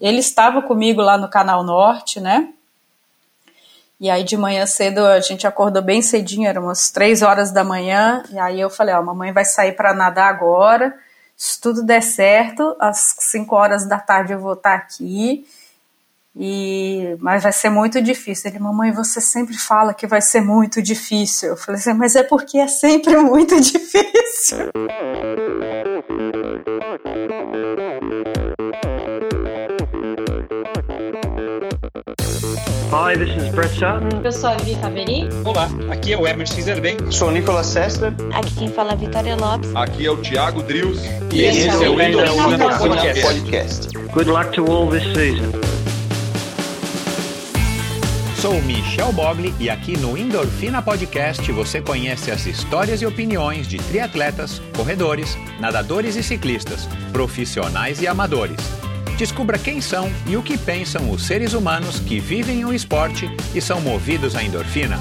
Ele estava comigo lá no Canal Norte, né? E aí de manhã cedo a gente acordou bem cedinho, eram umas três horas da manhã, e aí eu falei, ó, mamãe vai sair para nadar agora, se tudo der certo, às cinco horas da tarde eu vou estar aqui, e mas vai ser muito difícil. Ele, mamãe, você sempre fala que vai ser muito difícil. Eu falei assim, mas é porque é sempre muito difícil. Hi, this is Brett Sutton. Eu sou a Vivi Faveri. Olá, aqui é o Emerson Fizerben. Sou o Nicolas Sessler. Aqui quem fala é a Vitória Lopes. Aqui é o Thiago Drius. E esse, esse é o Endorfina Podcast. Podcast. Good luck to all this season. Sou Michel Bogli e aqui no Endorfina Podcast você conhece as histórias e opiniões de triatletas, corredores, nadadores e ciclistas, profissionais e amadores. Descubra quem são e o que pensam os seres humanos que vivem o esporte e são movidos à endorfina.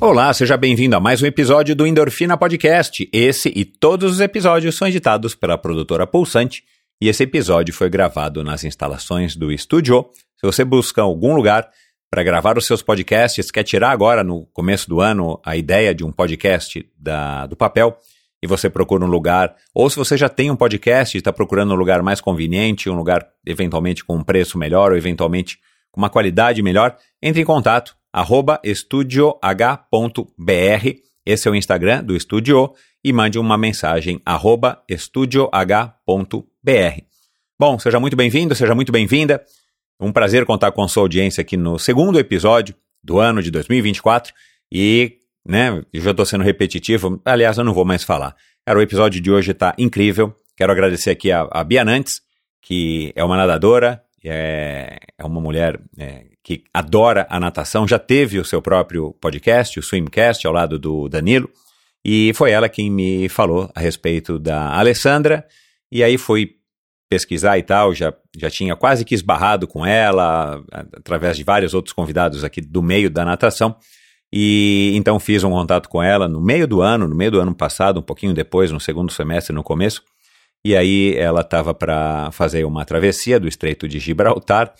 Olá, seja bem-vindo a mais um episódio do Endorfina Podcast. Esse e todos os episódios são editados pela produtora Pulsante e esse episódio foi gravado nas instalações do estúdio. Se você busca algum lugar para gravar os seus podcasts, quer tirar agora no começo do ano a ideia de um podcast da, do papel e você procura um lugar, ou se você já tem um podcast e está procurando um lugar mais conveniente, um lugar eventualmente com um preço melhor ou eventualmente com uma qualidade melhor, entre em contato arroba estudioh.br, esse é o Instagram do Estúdio, e mande uma mensagem, arroba estudioh.br. Bom, seja muito bem-vindo, seja muito bem-vinda. Um prazer contar com a sua audiência aqui no segundo episódio do ano de 2024 e, né, eu já estou sendo repetitivo, aliás, eu não vou mais falar. Cara, o episódio de hoje está incrível. Quero agradecer aqui a, a Bia Nantes, que é uma nadadora, é, é uma mulher é, que adora a natação, já teve o seu próprio podcast, o Swimcast, ao lado do Danilo, e foi ela quem me falou a respeito da Alessandra, e aí fui pesquisar e tal, já, já tinha quase que esbarrado com ela, através de vários outros convidados aqui do meio da natação, e então fiz um contato com ela no meio do ano, no meio do ano passado, um pouquinho depois, no segundo semestre, no começo, e aí ela estava para fazer uma travessia do Estreito de Gibraltar.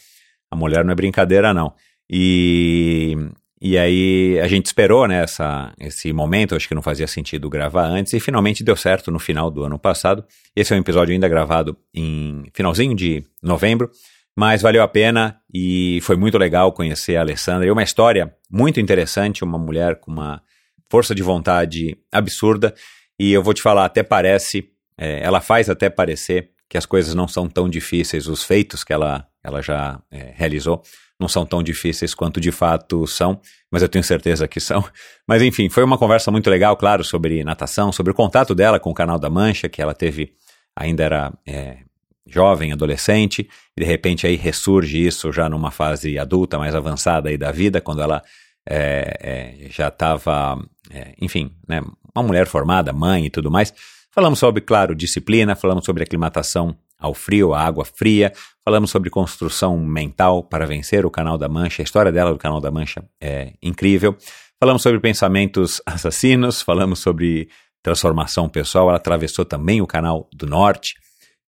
A mulher não é brincadeira, não. E, e aí a gente esperou né, essa, esse momento, acho que não fazia sentido gravar antes, e finalmente deu certo no final do ano passado. Esse é um episódio ainda gravado em finalzinho de novembro, mas valeu a pena e foi muito legal conhecer a Alessandra. E uma história muito interessante, uma mulher com uma força de vontade absurda. E eu vou te falar, até parece é, ela faz até parecer que as coisas não são tão difíceis, os feitos que ela, ela já é, realizou não são tão difíceis quanto de fato são, mas eu tenho certeza que são. Mas enfim, foi uma conversa muito legal, claro, sobre natação, sobre o contato dela com o Canal da Mancha, que ela teve, ainda era é, jovem, adolescente, e de repente aí ressurge isso já numa fase adulta, mais avançada aí da vida, quando ela é, é, já estava, é, enfim, né, uma mulher formada, mãe e tudo mais. Falamos sobre, claro, disciplina, falamos sobre aclimatação ao frio, à água fria, falamos sobre construção mental para vencer o Canal da Mancha, a história dela do Canal da Mancha é incrível. Falamos sobre pensamentos assassinos, falamos sobre transformação pessoal, ela atravessou também o Canal do Norte,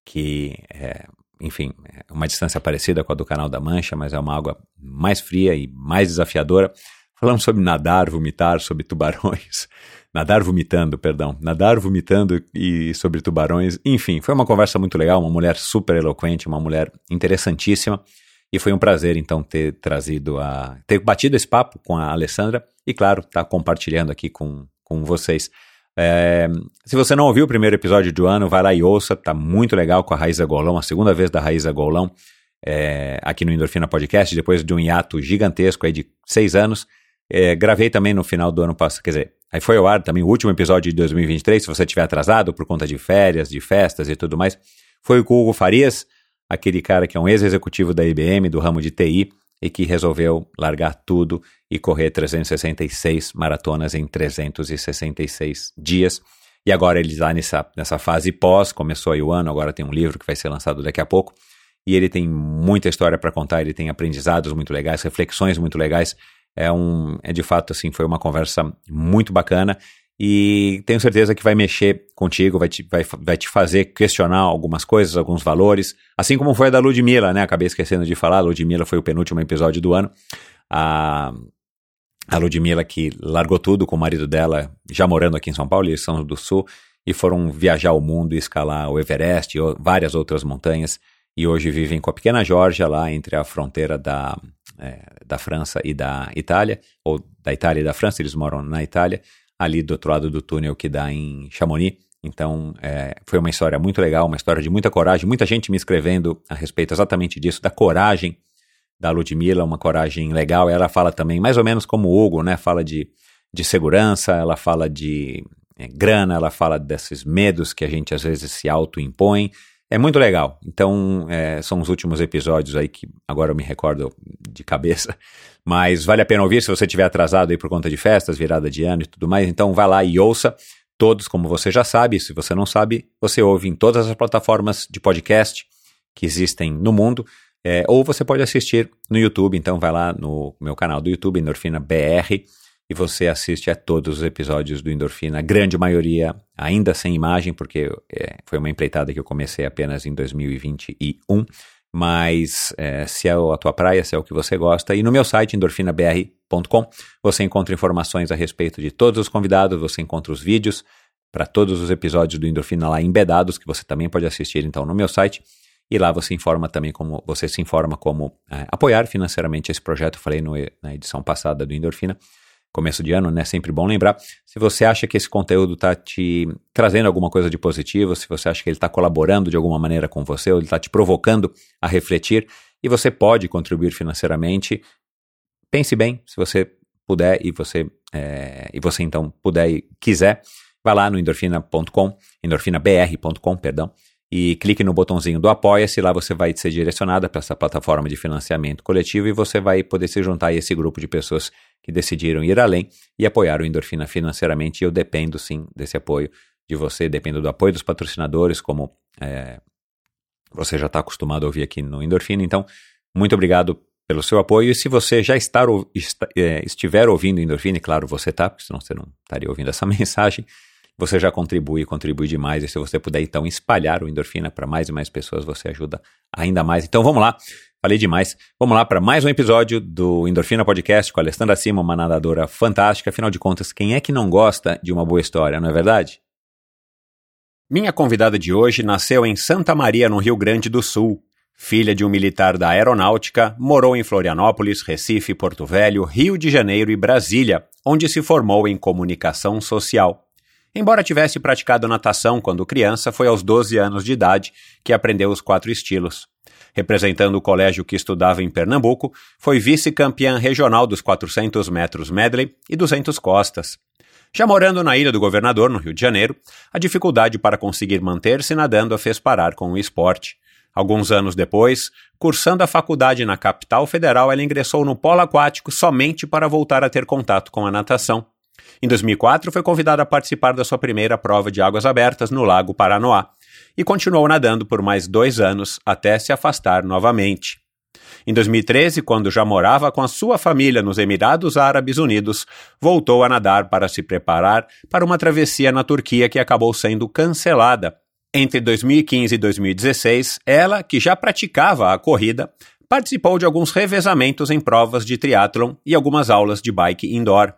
que é, enfim, é uma distância parecida com a do Canal da Mancha, mas é uma água mais fria e mais desafiadora. Falamos sobre nadar, vomitar, sobre tubarões, nadar vomitando, perdão, nadar vomitando e sobre tubarões. Enfim, foi uma conversa muito legal, uma mulher super eloquente, uma mulher interessantíssima. E foi um prazer, então, ter trazido a. ter batido esse papo com a Alessandra e, claro, estar tá compartilhando aqui com, com vocês. É, se você não ouviu o primeiro episódio do ano, vai lá e ouça, tá muito legal com a Raíza Golão, a segunda vez da Raíza Golão, é, aqui no Endorfina Podcast, depois de um hiato gigantesco aí de seis anos. É, gravei também no final do ano passado, quer dizer, Aí foi ao ar também o último episódio de 2023, se você tiver atrasado por conta de férias, de festas e tudo mais. Foi com o Hugo Farias, aquele cara que é um ex-executivo da IBM, do ramo de TI, e que resolveu largar tudo e correr 366 maratonas em 366 dias. E agora ele está nessa, nessa fase pós, começou aí o ano, agora tem um livro que vai ser lançado daqui a pouco. E ele tem muita história para contar, ele tem aprendizados muito legais, reflexões muito legais é um, é de fato assim, foi uma conversa muito bacana e tenho certeza que vai mexer contigo, vai te, vai, vai te fazer questionar algumas coisas, alguns valores, assim como foi a da Ludmilla, né? Acabei esquecendo de falar, a Ludmilla foi o penúltimo episódio do ano. A, a Ludmilla que largou tudo com o marido dela, já morando aqui em São Paulo, eles são do Sul, e foram viajar o mundo escalar o Everest e várias outras montanhas, e hoje vivem com a pequena Georgia lá entre a fronteira da, é, da França e da Itália, ou da Itália e da França, eles moram na Itália, ali do outro lado do túnel que dá em Chamonix. Então, é, foi uma história muito legal, uma história de muita coragem, muita gente me escrevendo a respeito exatamente disso, da coragem da Ludmilla, uma coragem legal. Ela fala também, mais ou menos como o Hugo, né? Fala de, de segurança, ela fala de é, grana, ela fala desses medos que a gente às vezes se autoimpõe. É muito legal. Então, é, são os últimos episódios aí que agora eu me recordo de cabeça. Mas vale a pena ouvir se você estiver atrasado aí por conta de festas, virada de ano e tudo mais. Então, vai lá e ouça todos, como você já sabe. Se você não sabe, você ouve em todas as plataformas de podcast que existem no mundo. É, ou você pode assistir no YouTube. Então, vai lá no meu canal do YouTube, Endorfina BR e você assiste a todos os episódios do Endorfina, a grande maioria ainda sem imagem, porque é, foi uma empreitada que eu comecei apenas em 2021. Mas é, se é a tua praia, se é o que você gosta, e no meu site endorfinabr.com você encontra informações a respeito de todos os convidados, você encontra os vídeos para todos os episódios do Endorfina lá embedados, que você também pode assistir então no meu site. E lá você informa também como você se informa como é, apoiar financeiramente esse projeto. Eu falei no, na edição passada do Endorfina começo de ano, né? Sempre bom lembrar. Se você acha que esse conteúdo está te trazendo alguma coisa de positivo, se você acha que ele está colaborando de alguma maneira com você, ou ele está te provocando a refletir, e você pode contribuir financeiramente, pense bem, se você puder e você, é, e você então puder e quiser, vá lá no endorfina.com, endorfinabr.com, perdão, e clique no botãozinho do Apoia-se, lá você vai ser direcionada para essa plataforma de financiamento coletivo e você vai poder se juntar a esse grupo de pessoas que decidiram ir além e apoiar o Endorfina financeiramente. E eu dependo sim desse apoio de você, dependo do apoio dos patrocinadores, como é, você já está acostumado a ouvir aqui no Endorfina. Então, muito obrigado pelo seu apoio. E se você já é, estiver ouvindo Endorfina, e claro, você está, porque senão você não estaria ouvindo essa mensagem você já contribui, contribui demais. E se você puder, então, espalhar o endorfina para mais e mais pessoas, você ajuda ainda mais. Então vamos lá. Falei demais. Vamos lá para mais um episódio do Endorfina Podcast com a Alessandra Sima, uma nadadora fantástica. Afinal de contas, quem é que não gosta de uma boa história, não é verdade? Minha convidada de hoje nasceu em Santa Maria, no Rio Grande do Sul. Filha de um militar da aeronáutica, morou em Florianópolis, Recife, Porto Velho, Rio de Janeiro e Brasília, onde se formou em comunicação social. Embora tivesse praticado natação quando criança, foi aos 12 anos de idade que aprendeu os quatro estilos. Representando o colégio que estudava em Pernambuco, foi vice-campeã regional dos 400 metros medley e 200 costas. Já morando na Ilha do Governador, no Rio de Janeiro, a dificuldade para conseguir manter-se nadando a fez parar com o esporte. Alguns anos depois, cursando a faculdade na capital federal, ela ingressou no polo aquático somente para voltar a ter contato com a natação. Em 2004, foi convidada a participar da sua primeira prova de águas abertas no Lago Paranoá e continuou nadando por mais dois anos até se afastar novamente. Em 2013, quando já morava com a sua família nos Emirados Árabes Unidos, voltou a nadar para se preparar para uma travessia na Turquia que acabou sendo cancelada. Entre 2015 e 2016, ela, que já praticava a corrida, participou de alguns revezamentos em provas de triatlon e algumas aulas de bike indoor.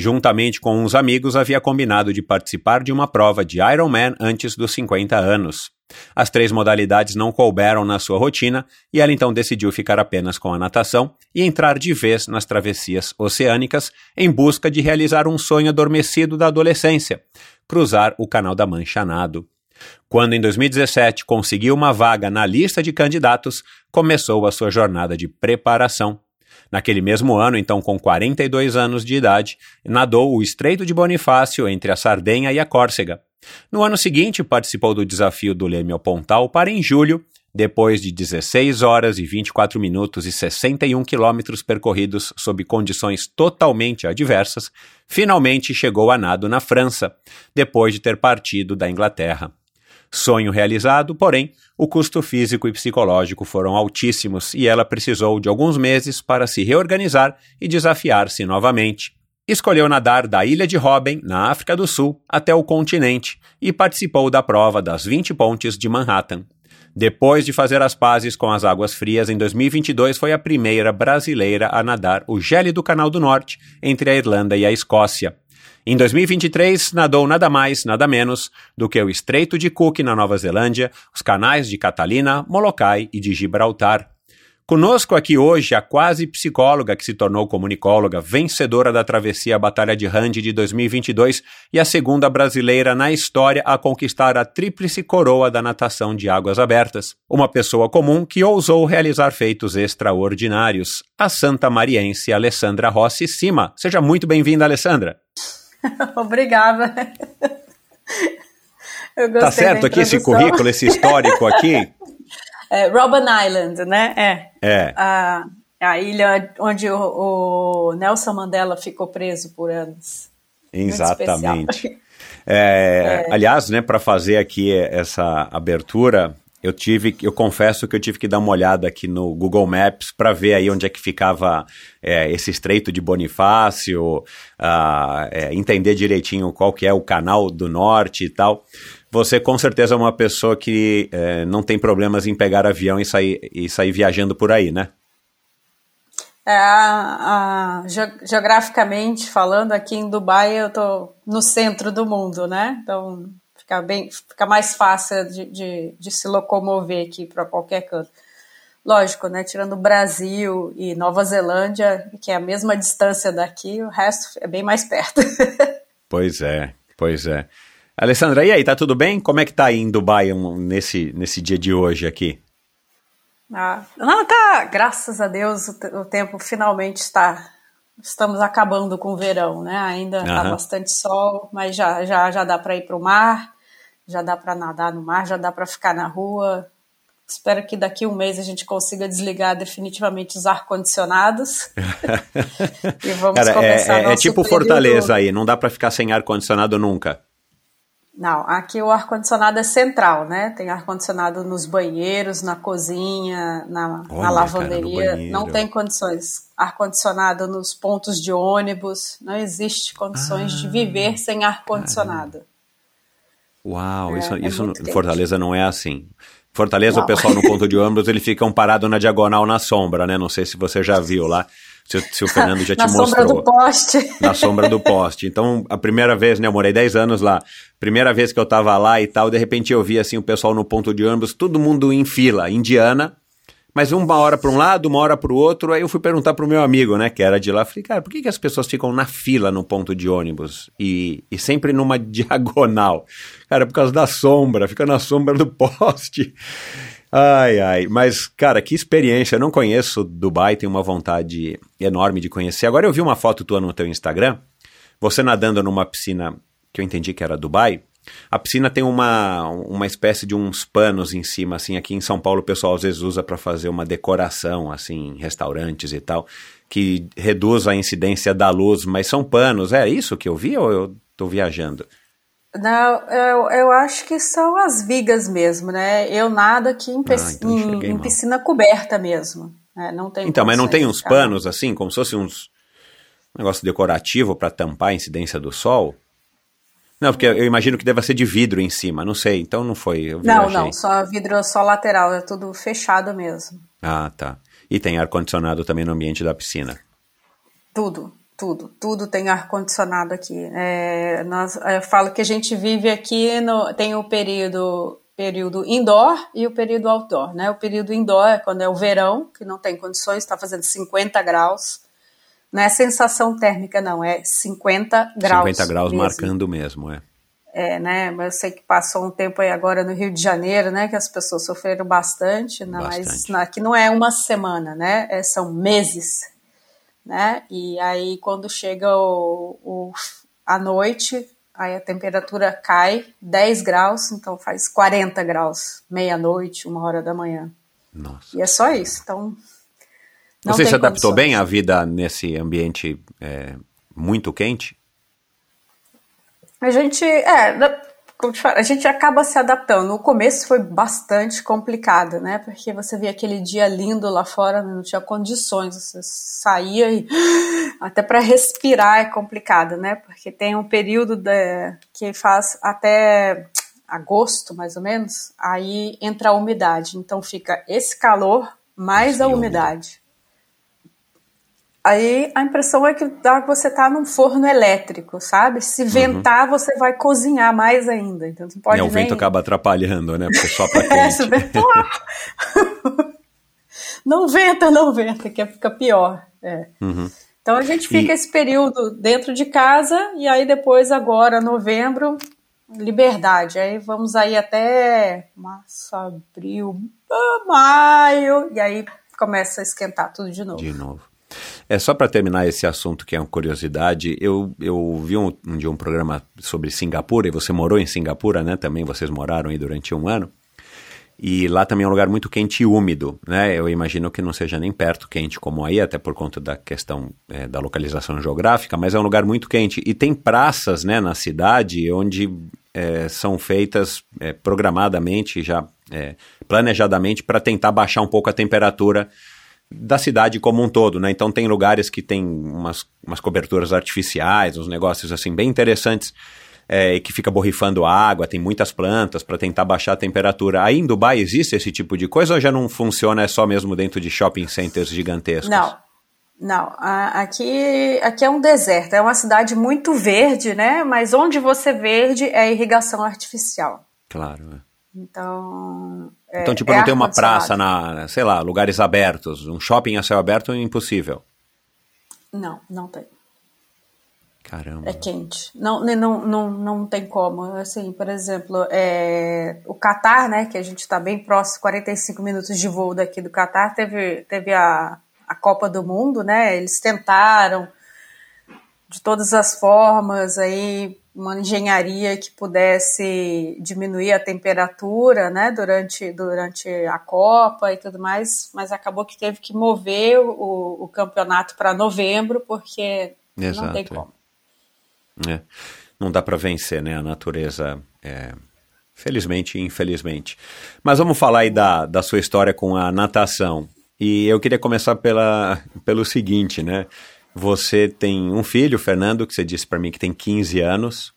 Juntamente com uns amigos, havia combinado de participar de uma prova de Ironman antes dos 50 anos. As três modalidades não couberam na sua rotina e ela então decidiu ficar apenas com a natação e entrar de vez nas travessias oceânicas em busca de realizar um sonho adormecido da adolescência: cruzar o Canal da Mancha nado. Quando em 2017 conseguiu uma vaga na lista de candidatos, começou a sua jornada de preparação. Naquele mesmo ano, então com 42 anos de idade, nadou o Estreito de Bonifácio entre a Sardenha e a Córcega. No ano seguinte, participou do desafio do Leme Pontal para em julho, depois de 16 horas e 24 minutos e 61 quilômetros percorridos sob condições totalmente adversas, finalmente chegou a nado na França, depois de ter partido da Inglaterra. Sonho realizado, porém, o custo físico e psicológico foram altíssimos e ela precisou de alguns meses para se reorganizar e desafiar-se novamente. escolheu nadar da ilha de Robben, na África do Sul, até o continente e participou da prova das 20 pontes de Manhattan. Depois de fazer as pazes com as águas frias, em 2022 foi a primeira brasileira a nadar o gélido Canal do Norte entre a Irlanda e a Escócia. Em 2023, nadou nada mais, nada menos do que o Estreito de Cook na Nova Zelândia, os canais de Catalina, Molokai e de Gibraltar. Conosco aqui hoje a quase psicóloga que se tornou comunicóloga, vencedora da travessia Batalha de Rande de 2022 e a segunda brasileira na história a conquistar a tríplice coroa da natação de águas abertas. Uma pessoa comum que ousou realizar feitos extraordinários. A santa mariense Alessandra Rossi Cima. Seja muito bem-vinda, Alessandra. Obrigada. Eu tá certo aqui esse currículo, esse histórico aqui? É, Robben Island, né? É. É. A, a ilha onde o, o, Nelson Mandela ficou preso por anos. Exatamente. É, é. Aliás, né, para fazer aqui essa abertura, eu tive, eu confesso que eu tive que dar uma olhada aqui no Google Maps para ver aí onde é que ficava é, esse Estreito de Bonifácio, uh, é, entender direitinho qual que é o canal do norte e tal. Você com certeza é uma pessoa que é, não tem problemas em pegar avião e sair, e sair viajando por aí, né? É, a, a, geograficamente falando, aqui em Dubai eu tô no centro do mundo, né? Então fica bem, fica mais fácil de, de, de se locomover aqui para qualquer canto. Lógico, né? Tirando o Brasil e Nova Zelândia, que é a mesma distância daqui, o resto é bem mais perto. pois é, pois é. Alessandra, e aí, tá tudo bem? Como é que tá aí em Dubai um, nesse, nesse dia de hoje aqui? Ah, não, tá, graças a Deus o, o tempo finalmente está estamos acabando com o verão, né? Ainda está bastante sol, mas já, já, já dá para ir para o mar, já dá para nadar no mar, já dá para ficar na rua. Espero que daqui a um mês a gente consiga desligar definitivamente os ar-condicionados. e vamos Cara, começar é, é, é tipo período... Fortaleza aí, não dá para ficar sem ar-condicionado nunca. Não, aqui o ar-condicionado é central, né? Tem ar-condicionado nos banheiros, na cozinha, na, Olha, na lavanderia. Cara, não tem condições. Ar-condicionado nos pontos de ônibus. Não existe condições ah, de viver sem ar-condicionado. Uau, é, isso, é isso Fortaleza não é assim. Fortaleza, não. o pessoal no ponto de ônibus, ele fica parado na diagonal na sombra, né? Não sei se você já viu lá se, se o Fernando já te mostrou. Na sombra do poste. Na sombra do poste. Então, a primeira vez, né, eu morei 10 anos lá, primeira vez que eu tava lá e tal, de repente eu vi, assim, o pessoal no ponto de ônibus, todo mundo em fila, indiana, mas uma hora para um lado, uma hora para o outro, aí eu fui perguntar pro meu amigo, né, que era de lá, falei, cara, por que, que as pessoas ficam na fila no ponto de ônibus e, e sempre numa diagonal? Cara, por causa da sombra, fica na sombra do poste. Ai, ai, mas, cara, que experiência. Eu não conheço Dubai, tenho uma vontade enorme de conhecer. Agora eu vi uma foto tua no teu Instagram, você nadando numa piscina que eu entendi que era Dubai. A piscina tem uma, uma espécie de uns panos em cima, assim, aqui em São Paulo o pessoal às vezes usa para fazer uma decoração, assim, em restaurantes e tal, que reduz a incidência da luz, mas são panos. É isso que eu vi ou eu tô viajando? Não, eu, eu acho que são as vigas mesmo, né? Eu nado aqui em, ah, então em, em piscina coberta mesmo. Né? Não tem então, mas não tem uns panos assim, como se fosse uns um negócio decorativo para tampar a incidência do sol? Não, porque eu imagino que deva ser de vidro em cima, não sei, então não foi. não, não, só vidro só lateral, é tudo fechado mesmo. Ah, tá. E tem ar-condicionado também no ambiente da piscina? Tudo, tudo, tudo tem ar-condicionado aqui. É, nós, eu falo que a gente vive aqui, no, tem o período, período indoor e o período outdoor. Né? O período indoor é quando é o verão, que não tem condições, está fazendo 50 graus. Não é sensação térmica, não, é 50 graus. 50 graus mesmo. marcando mesmo, é. É, né? Mas eu sei que passou um tempo aí agora no Rio de Janeiro, né? Que as pessoas sofreram bastante, né, bastante. mas aqui não é uma semana, né? É, são meses né? E aí quando chega o, o, a noite, aí a temperatura cai 10 graus, então faz 40 graus, meia-noite, uma hora da manhã. Nossa. E é só isso, então... Você se adaptou condições. bem à vida nesse ambiente é, muito quente? A gente, é, como te falo, a gente acaba se adaptando. No começo foi bastante complicado, né? Porque você via aquele dia lindo lá fora, não tinha condições, você saía e até para respirar é complicado, né? Porque tem um período de, que faz até agosto, mais ou menos, aí entra a umidade. Então fica esse calor mais a umidade. Aí a impressão é que você tá num forno elétrico, sabe? Se Uhum. ventar, você vai cozinhar mais ainda. Então você pode É, o vento acaba atrapalhando, né? Porque só pra É, quente. ventar. não venta, não venta, que fica pior. É. Uhum. Então a gente fica E- esse período dentro de casa e aí depois agora novembro liberdade. Aí vamos aí até março, abril, ah, maio e aí começa a esquentar tudo de novo. De novo. É só para terminar esse assunto que é uma curiosidade, eu, eu vi um, um dia um programa sobre Singapura, e você morou em Singapura, né? Também vocês moraram aí durante um ano. E lá também é um lugar muito quente e úmido, né? Eu imagino que não seja nem perto quente como aí, até por conta da questão é, da localização geográfica, mas é um lugar muito quente. E tem praças, né, na cidade onde é, são feitas é, programadamente, já é, planejadamente, para tentar baixar um pouco a temperatura da cidade como um todo, né? Então tem lugares que tem umas, umas coberturas artificiais, uns negócios assim bem interessantes é, e que fica borrifando água, tem muitas plantas para tentar baixar a temperatura. Aí em Dubai existe esse tipo de coisa ou já não funciona, é só mesmo dentro de shopping centers gigantescos? Não, não. A- Aqui, aqui é um deserto, é uma cidade muito verde, né? Mas onde você verde é irrigação artificial. Claro. Né? Então. é- Então, tipo, é não tem uma praça na, sei lá, lugares abertos, um shopping a céu aberto é impossível. Não, não tem. Caramba. É quente. Não, ne- não, não, não tem como. Assim, por exemplo, é, o Catar, né, que a gente está bem próximo, 45 minutos de voo daqui do Catar, teve, teve a, a Copa do Mundo, né? Eles tentaram de todas as formas aí uma engenharia que pudesse diminuir a temperatura, né, durante, durante a Copa e tudo mais, mas acabou que teve que mover o, o campeonato para novembro porque não Exato, tem é. como. É. Não dá para vencer, né? A natureza, é, felizmente e infelizmente. Mas vamos falar aí da, da sua história com a natação. E eu queria começar pela, pelo seguinte, né? Você tem um filho, Fernando, que você disse para mim que tem 15 anos.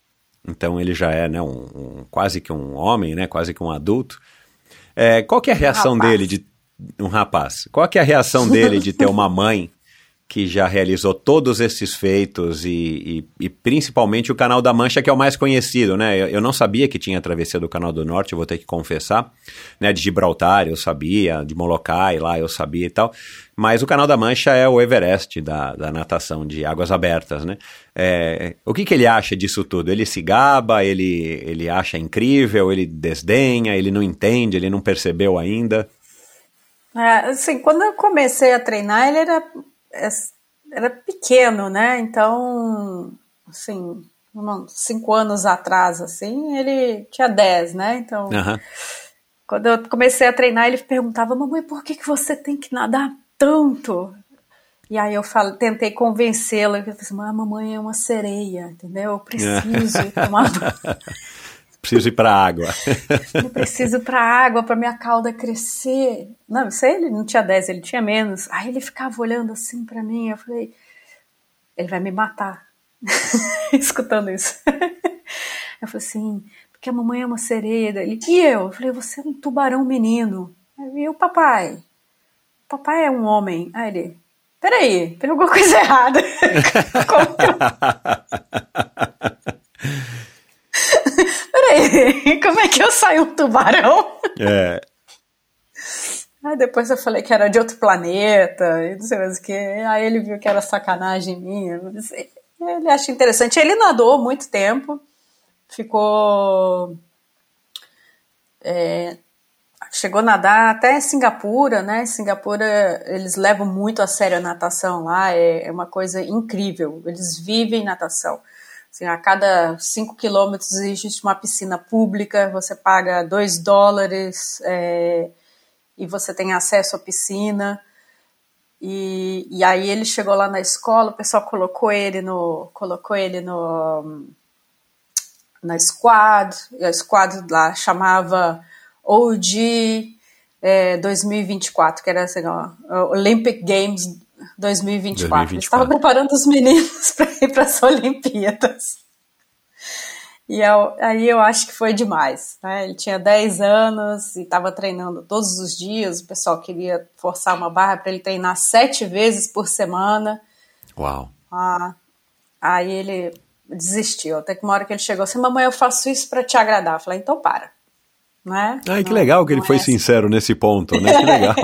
Então ele já é né, um, um- quase que um homem, né? Quase que um adulto. É, qual que é a reação rapaz. dele de um rapaz? Qual que é a reação dele de ter uma mãe que já realizou todos esses feitos e, e- e principalmente o Canal da Mancha, que é o mais conhecido, né? Eu, eu não sabia que tinha a travessia do Canal do Norte, vou ter que confessar, né? De Gibraltar eu sabia, de Molokai lá eu sabia e tal, mas o Canal da Mancha é o Everest da, da natação de águas abertas, né? É, o que, que ele acha disso tudo? Ele se gaba, ele, ele acha incrível, ele desdenha, ele não entende, ele não percebeu ainda? É, assim, quando eu comecei a treinar, ele era, era pequeno, né? Então, assim, cinco anos atrás, assim, ele tinha dez, né? Então, quando eu comecei a treinar, ele perguntava, mamãe, por que, que você tem que nadar tanto? E aí eu falei, tentei convencê-lo, eu falei assim, "Mas a mamãe é uma sereia, entendeu? Eu preciso ir tomar banho. Preciso ir pra água. Eu preciso ir pra água para minha cauda crescer. Não, isso aí ele não tinha 10, ele tinha menos. Aí ele ficava olhando assim pra mim. Eu falei, ele vai me matar. Escutando isso. Eu falei assim, porque a mamãe é uma sereia. Ele, e eu? Eu falei, você é um tubarão menino. E o papai? O papai é um homem. Aí ele, peraí, tem alguma coisa errada. Como que eu- como é que eu saio um tubarão? É, Aí depois eu falei que era de outro planeta, e não sei mais o que. Aí ele viu que era sacanagem minha. Ele acha interessante. Ele nadou muito tempo, ficou. é, chegou a nadar até Singapura, né? Singapura eles levam muito a sério a natação lá, é, é uma coisa incrível. Eles vivem natação. Assim, a cada 5 quilômetros existe uma piscina pública, você paga 2 dólares é, e você tem acesso à piscina. E, e aí ele chegou lá na escola, o pessoal colocou ele no. colocou ele no. na squad, e a squad lá chamava OG é, 2024, que era assim, ó, Olympic Games 2024. 2024. Estava preparando os meninos para ir para as Olimpíadas. E eu, aí eu acho que foi demais. Né? Ele tinha 10 anos e estava treinando todos os dias. O pessoal queria forçar uma barra para ele treinar sete vezes por semana. Uau! Ah, aí ele desistiu. Até que uma hora que ele chegou assim: Mamãe, eu faço isso para te agradar. Eu falei: Então para. Né? Ai, que não, legal que ele foi é assim. sincero nesse ponto, né? Que legal.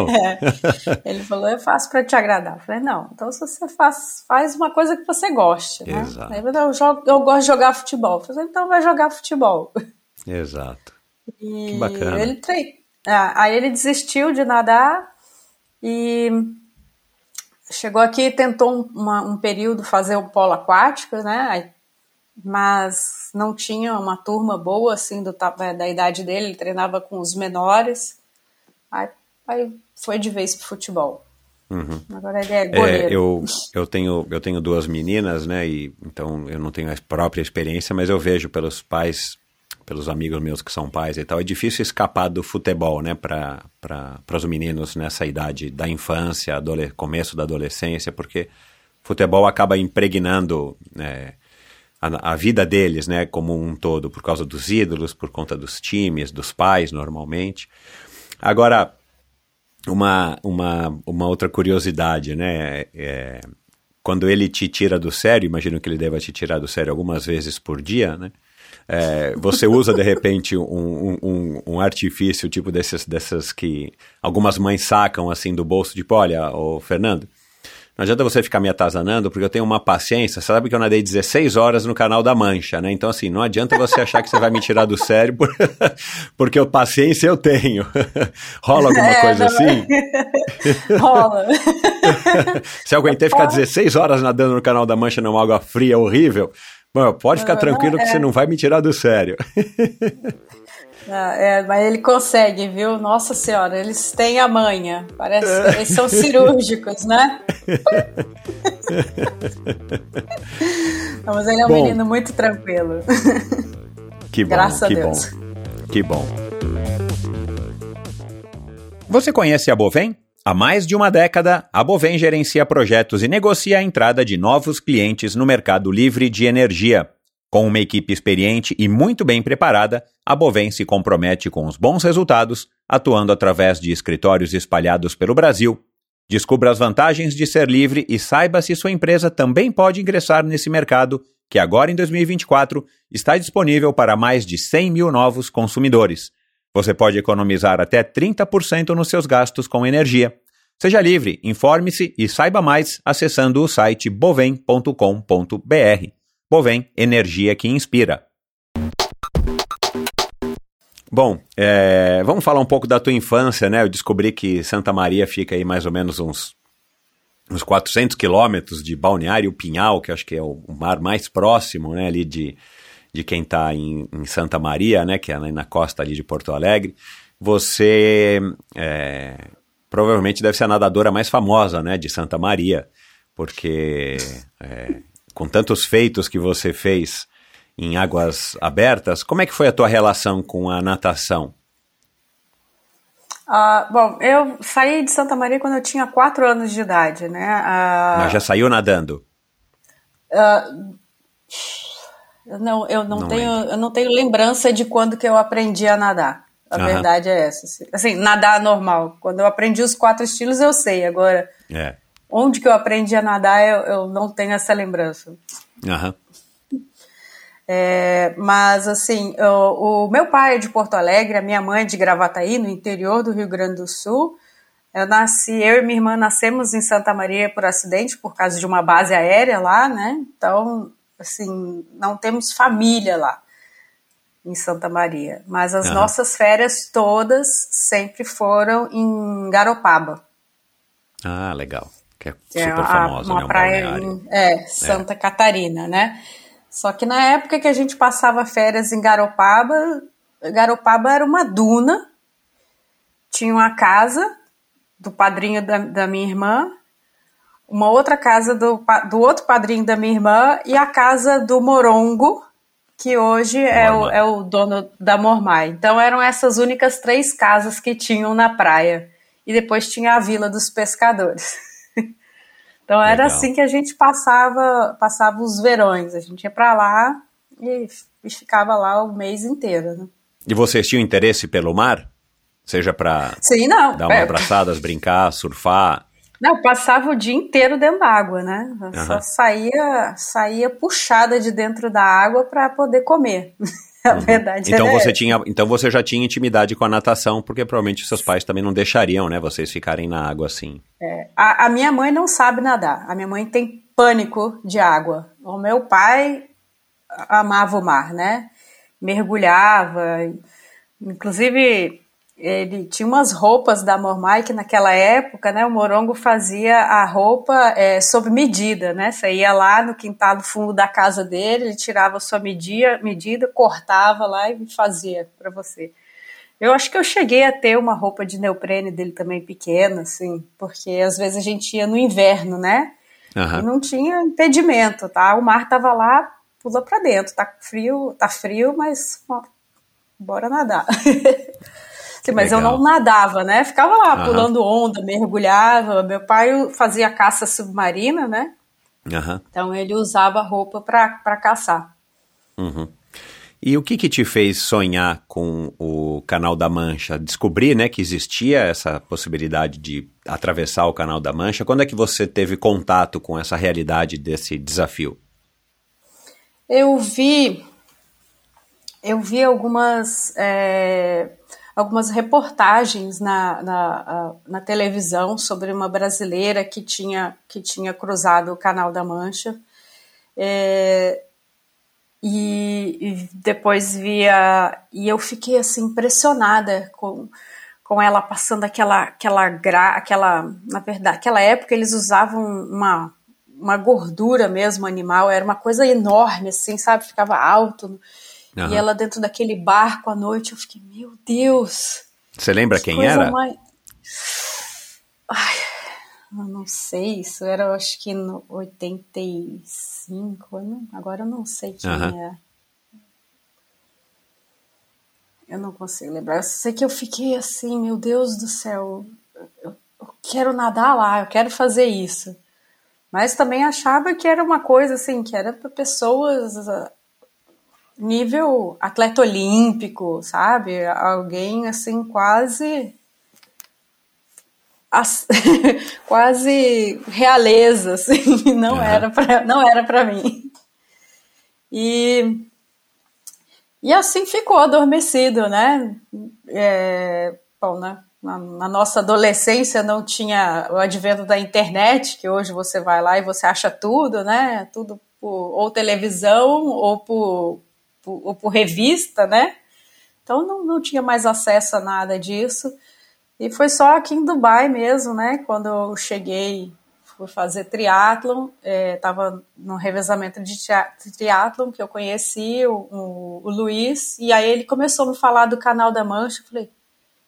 Ele falou, eu faço para te agradar. Eu falei, não, então se você faz, faz uma coisa que você goste, né? Exato. Falou, eu, jogo, eu gosto de jogar futebol. Eu falei, então vai jogar futebol. Exato. E que bacana. Ele tre... ah, aí ele desistiu de nadar e chegou aqui e tentou um, uma, um período fazer o polo aquático, né? Aí mas não tinha uma turma boa assim do, é, da idade dele, ele treinava com os menores. Aí, aí foi de vez pro futebol. Uhum. Agora ele é goleiro. É, eu, eu, tenho, eu tenho duas meninas, né? E, então eu não tenho a própria experiência, mas eu vejo pelos pais, pelos amigos meus que são pais e tal, é difícil escapar do futebol, né? Para os meninos nessa idade da infância, começo da adolescência, porque futebol acaba impregnando. É, a, a, vida deles, né, como um todo, por causa dos ídolos, por conta dos times, dos pais, normalmente. Agora, uma, uma, uma outra curiosidade, né, é, quando ele te tira do sério, imagino que ele deva te tirar do sério algumas vezes por dia, né, é, você usa de repente um, um, um, artifício tipo desses, dessas que algumas mães sacam assim do bolso, tipo, olha, o Fernando, não adianta você ficar me atazanando, porque eu tenho uma paciência. Você sabe que eu nadei 16 horas no canal da Mancha, né? Então, assim, não adianta você achar que você vai me tirar do sério, porque eu, paciência eu tenho. Rola alguma é, coisa não... assim? Rola. Se eu aguentei ficar 16 horas nadando no canal da Mancha numa água fria horrível, bom, pode ficar tranquilo que você é. não vai me tirar do sério. Ah, é, mas ele consegue, viu? Nossa Senhora, eles têm a manha. Parece, é. eles são cirúrgicos, né? mas ele é um bom, menino muito tranquilo. Que bom, Graças que a Deus. bom. Que bom. Você conhece a Bovem? Há mais de uma década, a Bovem gerencia projetos e negocia a entrada de novos clientes no mercado livre de energia. Com uma equipe experiente e muito bem preparada, a Bovem se compromete com os bons resultados, atuando através de escritórios espalhados pelo Brasil. Descubra as vantagens de ser livre e saiba se sua empresa também pode ingressar nesse mercado, que agora em 2024 está disponível para mais de 100 mil novos consumidores. Você pode economizar até 30% nos seus gastos com energia. Seja livre, informe-se e saiba mais acessando o site bovem.com.br. Bovem, energia que inspira. Bom, é, vamos falar um pouco da tua infância, né? Eu descobri que Santa Maria fica aí mais ou menos uns, uns 400 quilômetros de Balneário Pinhal, que acho que é o, mar mais próximo, né, ali de, de quem está em, em, Santa Maria, né, que é na costa ali de Porto Alegre. Você é, provavelmente deve ser a nadadora mais famosa, né, de Santa Maria, porque é, com tantos feitos que você fez em águas abertas, como é que foi a tua relação com a natação? Uh, bom, eu saí de Santa Maria quando eu tinha 4 anos de idade, né? Uh, Mas já saiu nadando? Uh, não, eu não, não tenho, eu não tenho lembrança de quando que eu aprendi a nadar. A verdade é essa. Assim, assim, nadar normal. Quando eu aprendi os quatro estilos, eu sei. Agora, é. Onde que eu aprendi a nadar, eu, eu não tenho essa lembrança. Uhum. É, mas, assim, o, o, meu pai é de Porto Alegre, a minha mãe é de Gravataí, no interior do Rio Grande do Sul. Eu nasci, eu e minha irmã nascemos em Santa Maria por acidente, por causa de uma base aérea lá, né? Então, assim, não temos família lá em Santa Maria. Mas as uhum. nossas férias todas sempre foram em Garopaba. Ah, legal que é, é super famosa, uma né? Um praia em, é, Santa é. Catarina, né? Só que na época que a gente passava férias em Garopaba, Garopaba era uma duna, tinha uma casa do padrinho da, da minha irmã, uma outra casa do, do outro padrinho da minha irmã e a casa do Morongo, que hoje é o, é o dono da Mormai. Então eram essas únicas três casas que tinham na praia. E depois tinha a Vila dos Pescadores. Então era Legal. assim que a gente passava, passava os verões. A gente ia para lá e, e ficava lá o mês inteiro. Né? E vocês tinham interesse pelo mar? Seja não. dar umas é, abraçadas, brincar, surfar. Não, passava o dia inteiro dentro da água, né? Eu só saía, saía puxada de dentro da água para poder comer. A verdade Então é você tinha, então você já tinha intimidade com a natação, porque provavelmente seus pais também não deixariam, né, vocês ficarem na água assim. A, a minha mãe não sabe nadar. A minha mãe tem pânico de água. O meu pai amava o mar, né? Mergulhava. Inclusive, ele tinha umas roupas da Mormai que naquela época, né? O Morongo fazia a roupa é, sob medida, né? Você ia lá no quintal do fundo da casa dele, ele tirava a sua medida, medida cortava lá e fazia para você. Eu acho que eu cheguei a ter uma roupa de neoprene dele também pequena, assim, porque às vezes a gente ia no inverno, né? Aham. E não tinha impedimento, tá? O mar tava lá, pula pra dentro. Tá frio, tá frio, mas ó, bora nadar. Sim, mas eu legal. não nadava, né? Ficava lá Aham. pulando onda, mergulhava. Meu pai fazia caça submarina, né? Aham. Então ele usava roupa pra caçar. Uhum. E o que que te fez sonhar com o Canal da Mancha? Descobrir, né, que existia essa possibilidade de atravessar o Canal da Mancha. Quando é que você teve contato com essa realidade desse desafio? Eu vi, eu vi algumas, é, algumas reportagens na, na, na televisão sobre uma brasileira que tinha, que tinha cruzado o Canal da Mancha. É, e, e depois via e eu fiquei assim impressionada com, com ela passando aquela aquela gra, aquela na verdade aquela época eles usavam uma uma gordura mesmo animal era uma coisa enorme assim sabe ficava alto Aham. e ela dentro daquele barco à noite eu fiquei meu Deus Você lembra que quem era? mais- Ai, eu não sei, isso era eu acho que no 85, eu não- agora eu não sei quem Aham. é. Eu não consigo lembrar. Eu sei que eu fiquei assim, meu Deus do céu, eu, eu quero nadar lá, eu quero fazer isso. Mas também achava que era uma coisa assim, que era para pessoas nível atleta olímpico, sabe? Alguém assim quase as- quase realeza, assim, não Aham. era para não era para mim. E e assim ficou adormecido, né? É, bom, né? Na, na nossa adolescência não tinha o advento da internet, que hoje você vai lá e você acha tudo, né? Tudo por ou televisão ou por, por, ou por revista, né? Então não, não tinha mais acesso a nada disso. E foi só aqui em Dubai mesmo, né? Quando eu cheguei, fui fazer triatlon, estava no revezamento de triatlon que eu conheci o, o, o Luiz, e aí ele começou a me falar do Canal da Mancha. Eu falei,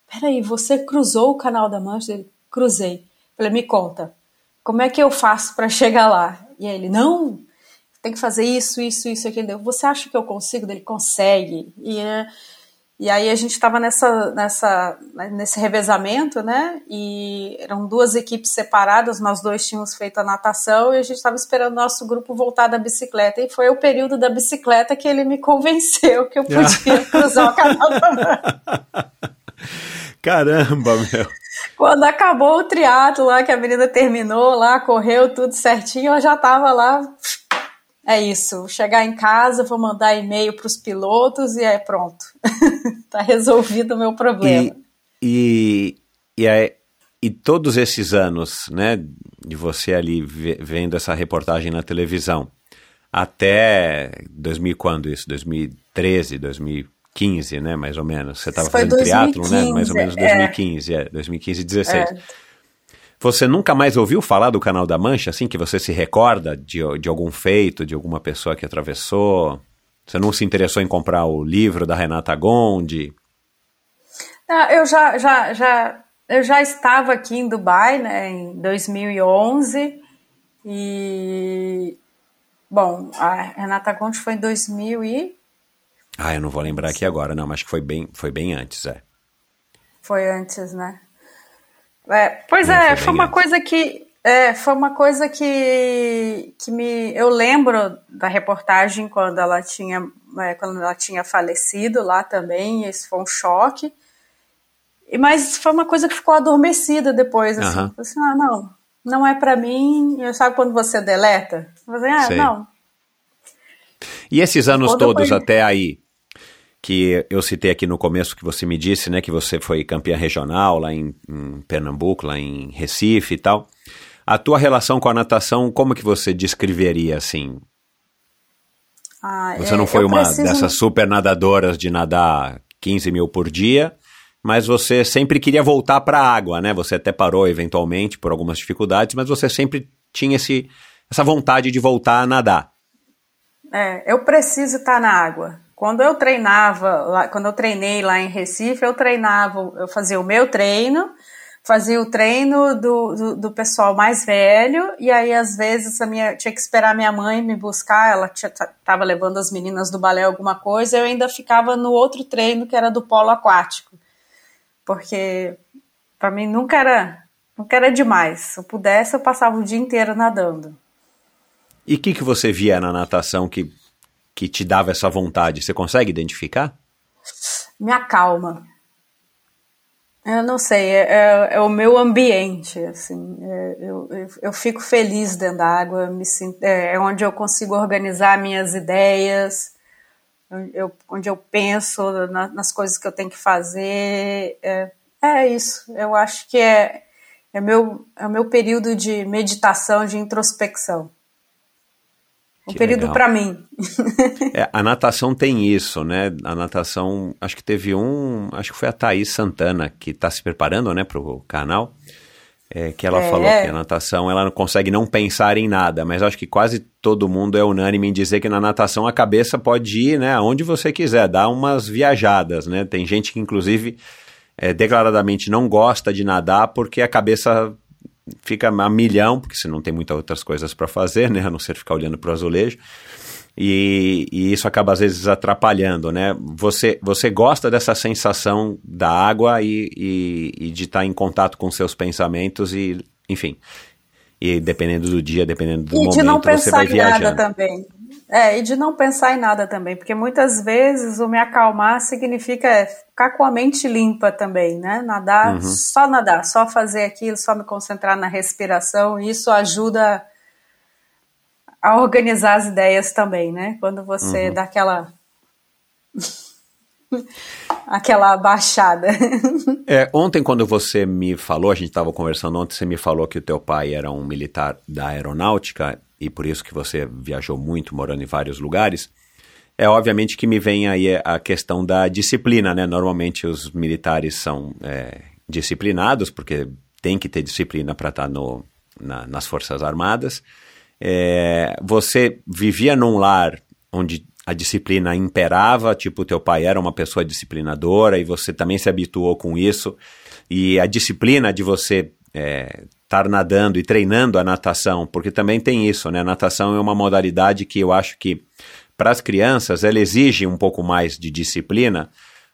peraí, você cruzou o Canal da Mancha? Ele, cruzei. Eu falei, me conta, como é que eu faço para chegar lá? E aí ele, não, tem que fazer isso, isso, isso, aquilo. Você acha que eu consigo? Ele consegue. E, é, e aí a gente estava nessa, nessa, nesse revezamento, né? E eram duas equipes separadas, nós dois tínhamos feito a natação e a gente estava esperando o nosso grupo voltar da bicicleta. E foi o período da bicicleta que ele me convenceu que eu podia cruzar o canal da. Caramba, meu. Quando acabou o triatlo lá, que a menina terminou lá, correu tudo certinho, eu já estava lá. É isso, chegar em casa, vou mandar e-mail para os pilotos e é pronto. tá resolvido o meu problema. E, e, e, aí- e todos esses anos, né, de você ali ve- vendo essa reportagem na televisão, até 2000 quando isso? 2013, 2015, né, mais ou menos. Você estava fazendo triatlo, né, 2015, mais ou menos é. 2015, é, 2015 e 16. É. Você nunca mais ouviu falar do Canal da Mancha, assim, que você se recorda de, de algum feito, de alguma pessoa que atravessou? Você não se interessou em comprar o livro da Renata Gondi? Ah, eu já, já, já, eu já estava aqui em Dubai, né, em 2011 e bom, a Renata Conte foi em 2000 e Ah, eu não vou lembrar aqui agora, não, mas acho que foi bem, foi bem antes, é. Foi antes, né? É, pois É, foi uma coisa que é, foi uma coisa que, que me eu lembro da reportagem quando ela tinha é, quando ela tinha falecido lá também, isso foi um choque. E mas foi uma coisa que ficou adormecida depois, assim. Falei assim, ah, não, não é pra mim. E sabe quando você deleta? Você, ah, Sei. não, E esses anos eu todos até aí, que eu citei aqui no começo que você me disse, né, que você foi campeã regional lá em, em Pernambuco, lá em Recife e tal. A tua relação com a natação, como que você descreveria assim? ah, Você é, não foi uma preciso- dessas super nadadoras de nadar 15 mil por dia, mas você sempre queria voltar para a água, né? Você até parou eventualmente por algumas dificuldades, mas você sempre tinha esse, essa vontade de voltar a nadar. É, eu preciso estar na água. Quando eu treinava, quando eu treinei lá em Recife, eu treinava, eu fazia o meu treino, fazia o treino do, do, do pessoal mais velho, e aí às vezes a minha, tinha que esperar minha mãe me buscar, ela estava levando as meninas do balé alguma coisa, eu ainda ficava no outro treino que era do polo aquático. Porque para mim nunca era, nunca era demais. Se eu pudesse, eu passava o dia inteiro nadando. E o que, que você via na natação que, que te dava essa vontade? Você consegue identificar? me acalma. Eu não sei, é, é- é o meu ambiente, assim, é, eu, eu, fico feliz dentro da água, me sinto, é, é onde eu consigo organizar minhas ideias, eu, onde eu penso na- nas coisas que eu tenho que fazer, é, é isso, eu acho que é, é, meu, é o meu período de meditação, de introspecção. Um Que período para mim. É, a natação tem isso, né? A natação, acho que teve um, acho que foi a Thaís Santana que está se preparando, né, pro canal, é, que ela É. falou que a natação ela não consegue não pensar em nada, mas acho que quase todo mundo é unânime em dizer que na natação a cabeça pode ir, né, aonde você quiser, dar umas viajadas, né? Tem gente que inclusive é, declaradamente não gosta de nadar porque a cabeça fica a milhão, porque você não tem muitas outras coisas para fazer, né, a não ser ficar olhando para o azulejo. E, e isso acaba às vezes atrapalhando, né? Você, você gosta dessa sensação da água e, e, e de estar em contato com seus pensamentos e, enfim, e dependendo do dia, dependendo do E momento, de não você pensar vai em nada viajando. também. É, e de não pensar em nada também, porque muitas vezes o me acalmar significa ficar com a mente limpa também, né? Nadar, Uhum. só nadar, só fazer aquilo, só me concentrar na respiração, e isso ajuda a organizar as ideias também, né? Quando você Uhum. dá aquela aquela baixada. É, ontem, quando você me falou, a gente estava conversando ontem, você me falou que o teu pai era um militar da aeronáutica e por isso que você viajou muito, morando em vários lugares. É obviamente que me vem aí a questão da disciplina, né? Normalmente os militares são é, disciplinados, porque tem que ter disciplina para estar no, na- nas Forças Armadas. É, você vivia num lar onde a disciplina imperava, tipo, teu pai era uma pessoa disciplinadora e você também se habituou com isso. E a disciplina de você estar nadando e treinando a natação, porque também tem isso, né? A natação é uma modalidade que eu acho que para as crianças ela exige um pouco mais de disciplina,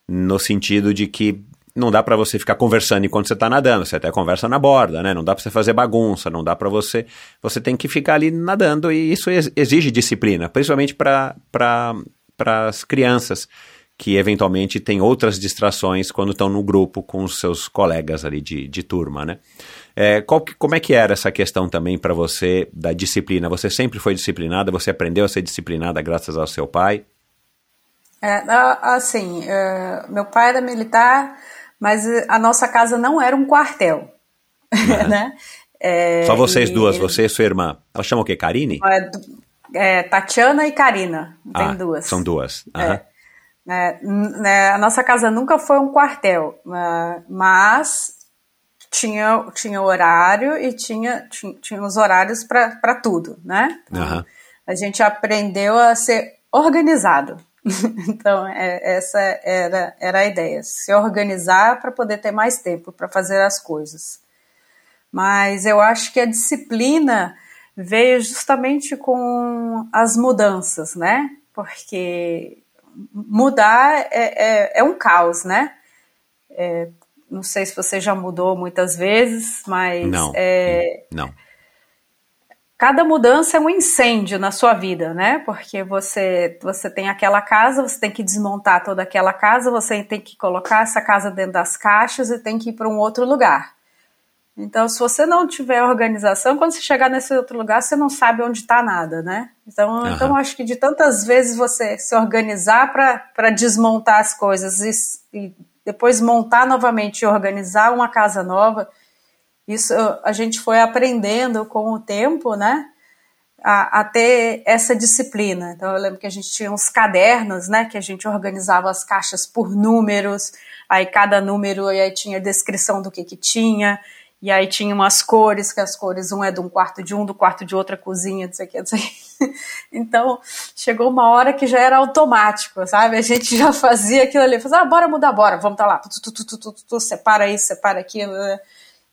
no sentido de que não dá para você ficar conversando enquanto você está nadando, você até conversa na borda, né? Não dá para você fazer bagunça, não dá para você. Você tem que ficar ali nadando e isso ex- exige disciplina, principalmente para as crianças que eventualmente têm outras distrações quando estão no grupo com os seus colegas ali de, de turma, né? É, qual que- como é que era essa questão também para você da disciplina? Você sempre foi disciplinada? Você aprendeu a ser disciplinada graças ao seu pai? É, assim, é, meu pai era militar, mas a nossa casa não era um quartel, né? É, Só vocês e- duas, você e sua irmã. Ela chama o quê? Karine? É, é, Tatiana e Karina, tem Ah, duas. São duas. Aham. É, n- né, a nossa casa nunca foi um quartel, ah, mas tinha, tinha horário e tinha, tinha, tinha os horários para tudo, né? Então, Aham. A gente aprendeu a ser organizado. então, é, essa era, era a ideia: se organizar para poder ter mais tempo para fazer as coisas. Mas eu acho que a disciplina veio justamente com as mudanças, né? Porque mudar é, é, é um caos, né? É, não sei se você já mudou muitas vezes, mas. Não. É, não. Cada mudança é um incêndio na sua vida, né? Porque você, você tem aquela casa, você tem que desmontar toda aquela casa, você tem que colocar essa casa dentro das caixas e tem que ir para um outro lugar. Então, se você não tiver organização, quando você chegar nesse outro lugar, você não sabe onde está nada, né? Então, uhum. então, acho que de tantas vezes você se organizar para desmontar as coisas e, e, depois montar novamente e organizar uma casa nova, isso a gente foi aprendendo com o tempo, né? A, a, ter essa disciplina. Então eu lembro que a gente tinha uns cadernos, né, que a gente organizava as caixas por números, aí cada número aí tinha descrição do que que tinha, e aí tinha umas cores, que as cores, um é de um quarto de um, do quarto de outra cozinha, não sei o que, não sei o que. Então, chegou uma hora que já era automático, sabe? A gente já fazia aquilo ali, fazia, ah, bora mudar, bora, vamos tá lá, tu, tu, tu, tu, tu, tu, separa isso, separa aquilo, né?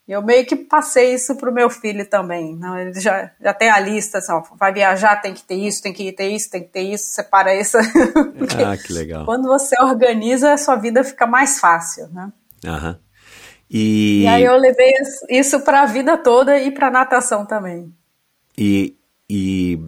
Eu meio que passei isso pro meu filho também. Não, ele já, já tem a lista, assim, ó, vai viajar, tem que ter isso, tem que ter isso, tem que ter isso, separa isso. ah, que legal. Quando você organiza, a sua vida fica mais fácil, né? Aham. E... e aí eu levei isso para a vida toda e para natação também. E, e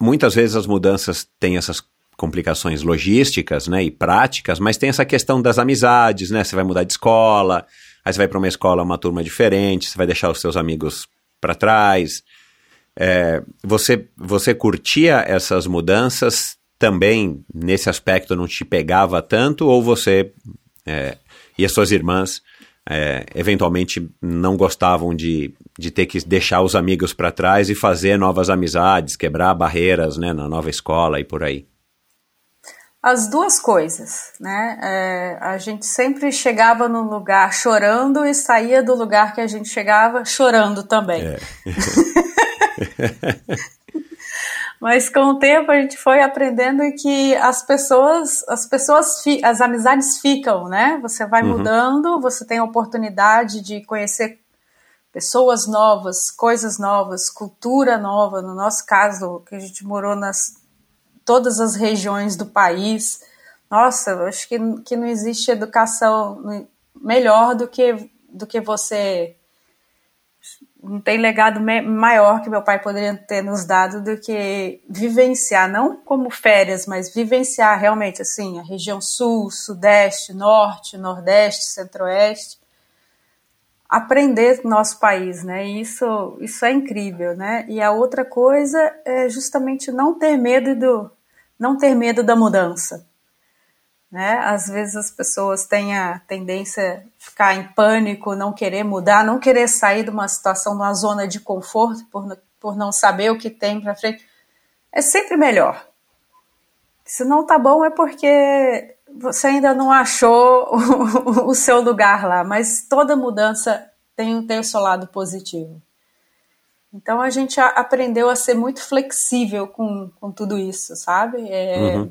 muitas vezes as mudanças têm essas complicações logísticas, né, e práticas, mas tem essa questão das amizades, né? Você vai mudar de escola, aí você vai para uma escola, uma turma diferente, você vai deixar os seus amigos para trás. É, você, você curtia essas mudanças também nesse aspecto não te pegava tanto ou você é, e as suas irmãs é, eventualmente não gostavam de, de ter que deixar os amigos para trás e fazer novas amizades, quebrar barreiras né, na nova escola e por aí? As duas coisas, né? É, a gente sempre chegava no lugar chorando e saía do lugar que a gente chegava chorando também. É. Mas com o tempo a gente foi aprendendo que as pessoas, as pessoas, as amizades ficam, né? Você vai uhum. mudando, você tem a oportunidade de conhecer pessoas novas, coisas novas, cultura nova. No nosso caso, que a gente morou nas todas as regiões do país. Nossa, eu acho que, que não existe educação melhor do que do que você não tem legado maior que meu pai poderia ter nos dado do que vivenciar, não como férias, mas vivenciar realmente assim a região sul, sudeste, norte, nordeste, centro-oeste, aprender nosso país, né? E isso, isso é incrível, né? E a outra coisa é justamente não ter medo do, não ter medo da mudança. Né? Às vezes as pessoas têm a tendência a ficar em pânico, não querer mudar, não querer sair de uma situação, de uma zona de conforto por, por não saber o que tem para frente. É sempre melhor. Se não tá bom é porque você ainda não achou o, o seu lugar lá, mas toda mudança tem, tem o seu lado positivo. Então a gente aprendeu a ser muito flexível com, com tudo isso, sabe? É, uhum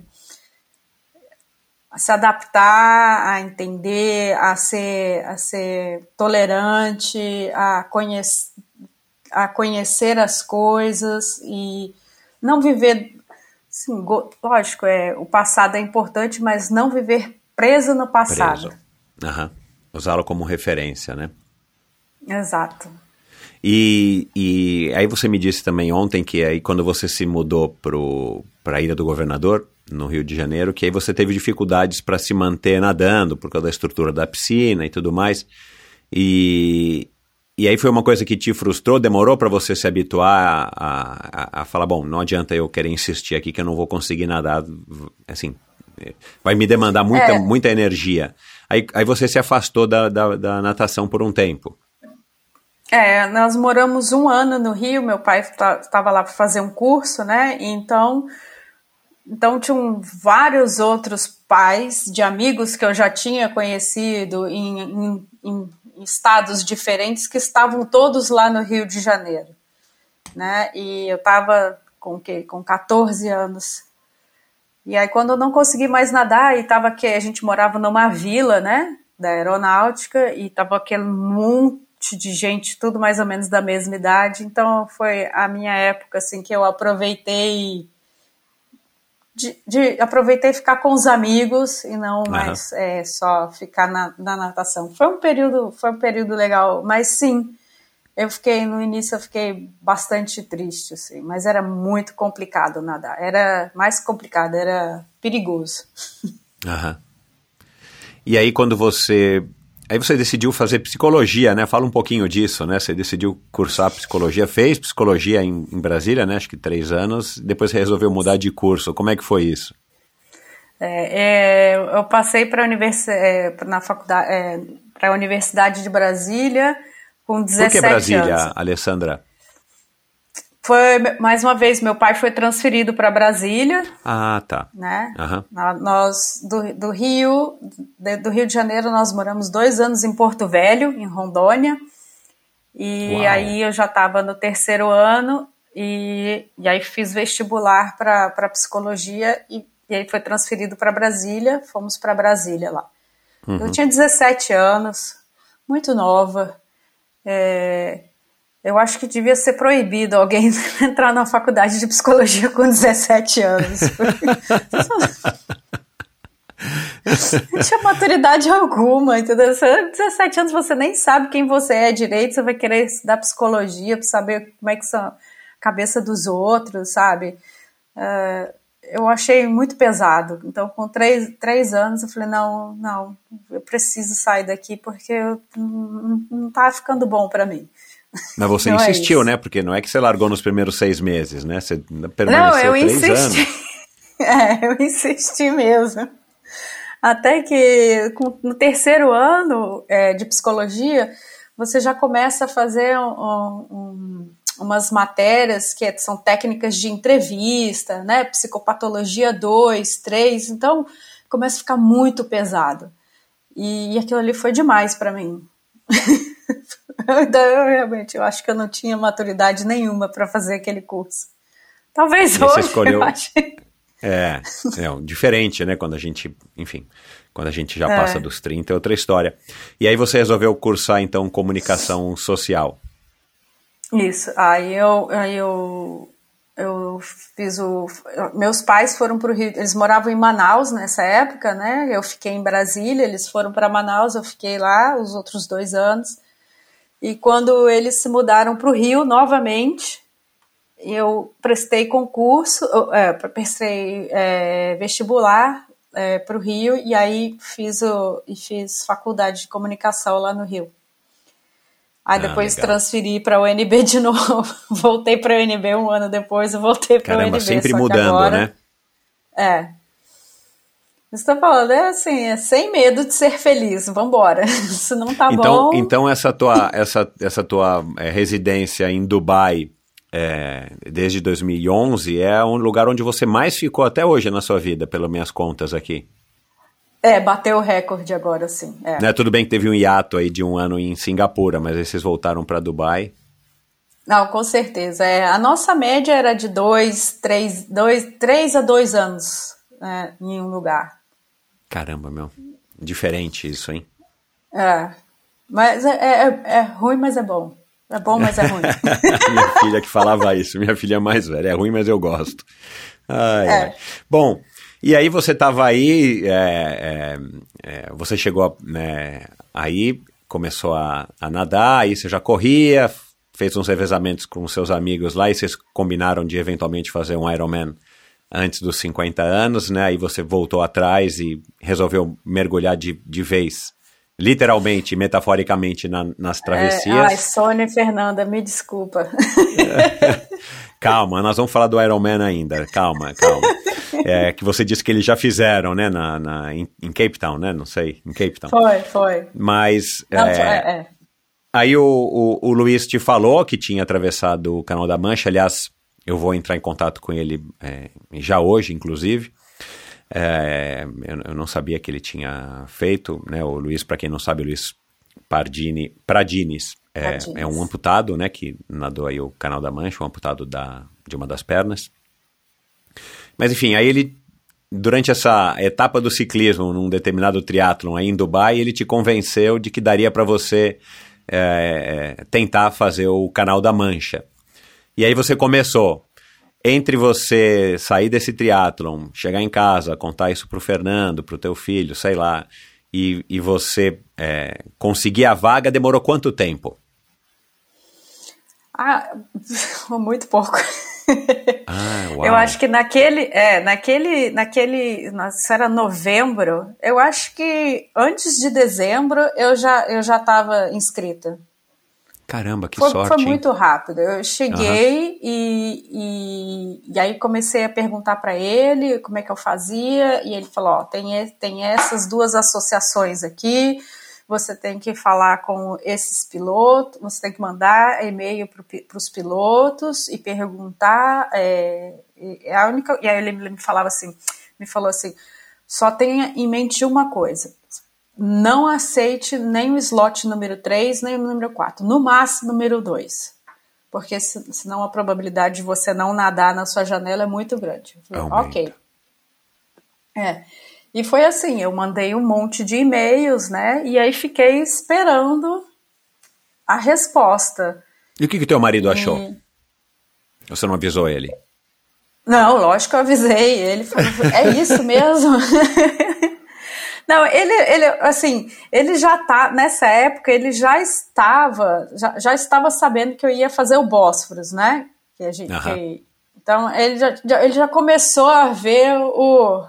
a se adaptar, a entender, a ser, a ser tolerante, a, conhece, a conhecer as coisas e não viver. Sim, lógico, é, o passado é importante, mas não viver preso no passado. Preso. Usá-lo como referência, né? Exato. E, e aí você me disse também ontem que aí quando você se mudou para a Ilha do Governador, no Rio de Janeiro, que aí você teve dificuldades para se manter nadando por causa da estrutura da piscina e tudo mais. E, e aí foi uma coisa que te frustrou? Demorou para você se habituar a, a, a, falar, bom, não adianta eu querer insistir aqui que eu não vou conseguir nadar, assim, vai me demandar muita, é. muita energia. Aí, aí você se afastou da, da, da natação por um tempo. É, nós moramos um ano no Rio, meu pai estava lá para fazer um curso, né? Então então tinham vários outros pais de amigos que eu já tinha conhecido em, em, em estados diferentes que estavam todos lá no Rio de Janeiro, né? E eu estava com que com 14 anos. E aí quando eu não consegui mais nadar e tava que a gente morava numa vila, né, da aeronáutica e tava aquele monte de gente, tudo mais ou menos da mesma idade. Então foi a minha época assim que eu aproveitei de, de aproveitei ficar com os amigos e não mais é, só ficar na, na natação. Foi um período, foi um período legal, mas sim, eu fiquei no início eu fiquei bastante triste, assim, mas era muito complicado nadar. Era mais complicado, era perigoso. Aham. E aí quando você Aí você decidiu fazer psicologia, né? Fala um pouquinho disso, né? Você decidiu cursar psicologia, fez psicologia em, em Brasília, né? Acho que três anos. Depois você resolveu mudar de curso. Como é que foi isso? É, é, eu passei para univers, é, na faculdade, é, para a Universidade de Brasília com 17 Por que Brasília, anos. Alessandra? Foi mais uma vez meu pai foi transferido para Brasília, Ah, tá. né? Na- Nós do, do Rio, de- do Rio de Janeiro, nós moramos dois anos em Porto Velho, em Rondônia. E Uau. aí eu já estava no terceiro ano e, e aí fiz vestibular para psicologia e, e aí foi transferido para Brasília. Fomos para Brasília lá. Eu tinha 17 anos, muito nova. É, eu acho que devia ser proibido alguém entrar na faculdade de psicologia com 17 anos. Não tinha maturidade alguma, entendeu? Você, 17 anos você nem sabe quem você é direito, você vai querer estudar psicologia para saber como é que são a cabeça dos outros, sabe? É, eu achei muito pesado. Então, com três, três anos, eu falei, não, não, eu preciso sair daqui porque eu, não, não tá ficando bom para mim. Mas você Não é insistiu, isso. né? Porque não é que você largou nos primeiros seis meses, né? Você Não, permaneceu eu três insisti. anos. É, eu insisti mesmo. Até que no terceiro ano é, de psicologia, você já começa a fazer um- um- umas matérias que é- são técnicas de entrevista, né? Psicopatologia 2, 3. Então, começa a ficar muito pesado. E, aquilo ali foi demais para mim. então, eu realmente eu acho que eu não tinha maturidade nenhuma para fazer aquele curso. Talvez E você hoje escolheu- eu acho. É, é diferente, né? Quando a gente, enfim, quando a gente já É. passa dos 30 é outra história. E aí você resolveu cursar, então, comunicação social. Isso. Aí eu, aí eu, eu fiz o. Meus pais foram para o Rio. Eles moravam em Manaus nessa época, né? Eu fiquei em Brasília, eles foram para Manaus, eu fiquei lá os outros dois anos. E quando eles se mudaram para o Rio novamente, eu prestei concurso, é, prestei é, vestibular para o Rio e aí fiz, o, e fiz faculdade de comunicação lá no Rio. Aí Ah, depois legal. transferi para a UNB de novo. voltei para a UNB um ano depois, eu voltei para a Caramba, UNB. sempre só que mudando, agora- né? É. Estou falando, é assim, é sem medo de ser feliz. Vambora. Se não tá então, bom. então essa tua, essa, essa tua é, residência em Dubai é, desde 2011 é um lugar onde você mais ficou até hoje na sua vida, pelas minhas contas aqui. É, bateu o recorde agora, sim. É. Né, tudo bem que teve um hiato aí de um ano em Singapura, mas aí vocês voltaram para Dubai. Não, com certeza. É, a nossa média era de dois, três, dois, três a dois anos né, em um lugar. Caramba, meu. Diferente isso, hein? É. Mas é, é, é ruim, mas é bom. É bom, mas é ruim. minha filha que falava isso, minha filha mais velha. É ruim, mas eu gosto. Ai, É. ai. Bom, e aí você estava aí, é, é, é, você chegou a, né, aí, começou a, a nadar, aí você já corria, fez uns revezamentos com seus amigos lá e vocês combinaram de eventualmente fazer um Ironman antes dos 50 anos, né? Aí você voltou atrás e resolveu mergulhar de, de vez, literalmente, metaforicamente, na- nas travessias. É, ai, Sônia e Fernanda, me desculpa. Calma, nós vamos falar do Iron Man ainda. Calma, calma. É, que você disse que eles já fizeram, né? Na, na- em, em Cape Town, né? Não sei, em Cape Town. Foi, foi. Mas Não, é, foi- é. aí o, o, o Luiz te falou que tinha atravessado o Canal da Mancha. Aliás, eu vou entrar em contato com ele é, já hoje, inclusive. É, eu, eu não sabia que ele tinha feito, né? O Luiz, para quem não sabe, o Luiz Pardini, Pradines é, é um amputado, né? Que nadou aí o Canal da Mancha, um amputado da, de uma das pernas. Mas enfim, aí ele, durante essa etapa do ciclismo, num determinado triatlon aí em Dubai, ele te convenceu de que daria para você é, tentar fazer o Canal da Mancha. E aí você começou. entre você sair desse triatlon, chegar em casa, contar isso pro Fernando, pro teu filho, sei lá, e, e você é, conseguir a vaga, demorou quanto tempo? Ah, muito pouco. Ah. Eu acho que naquele, é, naquele, naquele, nossa, era novembro. Eu acho que antes de dezembro eu já, eu já estava inscrita. Caramba, que Foi, sorte. foi hein? muito rápido. Eu cheguei e, e, e aí comecei a perguntar para ele como é que eu fazia e ele falou: ó, tem, tem essas duas associações aqui. Você tem que falar com esses pilotos, você tem que mandar e-mail para os pilotos e perguntar. É, é a única, e aí ele me falava assim, me falou assim, só tenha em mente uma coisa. Não aceite nem o slot número 3, nem o número 4. No máximo, número 2. Porque se- senão a probabilidade de você não nadar na sua janela é muito grande. Aumenta. ok. É. E foi assim, eu mandei um monte de e-mails, né? E aí fiquei esperando a resposta. E o que que teu marido achou? E- Você não avisou ele? Não, lógico que eu avisei. Ele falou, é isso mesmo? Não, ele, ele, assim, ele já tá, nessa época, ele já estava, já, já estava sabendo que eu ia fazer o Bósforos, né? Que a gente, que- então, ele já, já- ele já começou a ver o,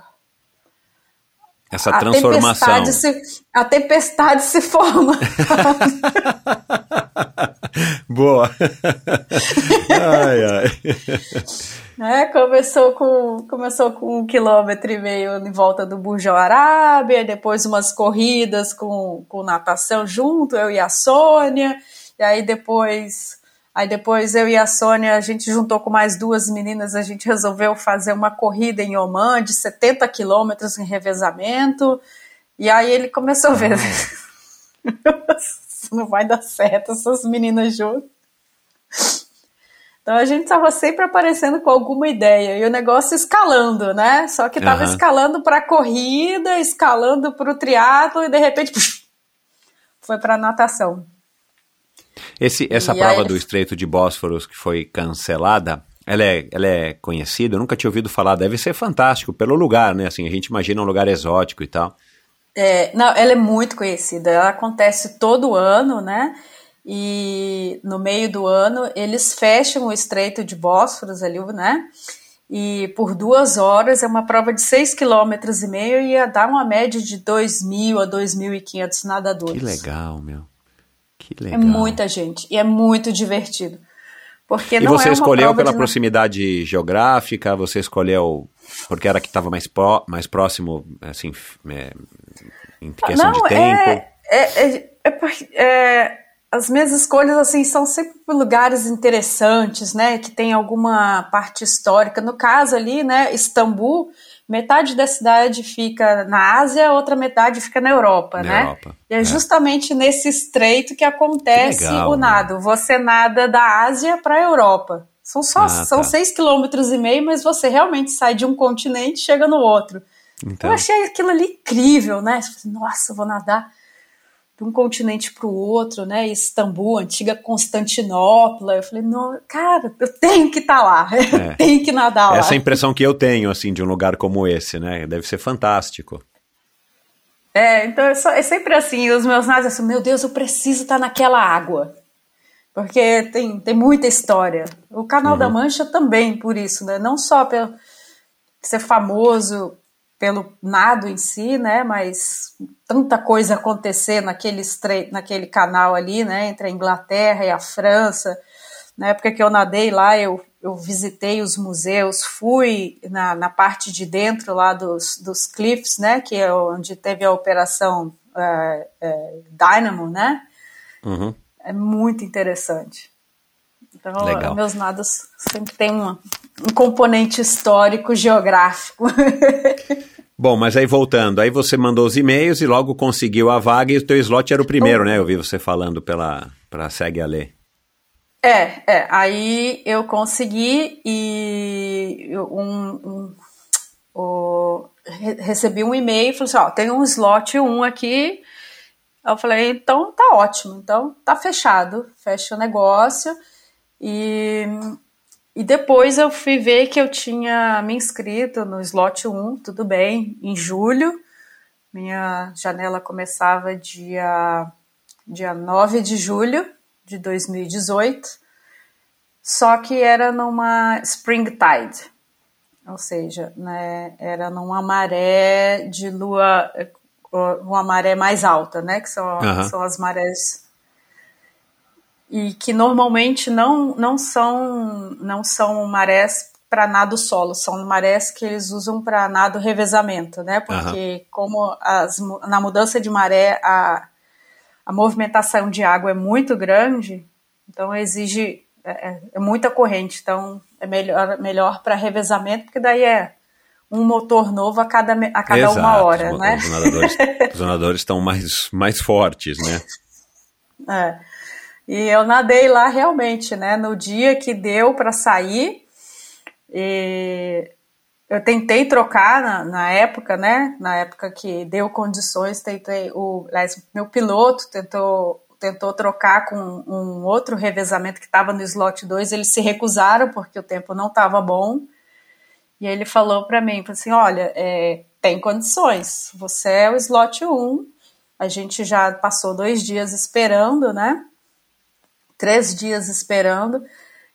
Essa a transformação. tempestade se, a tempestade se forma. Boa. ai, ai. né? Começou com, começou com um quilômetro e meio em volta do Bujão Arábia, depois umas corridas com, com natação junto, eu e a Sônia, e aí depois, aí depois eu e a Sônia, a gente juntou com mais duas meninas, a gente resolveu fazer uma corrida em Oman de 70 quilômetros em revezamento, e aí ele começou a ver, Isso não vai dar certo essas meninas juntas. Então a gente estava sempre aparecendo com alguma ideia e o negócio escalando, né? Só que estava Aham. escalando para corrida, escalando para o triatlo e de repente foi para natação. Esse, essa E prova aí- do Estreito de Bósforos que foi cancelada, ela é, ela é conhecida? Eu nunca tinha ouvido falar. Deve ser fantástico pelo lugar, né? Assim, a gente imagina um lugar exótico e tal. É, não, ela é muito conhecida. Ela acontece todo ano, né? E no meio do ano eles fecham o Estreito de Bósforos ali, né? E por duas horas é uma prova de 6,5 km e meio e ia dar uma média de 2.000 a 2.500 nadadores. Que legal, meu. Que É legal. muita gente e é muito divertido. Porque E não você é escolheu pela de- proximidade geográfica? Você escolheu porque era que estava mais, pró- mais próximo, assim, é, em questão de não, tempo? É, é, é, é porque, é, as minhas escolhas assim são sempre por lugares interessantes, né? Que tem alguma parte histórica. No caso ali, né? Istambul, metade da cidade fica na Ásia, outra metade fica na Europa, Na né? Europa, E é, é. justamente nesse estreito que acontece Que legal, o né? nado. Você nada da Ásia para a Europa. São só Ah, são tá. seis quilômetros e meio, mas você realmente sai de um continente e chega no outro. Então, Eu achei aquilo ali incrível, né? Nossa, vou nadar de um continente para o outro, né? Istambul, antiga Constantinopla. Eu falei, não, cara, eu tenho que estar lá, É. eu tenho que nadar lá. essa é a impressão que eu tenho, assim, de um lugar como esse, né? Deve ser fantástico. É, então é, só- é sempre assim, os meus nados assim, meu Deus, eu preciso estar naquela água. Porque tem, tem muita história. O Canal Uhum. da Mancha também, por isso, né? Não só pelo ser famoso pelo nado em si, né? Mas tanta coisa acontecer naquele, naquele canal ali, né? Entre a Inglaterra e a França. Na época que eu nadei lá, eu, eu visitei os museus, fui na, na parte de dentro lá dos, dos cliffs, né? Que é onde teve a operação eh, eh, Dynamo, né? Uhum. É muito interessante. Então, Legal. meus nados sempre têm um, um componente histórico, geográfico. Bom, mas aí voltando, aí você mandou os e-mails e logo conseguiu a vaga e o teu slot era o primeiro, né? Eu vi você falando pela para Segue a Lei. É, é. Aí eu consegui e um, um- recebi um e-mail e falei assim, ó, tem um slot 1 aqui. Eu falei, então tá ótimo, então tá fechado, fecha o negócio. E, e depois eu fui ver que eu tinha me inscrito no slot 1, tudo bem, em julho. Minha janela começava dia, dia 9 de julho de 2018, só que era numa spring tide, ou seja, né, era numa maré de lua, uma maré mais alta, né, que são, são as marés e que normalmente não, não são não são marés para nado solo, são marés que eles usam para nado revezamento, né? Porque como as, na mudança de maré a, a movimentação de água é muito grande, então exige é, é- é muita corrente, então é melhor melhor para revezamento, porque daí é um motor novo a cada a cada uma Exato, hora, os, né? Os nadadores, os nadadores estão mais, mais fortes, né? É. E eu nadei lá realmente, né? No dia que deu para sair, eu tentei trocar na, na época, né? Na época que deu condições, tentei o, meu piloto tentou tentou trocar com um outro revezamento que estava no slot 2, eles se recusaram porque o tempo não estava bom. E ele falou para mim, assim, olha, é, tem condições, você é o slot 1, a gente já passou dois dias esperando, né? Três dias esperando.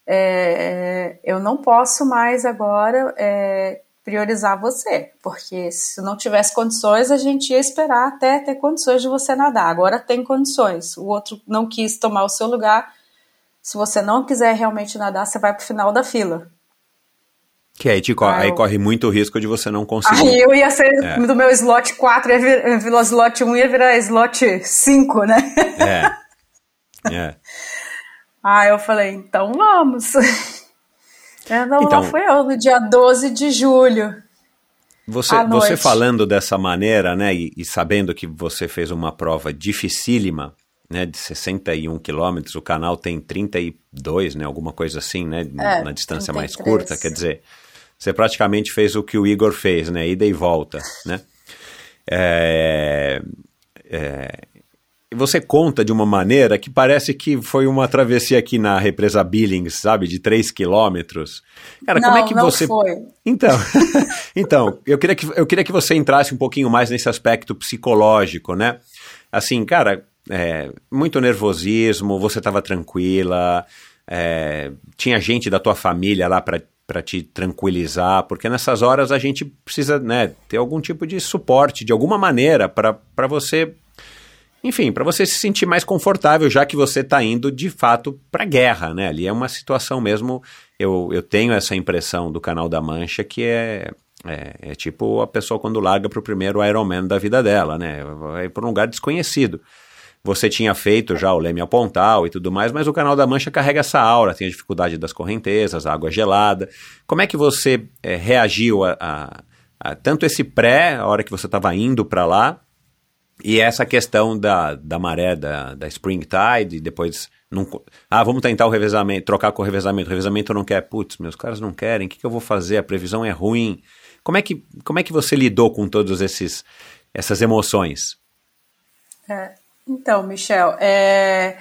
É, eu não posso mais agora é, priorizar você, porque se não tivesse condições, a gente ia esperar até ter condições de você nadar. Agora tem condições. O outro não quis tomar o seu lugar. Se você não quiser realmente nadar, você vai para o final da fila. Que aí, te Ah, aí eu- corre muito risco de você não conseguir. Aí eu ia ser É. do meu slot 4, ia vir- virar slot 1 ia virar slot 5, né? É. É. Ah, eu falei, então vamos. Não, Então- fui eu, no dia 12 de julho. Você, você falando dessa maneira, né, e, e sabendo que você fez uma prova dificílima, né, de 61 quilômetros, o canal tem 32, né, alguma coisa assim, né, É, na distância mais 33. curta, quer dizer, você praticamente fez o que o Igor fez, né, ida e volta, né. É, é, você conta de uma maneira que parece que foi uma travessia aqui na represa Billings, sabe, de 3 quilômetros. Cara, não, como é que não você foi. então, então eu, queria que, eu queria que você entrasse um pouquinho mais nesse aspecto psicológico, né? Assim, cara, é, muito nervosismo, você estava tranquila, é, tinha gente da tua família lá para para te tranquilizar, porque nessas horas a gente precisa né, ter algum tipo de suporte, de alguma maneira, para você enfim, para você se sentir mais confortável, já que você está indo de fato para a guerra, né? Ali é uma situação mesmo. Eu, eu tenho essa impressão do canal da Mancha que é, é, é tipo a pessoa quando larga para o primeiro Ironman da vida dela, né? Vai para um lugar desconhecido. Você tinha feito já o Leme ao Pontal e tudo mais, mas o canal da Mancha carrega essa aura, tem a dificuldade das correntezas, a água gelada. Como é que você é, reagiu a, a, a tanto esse pré, a hora que você estava indo para lá, e essa questão da, da maré, da, da spring tide, e depois. Não, ah, vamos tentar o revezamento, trocar com o revezamento. O revezamento não quer, putz, meus caras não querem, o que, que eu vou fazer? A previsão é ruim. Como é que, como é que você lidou com todas essas emoções? É, então, Michel, é,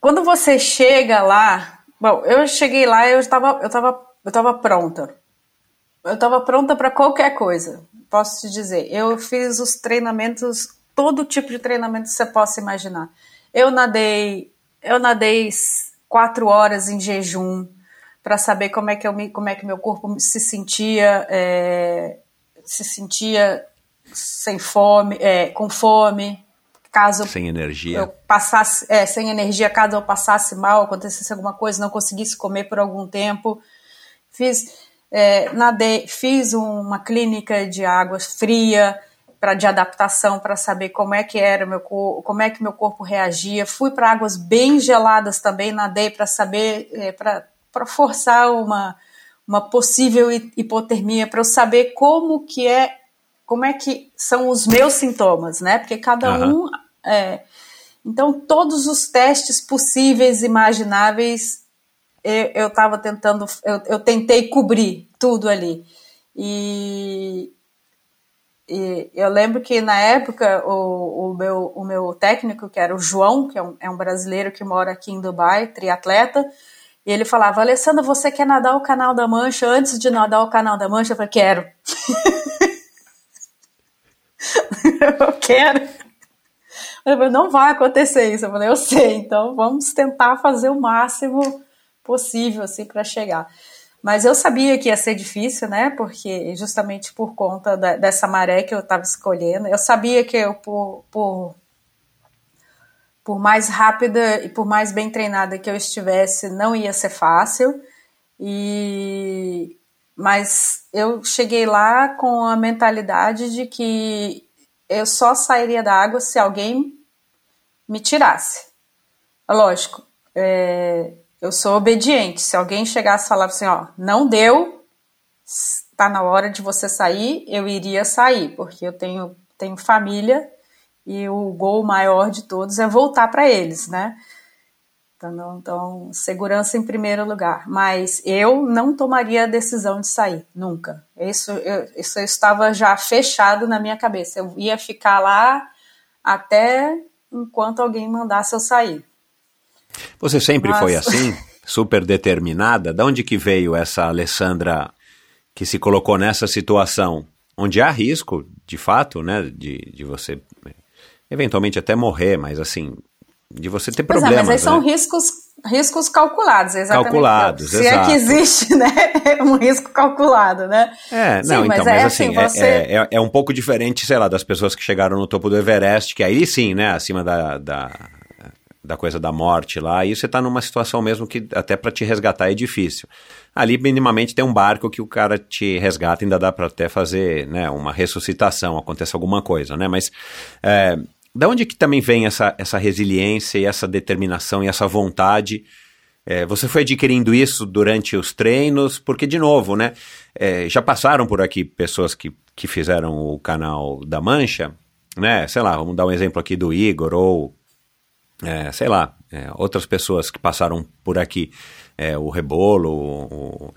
quando você chega lá. Bom, eu cheguei lá eu estava eu tava, eu tava pronta. Eu estava pronta para qualquer coisa, posso te dizer. Eu fiz os treinamentos, todo tipo de treinamento que você possa imaginar. Eu nadei, eu nadei quatro horas em jejum para saber como é que eu me, como é que meu corpo se sentia, é, se sentia sem fome, é, com fome, caso sem energia, eu passasse, é, sem energia, caso eu passasse mal, acontecesse alguma coisa, não conseguisse comer por algum tempo, fiz, é, nadei, fiz uma clínica de água fria para de adaptação para saber como é que era meu corpo, como é que meu corpo reagia, fui para águas bem geladas também, nadei para saber, é, para forçar uma uma possível hipotermia, para eu saber como que é como é que são os meus sintomas, né? Porque cada Aham. um. É, então, todos os testes possíveis, imagináveis, eu estava tentando, eu, eu tentei cobrir tudo ali. E, e eu lembro que na época o, o, meu, o meu técnico, que era o João, que é um, é um brasileiro que mora aqui em Dubai, triatleta, E ele falava, Alessandra, você quer nadar o Canal da Mancha antes de nadar o Canal da Mancha? Eu falei, quero. eu quero. Eu falei, não vai acontecer isso. Eu falei, eu sei, então vamos tentar fazer o máximo possível assim para chegar. Mas eu sabia que ia ser difícil, né? Porque justamente por conta da, dessa maré que eu estava escolhendo, eu sabia que eu por, por por mais rápida e por mais bem treinada que eu estivesse, não ia ser fácil. E mas eu cheguei lá com a mentalidade de que eu só sairia da água se alguém me tirasse. Lógico, é, eu sou obediente. Se alguém chegasse e falasse assim, ó, não deu, está na hora de você sair, eu iria sair, porque eu tenho, tenho família e o gol maior de todos é voltar para eles, né? Então, então, segurança em primeiro lugar. Mas eu não tomaria a decisão de sair, nunca. Isso eu, isso eu estava já fechado na minha cabeça. Eu ia ficar lá até enquanto alguém mandasse eu sair. Você sempre Mas... foi assim? Super determinada? De onde que veio essa Alessandra que se colocou nessa situação? Onde há risco, de fato, né, de, de você eventualmente até morrer, mas assim, de você ter pois problemas. É, mas aí são né? riscos, riscos calculados, exatamente. Calculados, Se exato. é que existe, né? um risco calculado, né? É, não, Sim, então, mas, é, assim, assim você... é, é, é, um pouco diferente, sei lá, das pessoas que chegaram no topo do Everest, que aí sim, né, acima da, da, da coisa da morte lá, aí você está numa situação mesmo que até para te resgatar é difícil. Ali, minimamente, tem um barco que o cara te resgata, ainda dá para até fazer né, uma ressuscitação, acontece alguma coisa, né? Mas é, da onde que também vem essa, essa resiliência e essa determinação e essa vontade? É, você foi adquirindo isso durante os treinos? Porque, de novo, né? É, já passaram por aqui pessoas que, que fizeram o canal da Mancha, né? Sei lá, vamos dar um exemplo aqui do Igor ou, é, sei lá, é, outras pessoas que passaram por aqui. É, o Rebolo, o,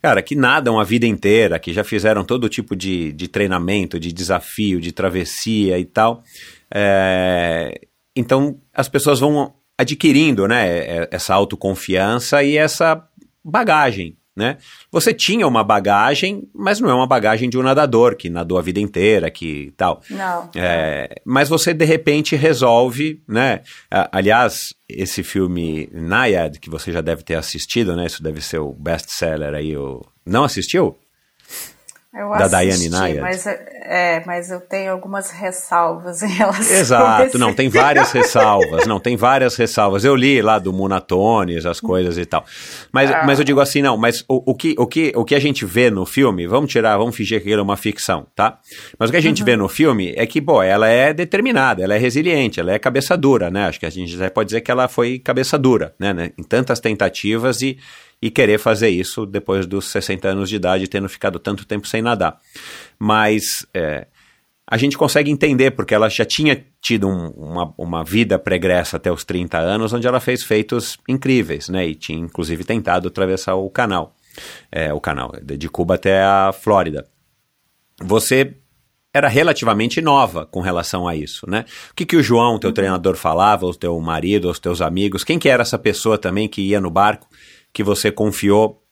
cara, que nadam a vida inteira, que já fizeram todo tipo de, de treinamento, de desafio, de travessia e tal. É, então as pessoas vão adquirindo né, é, essa autoconfiança e essa bagagem. Né? Você tinha uma bagagem, mas não é uma bagagem de um nadador que nadou a vida inteira, que tal. Não. É, mas você de repente resolve, né? Aliás, esse filme Naiad, que você já deve ter assistido, né? Isso deve ser o best-seller aí. O... Não assistiu? Eu da Diane Nayar. Mas, é, mas eu tenho algumas ressalvas em relação Exato, não, tem várias ressalvas, não, tem várias ressalvas. Eu li lá do Munatones, as coisas e tal. Mas, ah. mas eu digo assim, não, mas o, o, que, o, que, o que a gente vê no filme, vamos tirar, vamos fingir que ele é uma ficção, tá? Mas o que a gente uhum. vê no filme é que, pô, ela é determinada, ela é resiliente, ela é cabeça dura, né? Acho que a gente pode dizer que ela foi cabeça dura, né? né? Em tantas tentativas e e querer fazer isso depois dos 60 anos de idade, tendo ficado tanto tempo sem nadar. Mas é, a gente consegue entender, porque ela já tinha tido um, uma, uma vida pregressa até os 30 anos, onde ela fez feitos incríveis, né? E tinha inclusive tentado atravessar o canal, é, o canal, de Cuba até a Flórida. Você era relativamente nova com relação a isso, né? O que, que o João, teu treinador, falava, o teu marido, os teus amigos? Quem que era essa pessoa também que ia no barco que você confiou,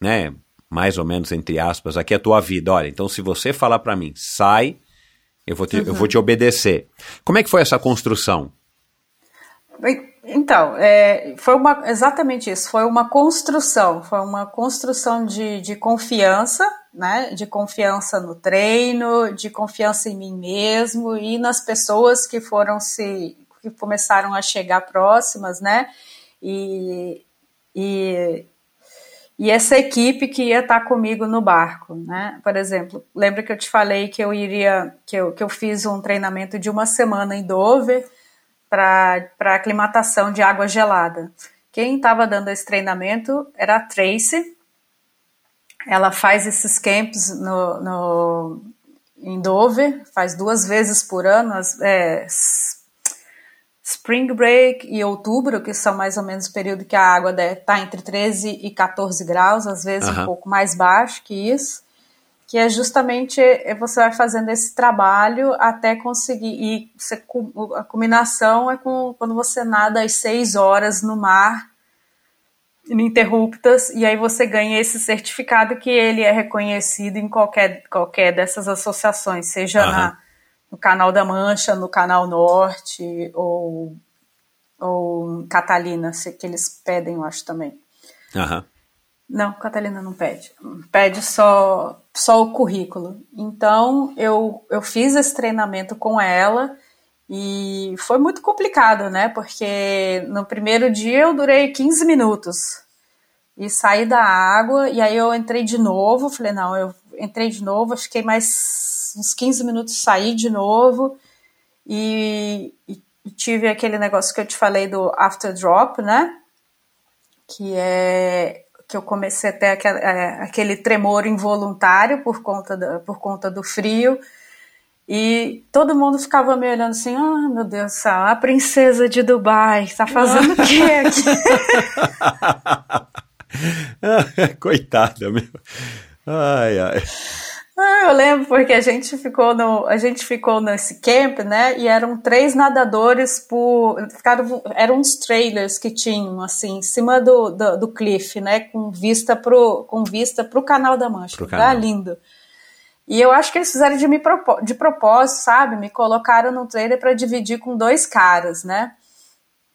né, mais ou menos entre aspas, aqui a tua vida. Olha, então se você falar para mim, sai, eu vou, te, uhum. eu vou te obedecer. Como é que foi essa construção? Então, é, foi uma, exatamente isso, foi uma construção, foi uma construção de, de confiança, né, de confiança no treino, de confiança em mim mesmo e nas pessoas que foram se, que começaram a chegar próximas, né, e e, e essa equipe que ia estar comigo no barco, né? Por exemplo, lembra que eu te falei que eu iria, que eu, que eu fiz um treinamento de uma semana em Dover para aclimatação de água gelada. Quem estava dando esse treinamento era a Tracy. Ela faz esses camps no, no, em Dover, faz duas vezes por ano, é, Spring Break e outubro, que são mais ou menos o período que a água está entre 13 e 14 graus, às vezes uhum. um pouco mais baixo que isso, que é justamente é, você vai fazendo esse trabalho até conseguir, e você, a combinação é com, quando você nada às 6 horas no mar, ininterruptas, e aí você ganha esse certificado que ele é reconhecido em qualquer, qualquer dessas associações, seja Aham. na, no Canal da Mancha, no Canal Norte, ou, ou Catalina, que eles pedem, eu acho também. Aham. Não, Catalina não pede. Pede só, só o currículo. Então, eu, eu fiz esse treinamento com ela e foi muito complicado, né? Porque no primeiro dia eu durei 15 minutos e saí da água e aí eu entrei de novo. Falei, não, eu entrei de novo, fiquei mais uns 15 minutos, saí de novo e, e- tive aquele negócio que eu te falei do after drop, né? que é que eu comecei a ter aquele, é, aquele tremor involuntário por conta, da, por conta do frio. E todo mundo ficava me olhando assim, ah, meu Deus do céu, a princesa de Dubai, tá fazendo o quê aqui? Coitada, meu. Ai, ai. Ah, eu lembro porque a gente ficou no, a gente ficou nesse camp, né? E eram três nadadores por, ficaram, eram uns trailers que tinham assim em cima do, do, do cliff, né? Com vista pro, com vista pro Canal da Mancha. Pro canal. lindo. E eu acho que eles fizeram de, me propo- de propósito, sabe? Me colocaram no trailer para dividir com dois caras, né?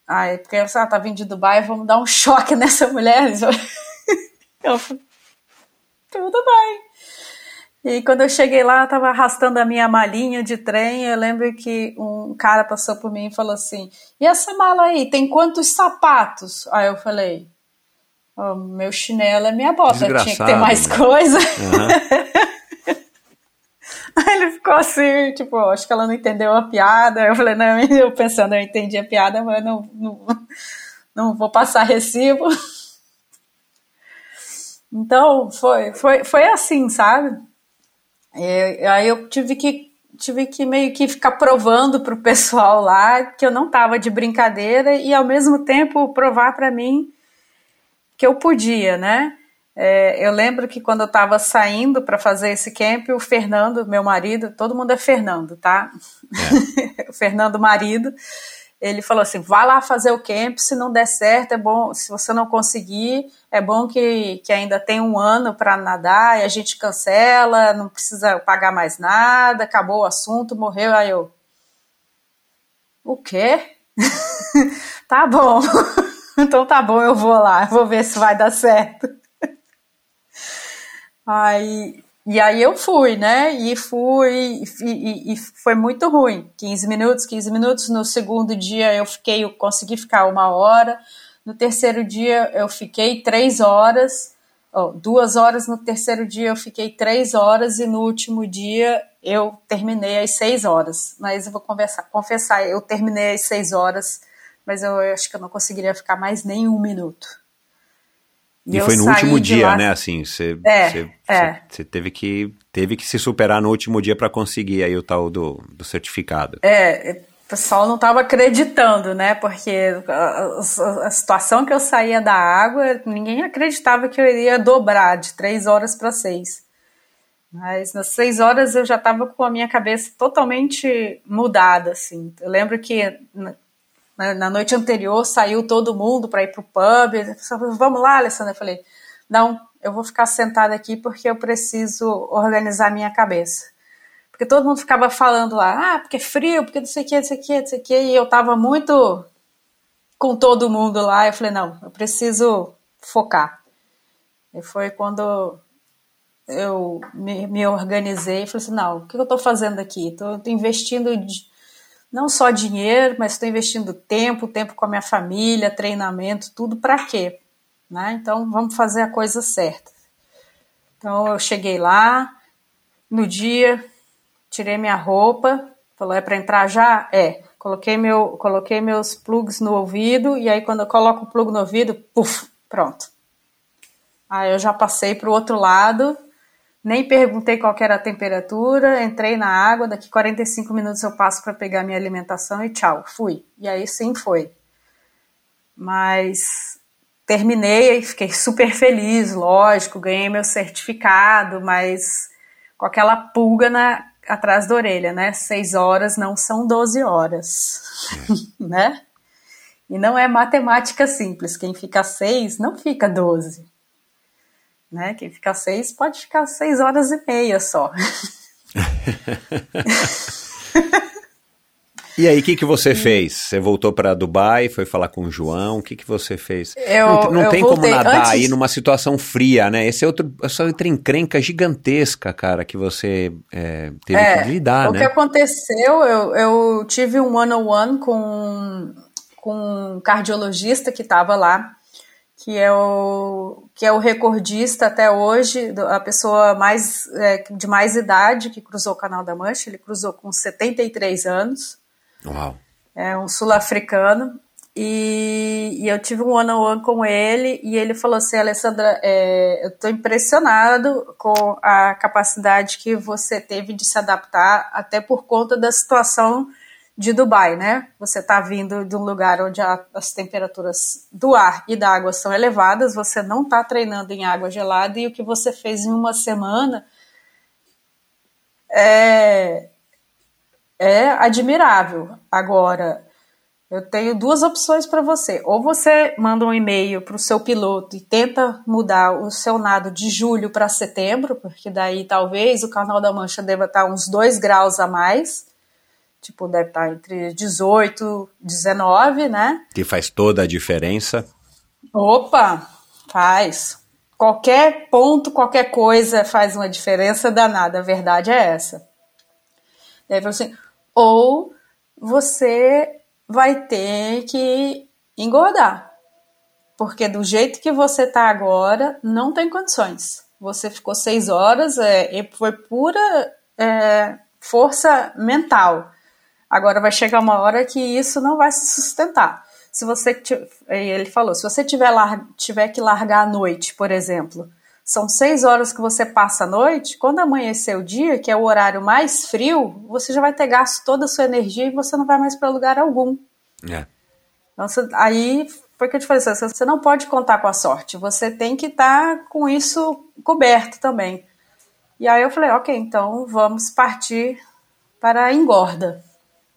Ai, porque ela ah, tá vindo de Dubai, vamos dar um choque nessa mulher. Eu tudo bem. E quando eu cheguei lá, eu tava arrastando a minha malinha de trem. Eu lembro que um cara passou por mim e falou assim: E essa mala aí, tem quantos sapatos? Aí eu falei: "Ó, Meu chinelo é minha bota, tinha que ter mais né? coisa. Aham. Aí ele ficou assim, tipo, acho que ela não entendeu a piada. Eu falei: Não, eu pensando, eu entendi a piada, mas não, não, não vou passar recibo. Então, foi, foi, foi assim, sabe? E, aí eu tive que tive que meio que ficar provando pro pessoal lá que eu não tava de brincadeira e ao mesmo tempo provar para mim que eu podia, né? É, eu lembro que quando eu estava saindo para fazer esse camp, o Fernando, meu marido, todo mundo é Fernando, tá? o Fernando, marido, ele falou assim: vá lá fazer o camp, se não der certo, é bom, se você não conseguir, é bom que, que ainda tem um ano para nadar e a gente cancela, não precisa pagar mais nada, acabou o assunto, morreu. Aí eu. O quê? tá bom. então tá bom, eu vou lá, vou ver se vai dar certo. Aí, e aí eu fui, né? E fui, e, e- e foi muito ruim. 15 minutos, 15 minutos. No segundo dia eu fiquei, eu consegui ficar uma hora. No terceiro dia eu fiquei três horas. Oh, duas horas no terceiro dia eu fiquei três horas e no último dia eu terminei às seis horas. Mas eu vou conversar, confessar, eu terminei às seis horas, mas eu acho que eu não conseguiria ficar mais nem um minuto. E eu foi no último dia, lá- né? Assim, você É, é. teve que teve que se superar no último dia para conseguir aí o tal do, do certificado. É, o pessoal não estava acreditando, né? Porque a, a- a situação que eu saía da água, ninguém acreditava que eu iria dobrar de três horas para seis. Mas nas seis horas eu já estava com a minha cabeça totalmente mudada, assim. Eu lembro que na, na- na noite anterior saiu todo mundo para ir pro pub. A pessoa falou, Vamos lá, Alessandra. Eu falei, não, eu vou ficar sentada aqui porque eu preciso organizar minha cabeça. Porque todo mundo ficava falando lá, ah, porque é frio, porque não sei o que, não sei o que, não sei o que, e eu tava muito com todo mundo lá, eu falei, não, eu preciso focar. E foi quando eu me, me organizei e falei assim, não, o que eu tô fazendo aqui? Tô investindo de- não só dinheiro, mas estou investindo tempo, tempo com a minha família, treinamento, tudo para quê? Né? Então vamos fazer a coisa certa. Então eu cheguei lá, no dia, tirei minha roupa, falou, é para entrar já? É. Coloquei, meu, coloquei meus plugs no ouvido, e aí quando eu coloco o plug no ouvido, puf, pronto. Aí eu já passei para o outro lado, nem perguntei qual era a temperatura, entrei na água, daqui 45 minutos eu passo para pegar minha alimentação e tchau, fui. E aí sim foi. Mas terminei, fiquei super feliz, lógico, ganhei meu certificado, mas com aquela pulga na, atrás da orelha, né? Seis horas não são 12 horas, né? E não é matemática simples. Quem fica seis não fica doze. Né? Quem fica seis pode ficar seis horas e meia só. E aí, o que, que você fez? Você voltou para Dubai, foi falar com o João, o que, que você fez? Eu, não não eu tem como nadar Antes- aí numa situação fria, né? Esse é outro, essa outra encrenca gigantesca, cara, que você é, teve É, que lidar, o que né? aconteceu, eu, eu tive um one-on-one com, com um cardiologista que estava lá, que é, o, que é o recordista até hoje, a pessoa mais, é, de mais idade que cruzou o Canal da Mancha, ele cruzou com 73 anos, Uau. é um sul-africano, e, e eu tive um one-on-one com ele, e ele falou assim, Alessandra, é, eu estou impressionado com a capacidade que você teve de se adaptar, até por conta da situação de Dubai, né? Você está vindo de um lugar onde a- as temperaturas do ar e da água são elevadas, você não está treinando em água gelada, e o que você fez em uma semana é, é admirável. Agora, eu tenho duas opções para você. Ou você manda um e-mail para o seu piloto e tenta mudar o seu nado de julho para setembro, porque daí talvez o Canal da Mancha deva estar uns 2 graus a mais. Tipo, deve estar entre 18 e 19, né? Que faz toda a diferença. Opa, faz. Qualquer ponto, qualquer coisa faz uma diferença danada. A verdade é essa. Falou assim, ou você vai ter que engordar. Porque do jeito que você tá agora, não tem condições. Você ficou seis horas, é, e foi pura é, força mental. Agora vai chegar uma hora que isso não vai se sustentar. Se você, ele falou, se você tiver, tiver que largar à noite, por exemplo, são seis horas que você passa a noite, quando amanhecer o dia, que é o horário mais frio, você já vai ter gasto toda a sua energia e você não vai mais para lugar algum. É. Então, aí foi que eu te falei, você não pode contar com a sorte, você tem que estar com isso coberto também. E aí eu falei, ok, então vamos partir para a engorda.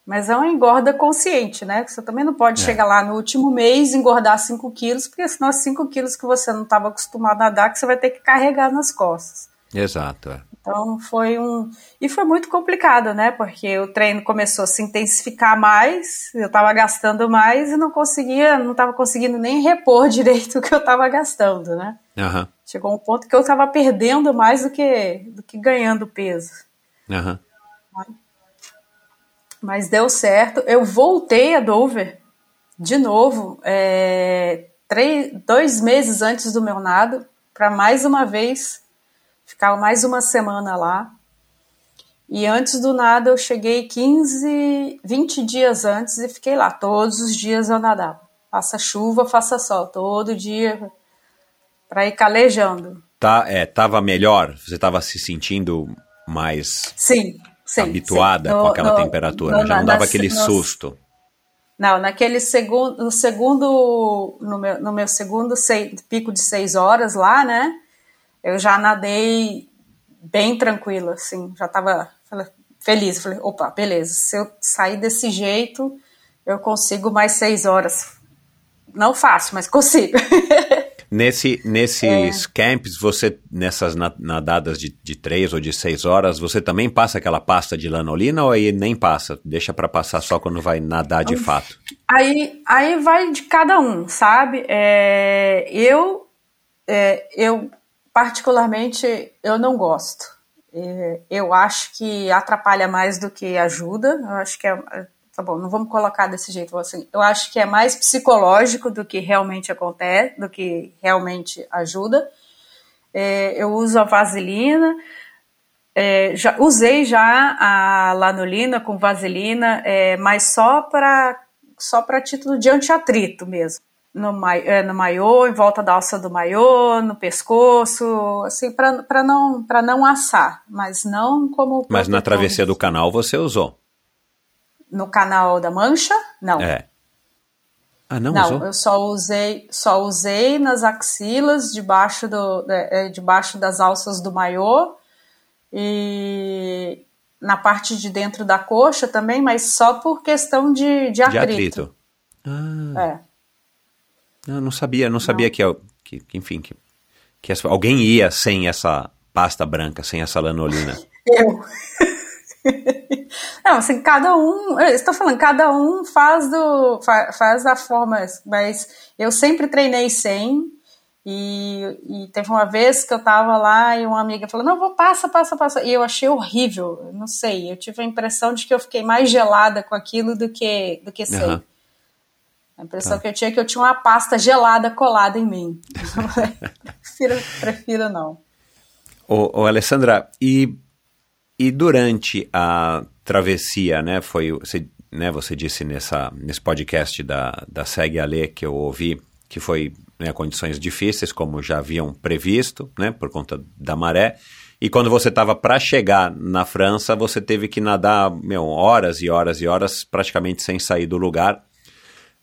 Mas é uma engorda consciente, né? Você também não pode É. chegar lá no último mês e engordar 5 quilos, porque senão 5 quilos que você não estava acostumado a dar, que você vai ter que carregar nas costas. Exato. é. Então foi um. E foi muito complicado, né? Porque o treino começou a se intensificar mais, eu estava gastando mais e não conseguia, não estava conseguindo nem repor direito o que eu estava gastando, né? Aham. Chegou um ponto que eu estava perdendo mais do que, do que ganhando peso. Aham. Mas deu certo. Eu voltei a Dover de novo, é, três, dois meses antes do meu nado, para mais uma vez ficar mais uma semana lá. E antes do nado eu cheguei 15, 20 dias antes e fiquei lá. Todos os dias eu nadava. Faça chuva, faça sol, todo dia para ir calejando. Tá, é, tava melhor? Você tava se sentindo mais Sim, sim. habituada sim. com No- aquela no- temperatura? no- Já não dava aquele susto? Não, naquele segundo, no segundo, no meu, no meu segundo sei- pico de seis horas lá, né? Eu já nadei bem tranquila, assim, já tava falei, feliz. Falei, opa, beleza, se eu sair desse jeito, eu consigo mais seis horas. Não fácil, mas consigo. Nesse, É. nesses camps, você, nessas na- nadadas de, de três ou de seis horas, você também passa aquela pasta de lanolina ou aí nem passa? Deixa pra passar só quando vai nadar de fato? Aí, aí vai de cada um, sabe? É, eu, é, eu particularmente, eu não gosto. É, eu acho que atrapalha mais do que ajuda. Eu acho que é, tá bom, não vamos colocar desse jeito assim. Eu acho que é mais psicológico do que realmente acontece, do que realmente ajuda. É, eu uso a vaselina. É, já, usei já a lanolina com vaselina, é, mas só para só para título de antiatrito mesmo. No, mai, é, no maiô, em volta da alça do maiô, no pescoço, assim, para não, pra não assar, mas não como. Mas na travessia do canal você usou? No canal da mancha? Não. É. Ah, não, Não, usou? eu só usei, só usei nas axilas, debaixo, do, é, debaixo das alças do maiô e na parte de dentro da coxa também, mas só por questão de, de De atrito. atrito. Ah, É. eu não sabia, não sabia que, que, que, enfim, que, que alguém ia sem essa pasta branca, sem essa lanolina. Eu. Não, assim, cada um, eu estou falando, cada um faz do fa- faz da forma, mas eu sempre treinei sem. E, e teve uma vez que eu tava lá e uma amiga falou: Não, vou, passa, passa, passa. E eu achei horrível, não sei. Eu tive a impressão de que eu fiquei mais gelada com aquilo do que, do que sem. Aham. A impressão que eu tinha é que eu tinha uma pasta gelada colada em mim. prefiro, prefiro não. Ô, ô, Alessandra, e, e durante a travessia, né, foi, você, né, você disse nessa, nesse podcast da, da Segue Alê que eu ouvi, que foi né, condições difíceis, como já haviam previsto, né, por conta da maré, e quando você estava para chegar na França, você teve que nadar, meu, horas e horas e horas, praticamente sem sair do lugar,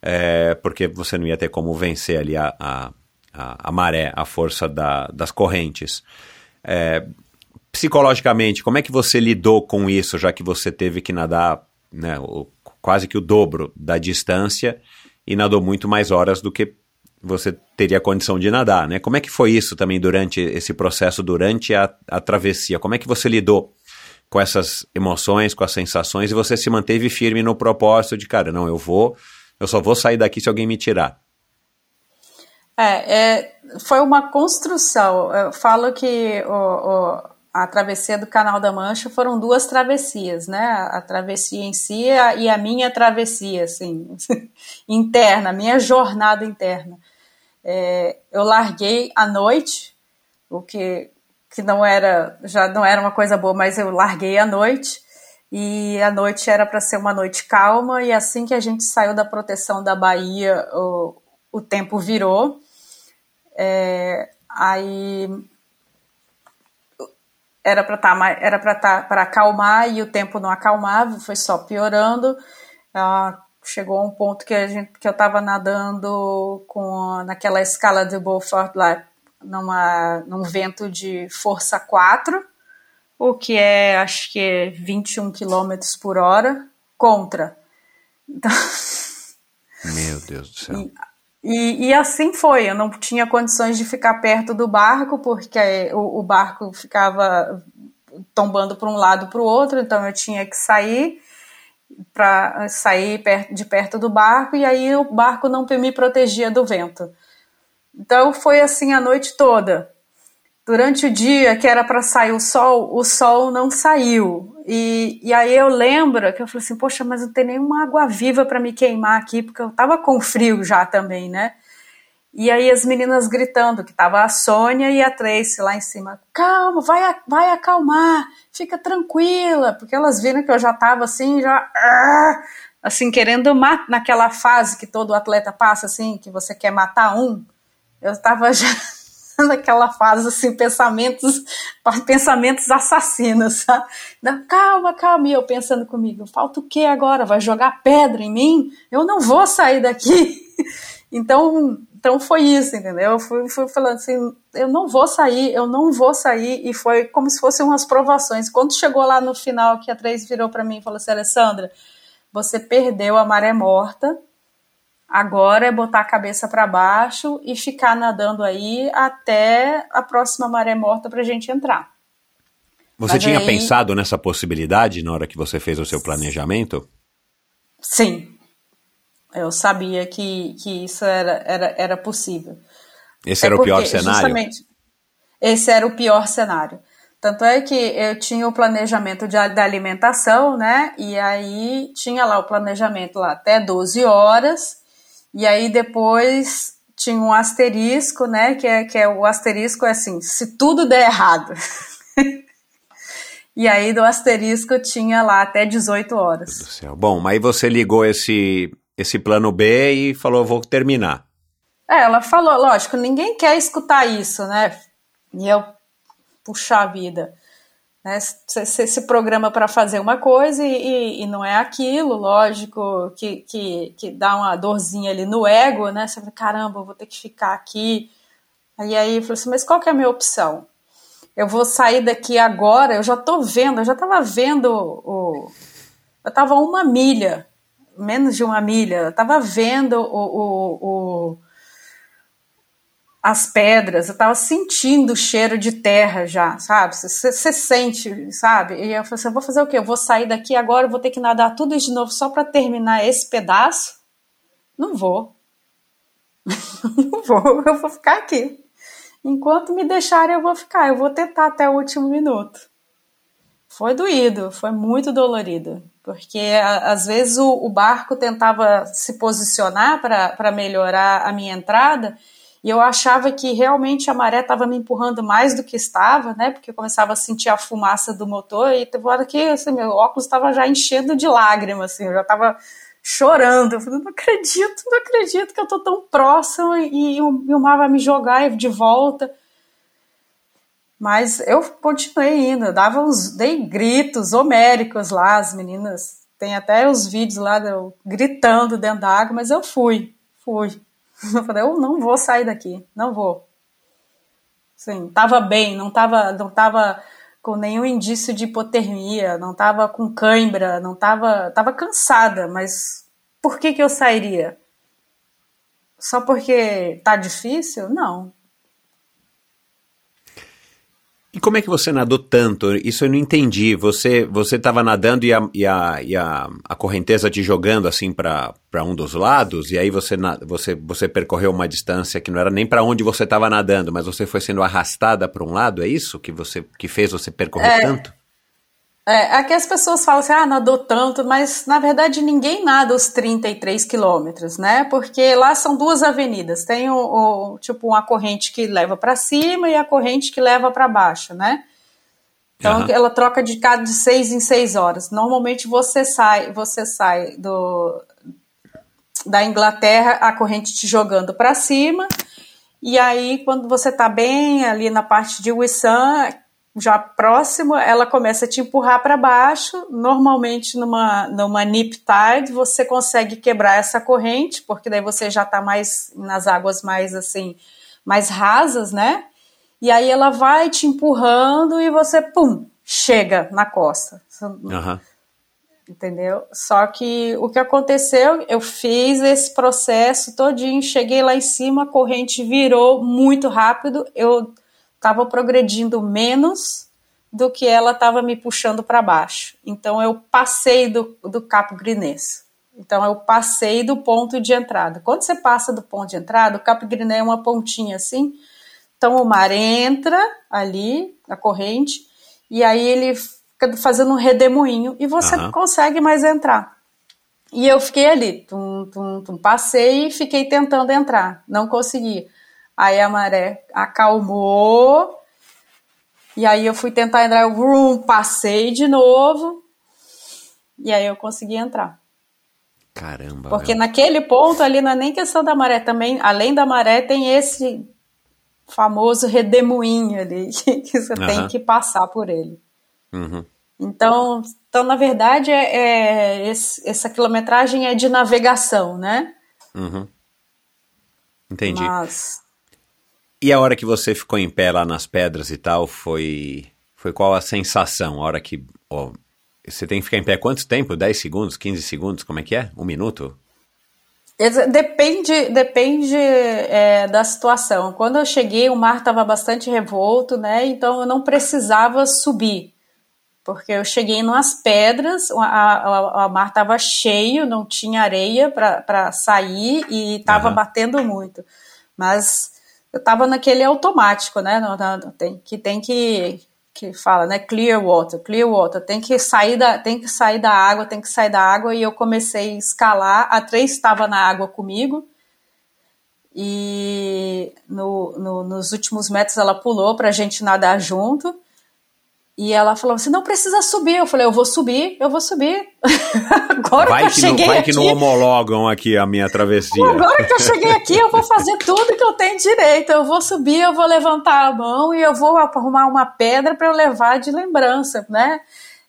é, porque você não ia ter como vencer ali a, a, a, a maré, a força da, das correntes. É, psicologicamente, como é que você lidou com isso, já que você teve que nadar né, o- quase que o dobro da distância e nadou muito mais horas do que você teria condição de nadar, né? Como é que foi isso também durante esse processo, durante a, a travessia? Como é que você lidou com essas emoções, com as sensações e você se manteve firme no propósito de, cara, não, eu vou, eu só vou sair daqui se alguém me tirar. É, é, foi uma construção. Eu falo que o, o- a travessia do Canal da Mancha foram duas travessias, né? A, travessia em si e a, e a minha travessia, assim, interna, a minha jornada interna. É, eu larguei à noite, o que, que não era já não era uma coisa boa, mas eu larguei à noite e a noite era para ser uma noite calma e assim que a gente saiu da proteção da Bahia, o, o tempo virou. É, aí era para tá, era para tá, para acalmar e o tempo não acalmava, foi só piorando. Ah, chegou a um ponto que a gente que eu estava nadando com naquela escala de Beaufort lá numa num vento de força 4, o que é acho que é 21 km por hora contra. Então, Meu Deus do céu. E, e assim foi, eu não tinha condições de ficar perto do barco, porque o, o barco ficava tombando para um lado para o outro, então eu tinha que sair para sair de perto do barco, e aí o barco não me protegia do vento. Então foi assim a noite toda. Durante o dia que era para sair o sol, o sol não saiu. E, e aí eu lembro que eu falei assim, poxa, mas não tem nenhuma água viva para me queimar aqui, porque eu tava com frio já também, né? E aí as meninas gritando, que tava a Sônia e a Tracy lá em cima, calma, vai, vai acalmar, fica tranquila, porque elas viram que eu já tava assim, já ah, assim, querendo matar, naquela fase que todo atleta passa, assim, que você quer matar um, eu tava já naquela fase, assim, pensamentos, pensamentos assassinos, sabe? Não, calma, calma, e eu pensando comigo, falta o que agora? Vai jogar pedra em mim? Eu não vou sair daqui. Então, então foi isso, entendeu? Eu fui, fui falando assim, eu não vou sair, eu não vou sair, e foi como se fossem umas provações. Quando chegou lá no final, que a Três virou para mim e falou assim, Alessandra, você perdeu a maré morta, agora é botar a cabeça para baixo e ficar nadando aí até a próxima maré morta para a gente entrar. Você Mas tinha aí- pensado nessa possibilidade na hora que você fez o seu planejamento? Sim, eu sabia que, que isso era, era, era possível. Esse É era o pior cenário? Justamente, esse era o pior cenário. Tanto é que eu tinha o planejamento de, da alimentação, né? E aí tinha lá o planejamento lá até 12 horas. E aí depois tinha um asterisco, né? Que é, que é o asterisco é assim, se tudo der errado. e aí do asterisco tinha lá até 18 horas. do céu. Bom, mas aí você ligou esse, esse plano B e falou, vou terminar. É, ela falou, lógico, ninguém quer escutar isso, né? E eu, puxa vida, né? Você se programa para fazer uma coisa e, e- não é aquilo, lógico, que, que, que dá uma dorzinha ali no ego, né? Você fala, caramba, vou ter que ficar aqui. E aí eu falei assim, mas qual que é a minha opção? Eu vou sair daqui agora, eu já tô vendo, eu já tava vendo o. Eu tava uma milha menos de uma milha. Eu tava vendo o, o, o as pedras, eu tava sentindo o cheiro de terra já, sabe? Você sente, sabe? E eu falei assim, eu vou fazer o quê? Eu vou sair daqui agora, vou ter que nadar tudo de novo só para terminar esse pedaço? Não vou. Não vou, eu vou ficar aqui. Enquanto me deixarem, eu vou ficar. Eu vou tentar até o último minuto. Foi doído, foi muito dolorido. Porque às vezes o, o barco tentava se posicionar para melhorar a minha entrada e eu achava que realmente a maré estava me empurrando mais do que estava, né? Porque eu começava a sentir a fumaça do motor e teve hora que assim, meu óculos estava já enchendo de lágrimas, assim, eu já estava chorando. Eu falei, não acredito, não acredito que eu estou tão próximo e, e, o, mar vai me jogar de volta. Mas eu continuei indo, eu dava uns, dei gritos homéricos lá, as meninas. Tem até os vídeos lá eu gritando dentro da água, mas eu fui, fui. Eu falei, eu não vou sair daqui, não vou. Sim, tava bem, não tava, não tava com nenhum indício de hipotermia, não tava com cãibra, não tava, tava cansada, mas por que que eu sairia? Só porque tá difícil? Não. E como é que você nadou tanto? Isso eu não entendi. Você você estava nadando e, a, e, a, e a, a correnteza te jogando assim para um dos lados, e aí você, você, você percorreu uma distância que não era nem para onde você estava nadando, mas você foi sendo arrastada para um lado, é isso que, você, que fez você percorrer é, tanto? É, aqui as pessoas falam assim, ah, nadou tanto, mas na verdade ninguém nada os 33 quilômetros, né? Porque lá são duas avenidas, tem o, o tipo uma corrente que leva para cima e a corrente que leva para baixo, né? Então uhum. ela troca de cada de seis em seis horas. Normalmente você sai, você sai do da Inglaterra a corrente te jogando para cima e aí quando você tá bem ali na parte de Wissan, já próximo, ela começa a te empurrar para baixo. Normalmente, numa, numa nip tide, você consegue quebrar essa corrente, porque daí você já está mais nas águas mais assim, mais rasas, né? E aí ela vai te empurrando e você, pum, chega na costa. Uhum. Entendeu? Só que o que aconteceu, eu fiz esse processo todinho, cheguei lá em cima, a corrente virou muito rápido, eu estava progredindo menos do que ela estava me puxando para baixo. Então eu passei do, do capo grinês. Então eu passei do ponto de entrada. Quando você passa do ponto de entrada, o capo grinês é uma pontinha assim. Então o mar entra ali, a corrente, e aí ele fica fazendo um redemoinho e você uhum. consegue mais entrar. E eu fiquei ali, tum, tum, tum, passei e fiquei tentando entrar, não consegui. Aí a maré acalmou. E aí eu fui tentar entrar, eu vrum, passei de novo. E aí eu consegui entrar. Caramba. Porque meu. naquele ponto ali não é nem questão da maré, também, além da maré, tem esse famoso redemoinho ali, que você uhum. tem que passar por ele. Uhum. Então, então, na verdade, é, é esse, essa quilometragem é de navegação, né? Uhum. Entendi. Mas e a hora que você ficou em pé lá nas pedras e tal, foi foi qual a sensação? A hora que ó, você tem que ficar em pé quanto tempo? 10 segundos, 15 segundos? Como é que é? Um minuto? Depende, depende é, da situação. Quando eu cheguei, o mar estava bastante revolto, né? Então eu não precisava subir, porque eu cheguei nas pedras, a, a, a mar estava cheio, não tinha areia para sair e estava uhum. batendo muito. Mas eu estava naquele automático, né? No, no, tem, que tem que que fala, né? Clear water, clear water. Tem que sair da, tem que sair da água, tem que sair da água. E eu comecei a escalar. A três estava na água comigo. E no, no, nos últimos metros ela pulou para a gente nadar junto. E ela falou assim: não precisa subir. Eu falei: eu vou subir, eu vou subir. agora vai que eu que cheguei não, vai aqui. que não homologam aqui a minha travessia. Agora que eu cheguei aqui, eu vou fazer tudo que eu tenho direito. Eu vou subir, eu vou levantar a mão e eu vou arrumar uma pedra para eu levar de lembrança, né?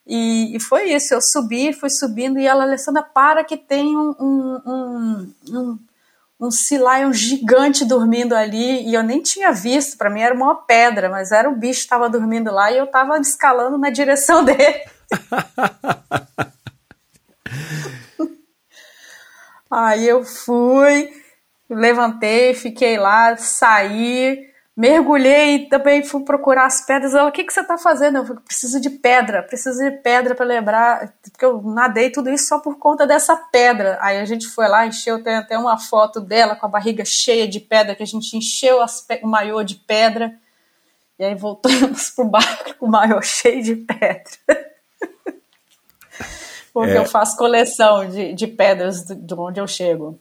E, e, foi isso. Eu subi, fui subindo e ela, Alessandra, para que tem um, um, um, um um Sea gigante dormindo ali e eu nem tinha visto, para mim era uma pedra, mas era o bicho que estava dormindo lá e eu estava escalando na direção dele. Aí eu fui, levantei, fiquei lá, saí, mergulhei também fui procurar as pedras. Ela, o que, que você está fazendo? Eu falei, preciso de pedra, preciso de pedra para lembrar, porque eu nadei tudo isso só por conta dessa pedra. Aí a gente foi lá, encheu, tem até uma foto dela com a barriga cheia de pedra, que a gente encheu as, o maiô de pedra. E aí voltamos pro barco com o maiô cheio de pedra. porque é. eu faço coleção de, de pedras de onde eu chego.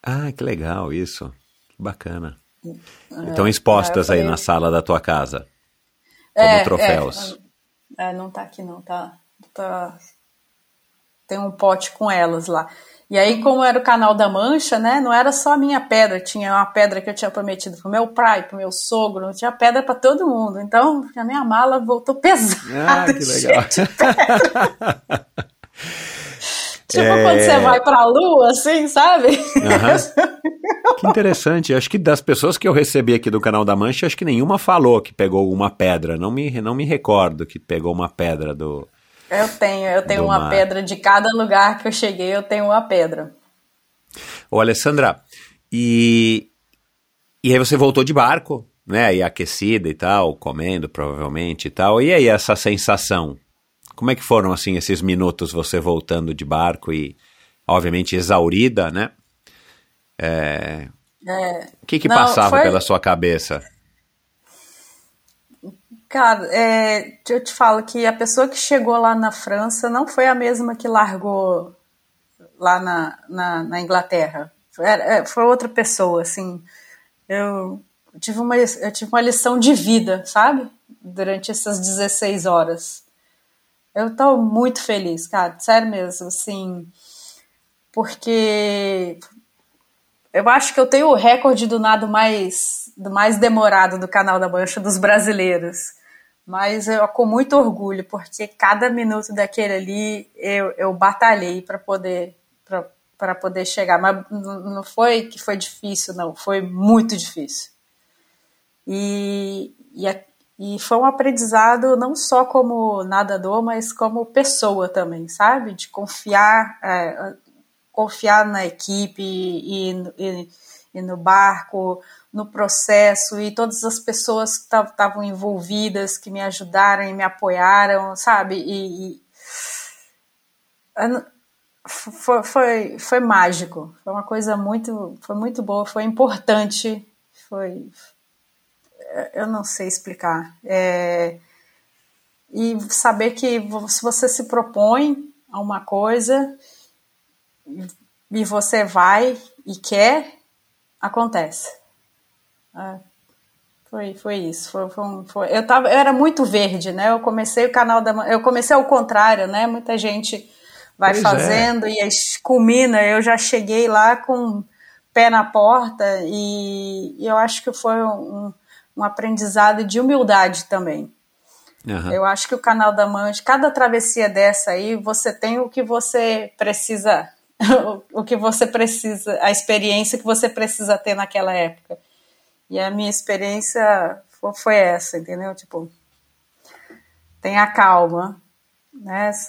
Ah, que legal isso. Que bacana. Estão é, expostas falei... aí na sala da tua casa. Como é, troféus. É, é, não tá aqui não, tá, tá. Tem um pote com elas lá. E aí, como era o canal da Mancha, né? Não era só a minha pedra, tinha uma pedra que eu tinha prometido pro meu pai, pro meu sogro, tinha pedra para todo mundo. Então, a minha mala voltou pesada. Ah, que legal. Tipo é... quando você vai pra lua, assim, sabe? Uhum. que interessante. Acho que das pessoas que eu recebi aqui do canal da Mancha, acho que nenhuma falou que pegou uma pedra. Não me, não me recordo que pegou uma pedra do. Eu tenho, eu tenho uma mar. pedra de cada lugar que eu cheguei, eu tenho uma pedra. Ô, Alessandra, e, e aí você voltou de barco, né? E aquecida e tal, comendo provavelmente e tal. E aí essa sensação? Como é que foram, assim, esses minutos você voltando de barco e, obviamente, exaurida, né? É... É... O que que Não, passava foi... pela sua cabeça? Cara, é, eu te falo que a pessoa que chegou lá na França não foi a mesma que largou lá na, na, na Inglaterra. Foi, é, foi, outra pessoa, assim. Eu tive, uma, eu tive uma lição de vida, sabe? Durante essas 16 horas. Eu tô muito feliz, cara, sério mesmo, assim, porque eu acho que eu tenho o recorde do nado mais, do mais demorado do canal da Mancha dos brasileiros. Mas eu com muito orgulho, porque cada minuto daquele ali eu, eu batalhei para poder para poder chegar. Mas não foi que foi difícil, não, foi muito difícil. E, e, e foi um aprendizado não só como nadador, mas como pessoa também, sabe? De confiar, é, confiar na equipe e, e, e, no barco, no processo e todas as pessoas que estavam envolvidas, que me ajudaram e me apoiaram, sabe? E, e foi, foi, foi mágico, foi uma coisa muito, foi muito boa, foi importante, foi, eu não sei explicar. É, e saber que se você se propõe a uma coisa e você vai e quer, acontece. É, foi, foi isso. Foi, foi, foi, eu, tava, eu era muito verde, né? Eu comecei o canal da. Eu comecei ao contrário, né? Muita gente vai pois é. fazendo é. e culmina. Eu já cheguei lá com pé na porta e, e eu acho que foi um, um aprendizado de humildade também. Uhum. Eu acho que o canal da Mancha, cada travessia dessa aí, você tem o que você precisa, o que você precisa, a experiência que você precisa ter naquela época. E a minha experiência foi essa, entendeu? Tipo, tenha calma, né?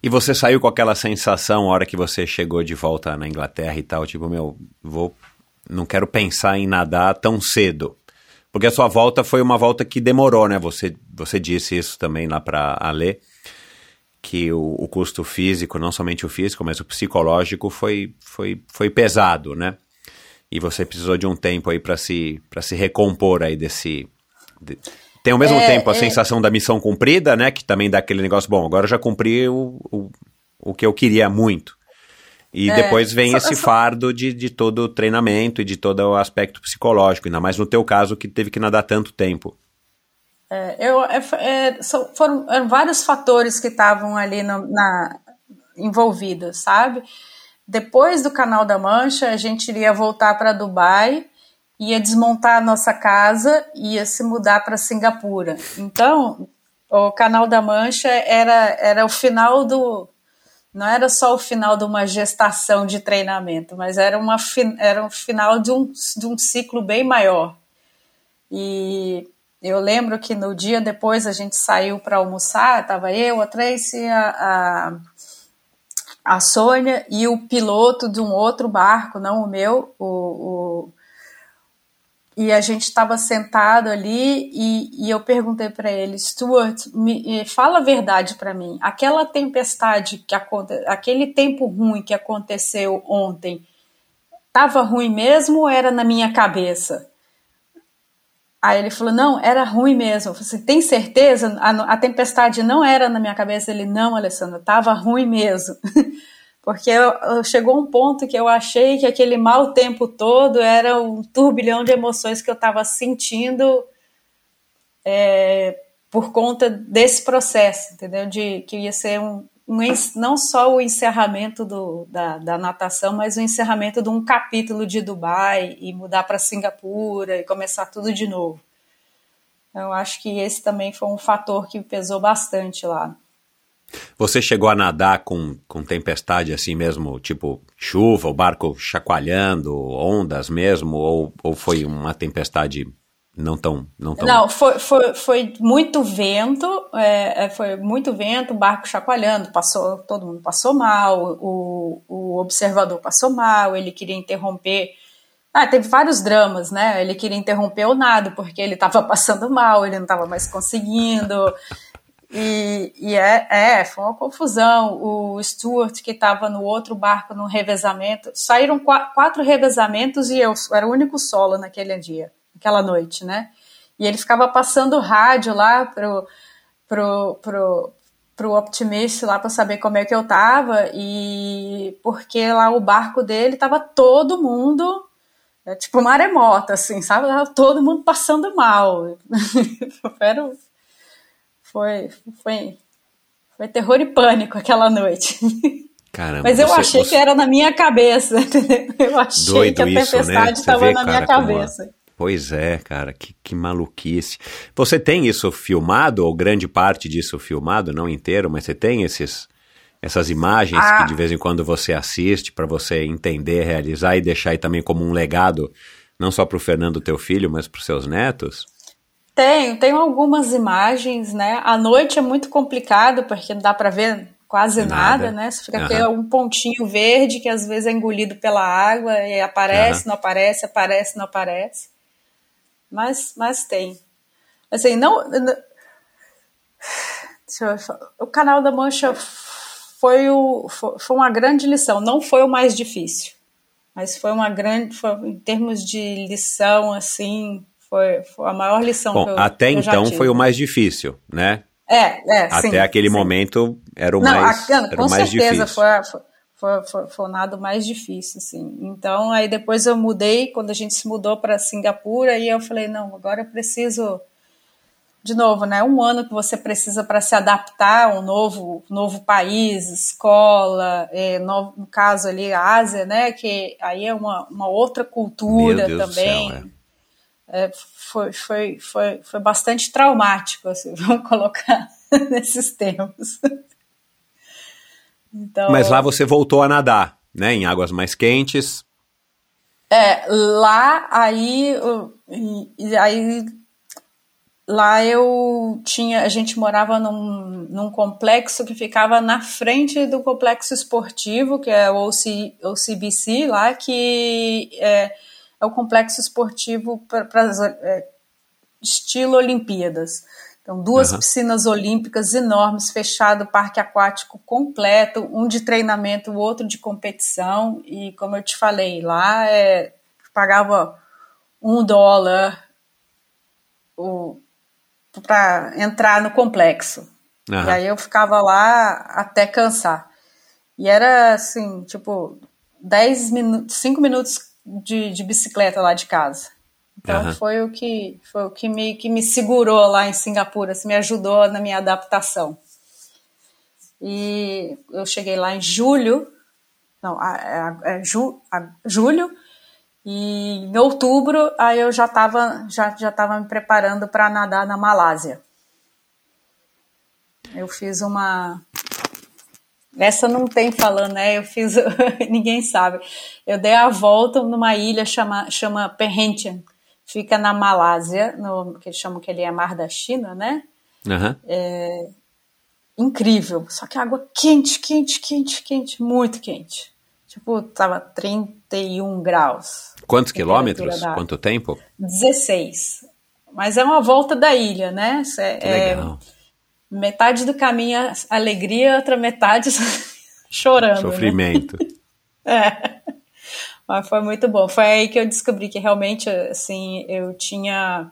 E você saiu com aquela sensação, a hora que você chegou de volta na Inglaterra e tal, tipo, meu, vou não quero pensar em nadar tão cedo. Porque a sua volta foi uma volta que demorou, né? Você, você disse isso também lá para a Lê, que o, o, custo físico, não somente o físico, mas o psicológico foi, foi, foi pesado, né? E você precisou de um tempo aí para se, se recompor aí desse... De, tem ao mesmo é, tempo a é... sensação da missão cumprida, né? Que também dá aquele negócio, bom, agora eu já cumpri o, o, o que eu queria muito. E é, depois vem só, esse só... fardo de, de todo o treinamento e de todo o aspecto psicológico, ainda mais no teu caso que teve que nadar tanto tempo. É, eu, é, é foram vários fatores que estavam ali no, na, envolvidos, sabe? Depois do Canal da Mancha, a gente iria voltar para Dubai, ia desmontar a nossa casa e ia se mudar para Singapura. Então, o Canal da Mancha era, era o final do, não era só o final de uma gestação de treinamento, mas era, uma, era o final de um, de um ciclo bem maior. E eu lembro que no dia depois a gente saiu para almoçar, estava eu, a Tracy, a, a, a Sônia e o piloto de um outro barco, não o meu, o, o e a gente estava sentado ali e, e eu perguntei para ele, Stuart, me, fala a verdade para mim. Aquela tempestade que aconteceu, aquele tempo ruim que aconteceu ontem, estava ruim mesmo ou era na minha cabeça? Aí ele falou, não, era ruim mesmo. Assim, tem certeza? A, a, tempestade não era na minha cabeça. Ele, não, Alessandra, estava ruim mesmo. Porque chegou um ponto que eu achei que aquele mau tempo todo era um turbilhão de emoções que eu estava sentindo é, por conta desse processo, entendeu? De que ia ser um, um não só o encerramento do, da, da, natação, mas o encerramento de um capítulo de Dubai e mudar para Singapura e começar tudo de novo. Eu acho que esse também foi um fator que pesou bastante lá. Você chegou a nadar com, com tempestade assim mesmo, tipo chuva, o barco chacoalhando, ondas mesmo, ou, ou foi uma tempestade não tão. Não, tão... não foi, foi, foi muito vento, é, é foi muito vento, o barco chacoalhando, passou, todo mundo passou mal, o, o observador passou mal, ele queria interromper. Ah, teve vários dramas, né? Ele queria interromper o nado porque ele estava passando mal, ele não estava mais conseguindo. E, e é, é, foi uma confusão. O Stuart, que estava no outro barco no revezamento, saíram quatro revezamentos e eu era o único solo naquele dia, naquela noite, né? E ele ficava passando rádio lá pro, pro, pro, pro Optimist lá para saber como é que eu tava e porque lá o barco dele tava todo mundo é tipo maremoto assim, sabe? Todo mundo passando mal. Era foi, foi, foi terror e pânico aquela noite. Caramba, Mas eu você, achei você... que era na minha cabeça, entendeu? Eu achei Doido que a tempestade estava né? na cara, minha cabeça. Pois é, cara, que, que maluquice. Você tem isso filmado, ou grande parte disso filmado, não inteiro, mas você tem esses, essas imagens ah. que de vez em quando você assiste para você entender, realizar e deixar aí também como um legado, não só para o Fernando, teu filho, mas para os seus netos? Tenho, tenho algumas imagens, né? À noite é muito complicado porque não dá para ver quase nada, nada né? Você fica uhum. aquele um pontinho verde que às vezes é engolido pela água e aparece, uhum. não aparece, aparece, não aparece. Mas, mas tem. Assim, não. não o canal da Mancha foi, o, foi, foi, uma grande lição. Não foi o mais difícil, mas foi uma grande. Foi, em termos de lição, assim, foi, foi a maior lição Bom, que eu até que eu então foi o mais difícil, né? É, é, Até sim, aquele sim. momento era o Não, mais, a, era com o mais certeza difícil. foi, foi, foi, foi o nado mais difícil, assim. Então, aí depois eu mudei, quando a gente se mudou para Singapura, e eu falei, não, agora eu preciso de novo, né? Um ano que você precisa para se adaptar a um novo, novo país, escola, é, no, no, caso ali a Ásia, né? Que aí é uma, uma outra cultura também. Céu, é é, foi, foi, foi, foi bastante traumático, assim, vamos colocar nesses termos. Então, Mas lá você voltou a nadar, né? Em águas mais quentes. É, lá aí, aí lá eu tinha, a gente morava num, num complexo que ficava na frente do complexo esportivo, que é o OC, OCBC lá, que é, é o complexo esportivo para é, estilo Olimpíadas. Então, duas uhum. piscinas olímpicas enormes, fechado, parque aquático completo, um de treinamento, o outro de competição. E como eu te falei, lá é, pagava um dólar para entrar no complexo. Uhum. E aí eu ficava lá até cansar. E era assim, tipo, 10 minutos, 5 minutos de, de bicicleta lá de casa. Então uhum. foi o que foi o que me, que me segurou lá em Singapura, assim, me ajudou na minha adaptação. E eu cheguei lá em julho, não, é, ju, julho, e em outubro aí eu já estava já, já tava me preparando para nadar na Malásia. Eu fiz uma essa não tem falando, né? Eu fiz, ninguém sabe. Eu dei a volta numa ilha chama, chama Perhentian, fica na Malásia, no que eles chamam que ele é Mar da China, né? Uhum. É, incrível. Só que água quente, quente, quente, quente, muito quente. Tipo, tava 31 graus. Quantos quilômetros? Quanto tempo? 16. Mas é uma volta da ilha, né? É, que legal. É, metade do caminho é alegria, outra metade chorando. né? Sofrimento. É. Mas foi muito bom. Foi aí que eu descobri que realmente, assim, eu tinha.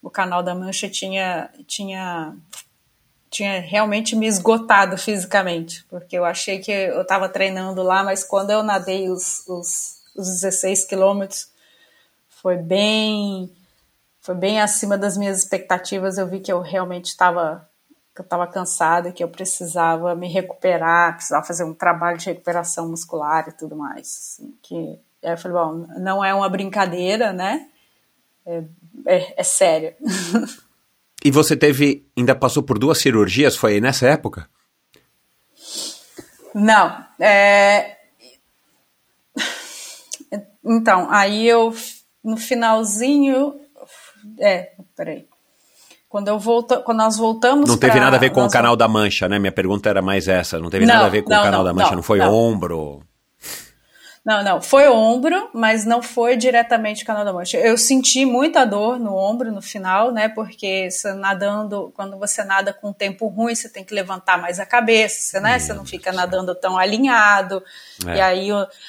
O canal da Mancha tinha, tinha, tinha realmente me esgotado fisicamente, porque eu achei que eu estava treinando lá, mas quando eu nadei os, os, os 16 quilômetros, foi bem, foi bem acima das minhas expectativas. Eu vi que eu realmente estava que eu estava cansada, que eu precisava me recuperar, precisava fazer um trabalho de recuperação muscular e tudo mais. Assim, que aí eu falei, bom, não é uma brincadeira, né? É, é, é sério. E você teve, ainda passou por duas cirurgias, foi nessa época? Não, é... Então, aí eu, no finalzinho, é, peraí. Quando, eu volta, quando nós voltamos. Não teve pra, nada a ver com o canal da Mancha, né? Minha pergunta era mais essa. Não teve Não, nada a ver com não, o canal não, da Mancha, não, foi ombro. Não, não, foi ombro, mas não foi diretamente canal da mancha. Eu senti muita dor no ombro no final, né? Porque você nadando, quando você nada com tempo ruim, você tem que levantar mais a cabeça, né? Você não fica nadando tão alinhado. É. E aí,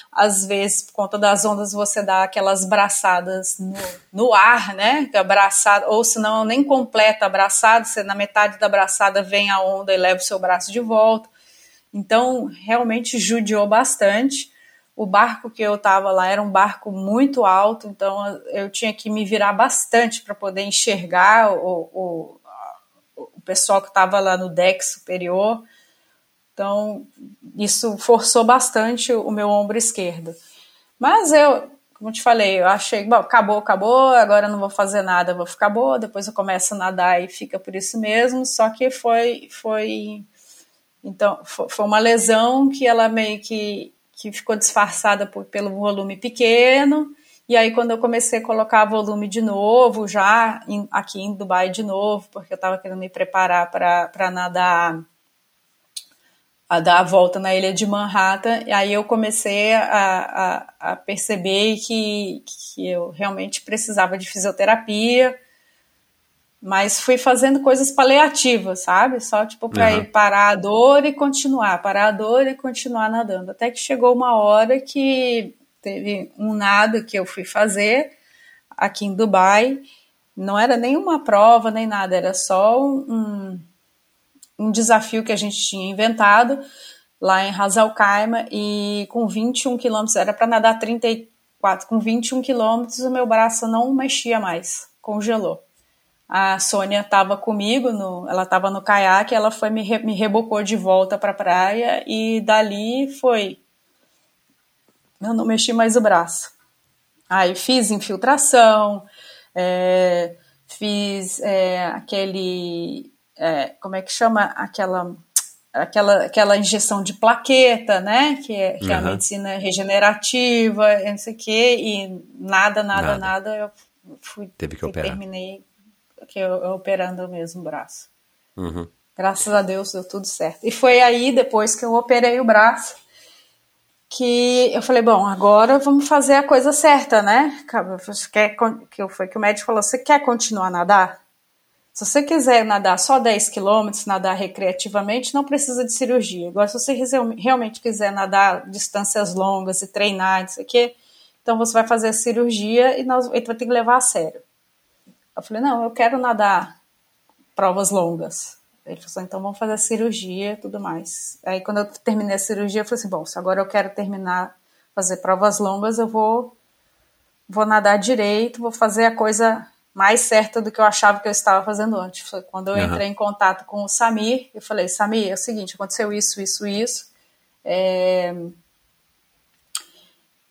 às vezes, por conta das ondas, você dá aquelas braçadas no, no ar, né? Que a braçada, ou se não, nem completa a braçada, você na metade da braçada vem a onda e leva o seu braço de volta. Então, realmente judiou bastante. O barco que eu estava lá era um barco muito alto, então eu tinha que me virar bastante para poder enxergar o, o, o pessoal que estava lá no deck superior. Então, isso forçou bastante o meu ombro esquerdo. Mas eu, como te falei, eu achei, bom, acabou, acabou, agora não vou fazer nada, vou ficar boa, depois eu começo a nadar e fica por isso mesmo. Só que foi, foi, então, foi uma lesão que ela meio que que ficou disfarçada por, pelo volume pequeno. E aí, quando eu comecei a colocar volume de novo, já em, aqui em Dubai de novo, porque eu estava querendo me preparar para nadar, a dar a volta na ilha de Manhattan, e aí eu comecei a, a, a perceber que, que eu realmente precisava de fisioterapia, mas fui fazendo coisas paliativas, sabe? Só tipo para Uhum. ir parar a dor e continuar, parar a dor e continuar nadando. Até que chegou uma hora que teve um nado que eu fui fazer aqui em Dubai. Não era nenhuma prova nem nada, era só um, um desafio que a gente tinha inventado lá em Khaimah e com 21 quilômetros, era para nadar 34, com 21 quilômetros o meu braço não mexia mais, congelou a Sônia estava comigo, no, ela estava no caiaque, ela foi me, re, me rebocou de volta para a praia e dali foi. Eu não mexi mais o braço. Aí fiz infiltração, é, fiz é, aquele. É, como é que chama? Aquela, aquela, aquela injeção de plaqueta, né? Que é, que é a Uhum. medicina regenerativa, não sei o quê, e nada, nada, Nada. nada, eu fui. Teve que operar. Terminei que eu, eu operando o mesmo braço. Uhum. Graças a Deus deu tudo certo. E foi aí, depois que eu operei o braço, que eu falei, bom, agora vamos fazer a coisa certa, né? Você quer, que foi que o médico falou, você quer continuar a nadar? Se você quiser nadar só 10 quilômetros, nadar recreativamente, não precisa de cirurgia. Agora, se você real- realmente quiser nadar distâncias longas e treinar, não sei o quê, então você vai fazer a cirurgia e nós, ele vai ter que levar a sério. Eu falei, não, eu quero nadar provas longas. Ele falou assim, então vamos fazer a cirurgia e tudo mais. Aí quando eu terminei a cirurgia, eu falei assim, bom, se agora eu quero terminar, fazer provas longas, eu vou, vou nadar direito, vou fazer a coisa mais certa do que eu achava que eu estava fazendo antes. Foi quando eu Aham. entrei em contato com o Samir, eu falei, Samir, é o seguinte, aconteceu isso, isso, isso. É,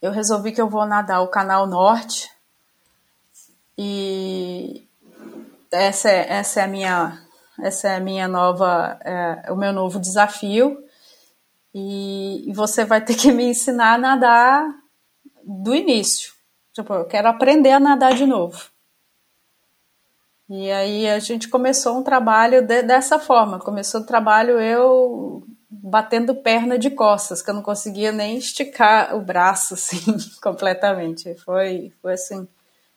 Eu resolvi que eu vou nadar o Canal Norte, e essa é, essa é a minha essa é a minha nova é, o meu novo desafio e, e você vai ter que me ensinar a nadar do início tipo eu quero aprender a nadar de novo E aí a gente começou um trabalho de, dessa forma. Começou o trabalho eu batendo perna de costas, que eu não conseguia nem esticar o braço assim completamente. Foi, foi assim,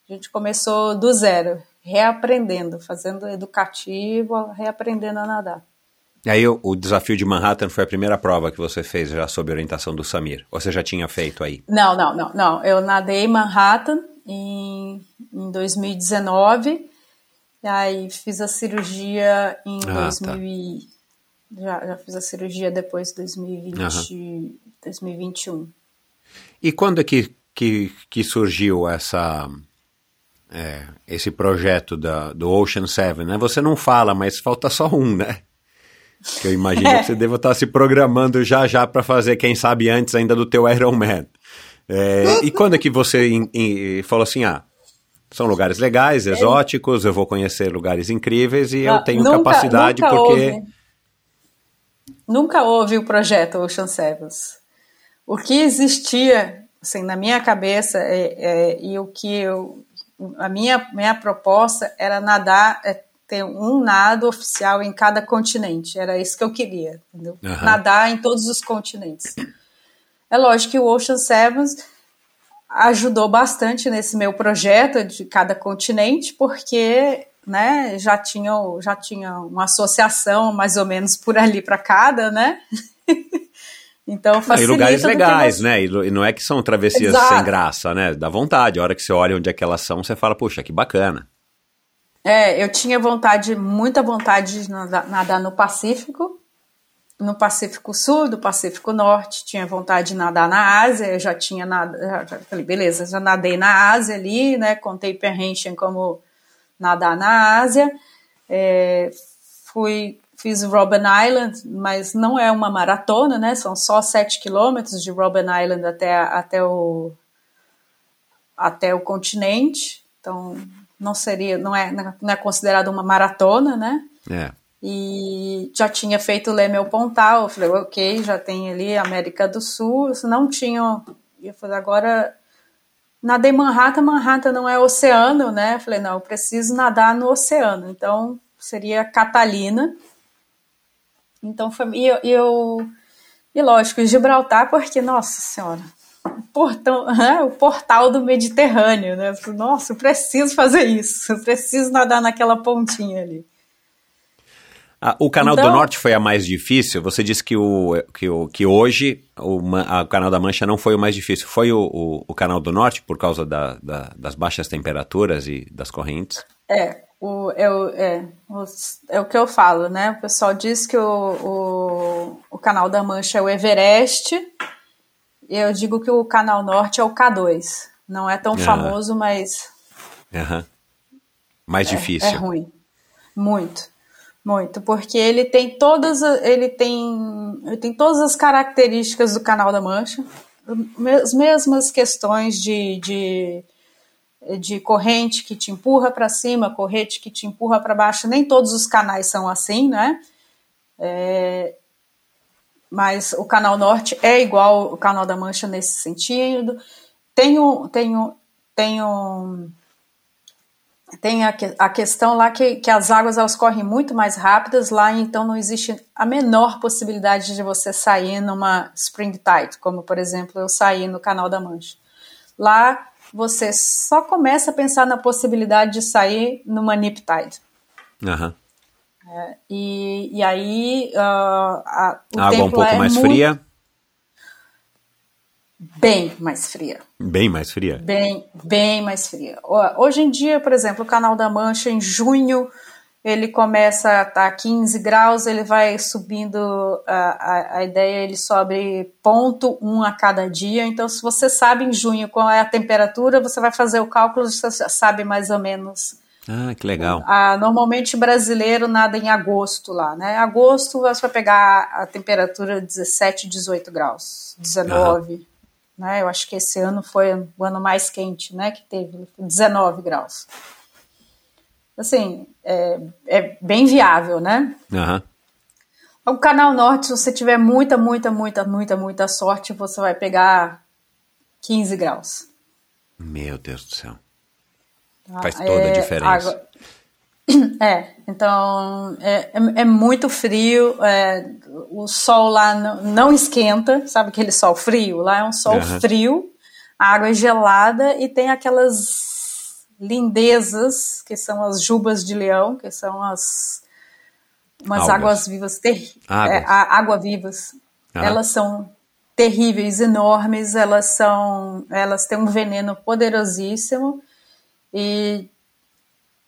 a gente começou do zero, reaprendendo, fazendo educativo, reaprendendo a nadar. E aí o, o, desafio de Manhattan foi a primeira prova que você fez já sob orientação do Samir? Ou você já tinha feito aí? Não, não, não, não. Eu nadei Manhattan em, em 2019, e aí fiz a cirurgia em ah, 2000 tá. já, já fiz a cirurgia depois de 2020, uhum. 2021. E quando é que, que, que surgiu essa é, esse projeto da, do Ocean Seven, né? Você não fala, mas falta só um, né? Que eu imagino que você deva estar se programando já já para fazer, quem sabe antes ainda do teu Iron Man. É, e quando é que você in, in, falou assim, ah, são lugares legais, exóticos, eu vou conhecer lugares incríveis e eu ah, tenho nunca, capacidade nunca porque... Houve, nunca houve o projeto Ocean Sevens. O que existia, assim, na minha cabeça é, é, e o que eu... A minha, minha proposta era nadar, é, ter um nado oficial em cada continente. Era isso que eu queria, entendeu? Uhum. Nadar em todos os continentes. É lógico que o Ocean Sevens ajudou bastante nesse meu projeto de cada continente, porque né, já tinha, já tinha uma associação mais ou menos por ali para cada, né? então facilita. e lugares legais, né? E não é que são travessias Exato. sem graça, né? Dá vontade. A hora que você olha onde é que elas são, você fala, puxa, que bacana. É, eu tinha vontade, muita vontade de nadar, nadar no Pacífico, no Pacífico Sul, do Pacífico Norte, tinha vontade de nadar na Ásia, eu já tinha nadado, já, já, falei, beleza, já nadei na Ásia ali, né, contei Perhenshen como nadar na Ásia, é, fui, fiz Robben Island, mas não é uma maratona, né, são só 7 quilômetros de Robben Island até, até, o, até o continente, então não seria, não é, não é considerado uma maratona, né? É. E já tinha feito ler meu Pontal, eu falei, ok, já tem ali América do Sul, não tinha, eu falei, agora nadei Manhattan, Manhattan não é oceano, né? Eu falei, não, eu preciso nadar no oceano, então seria Catalina. Então foi, e eu, eu e lógico, Gibraltar, porque, nossa senhora, portão, né, o portal do Mediterrâneo, né? Nossa, eu preciso fazer isso, eu preciso nadar naquela pontinha ali. Ah, o Canal então, do Norte foi a mais difícil? Você disse que, o, que, o, que hoje o, a, o Canal da Mancha não foi o mais difícil. Foi o, o, o Canal do Norte por causa da, da, das baixas temperaturas e das correntes? É, o, eu, é, é o que eu falo, né? O pessoal diz que o, o, o Canal da Mancha é o Everest eu digo que o Canal Norte é o K2. Não é tão uhum. famoso, mas. Uhum. Mais é, difícil. É ruim. Muito. Muito. Porque ele tem todas. Ele tem. Ele tem todas as características do Canal da Mancha. As mesmas questões de, de, de corrente que te empurra para cima, corrente que te empurra para baixo. Nem todos os canais são assim, né? É, mas o Canal Norte é igual o Canal da Mancha nesse sentido. Tem, tem, um, tem a, a questão lá que, que as águas elas correm muito mais rápidas, lá então não existe a menor possibilidade de você sair numa spring tide, como por exemplo eu saí no Canal da Mancha. Lá você só começa a pensar na possibilidade de sair numa nip tide. Uhum. É, e, e aí uh, a, o a água um pouco é mais muito... fria? Bem mais fria. Bem mais fria? Bem, bem mais fria. Hoje em dia, por exemplo, o Canal da Mancha, em junho, ele começa a tá 15 graus, ele vai subindo, a, a, a ideia ele sobe ponto um a cada dia. Então, se você sabe em junho qual é a temperatura, você vai fazer o cálculo, você sabe mais ou menos ah, que legal. Ah, normalmente brasileiro nada em agosto lá, né? Agosto você vai pegar a temperatura 17, 18 graus, 19, uhum. né? Eu acho que esse ano foi o ano mais quente, né? Que teve 19 graus. Assim, é, é bem viável, né? Uhum. O Canal Norte, se você tiver muita, muita, muita, muita, muita sorte, você vai pegar 15 graus. Meu Deus do céu. Faz toda a é, diferença. É, então é, é, é muito frio, é, o sol lá não, não, esquenta, sabe aquele sol frio? Lá é um sol uhum. frio, a água é gelada e tem aquelas lindezas que são as jubas de leão, que são as umas águas vivas, ter, água. É, água vivas. Uhum. Elas são terríveis, enormes, elas são, elas têm um veneno poderosíssimo e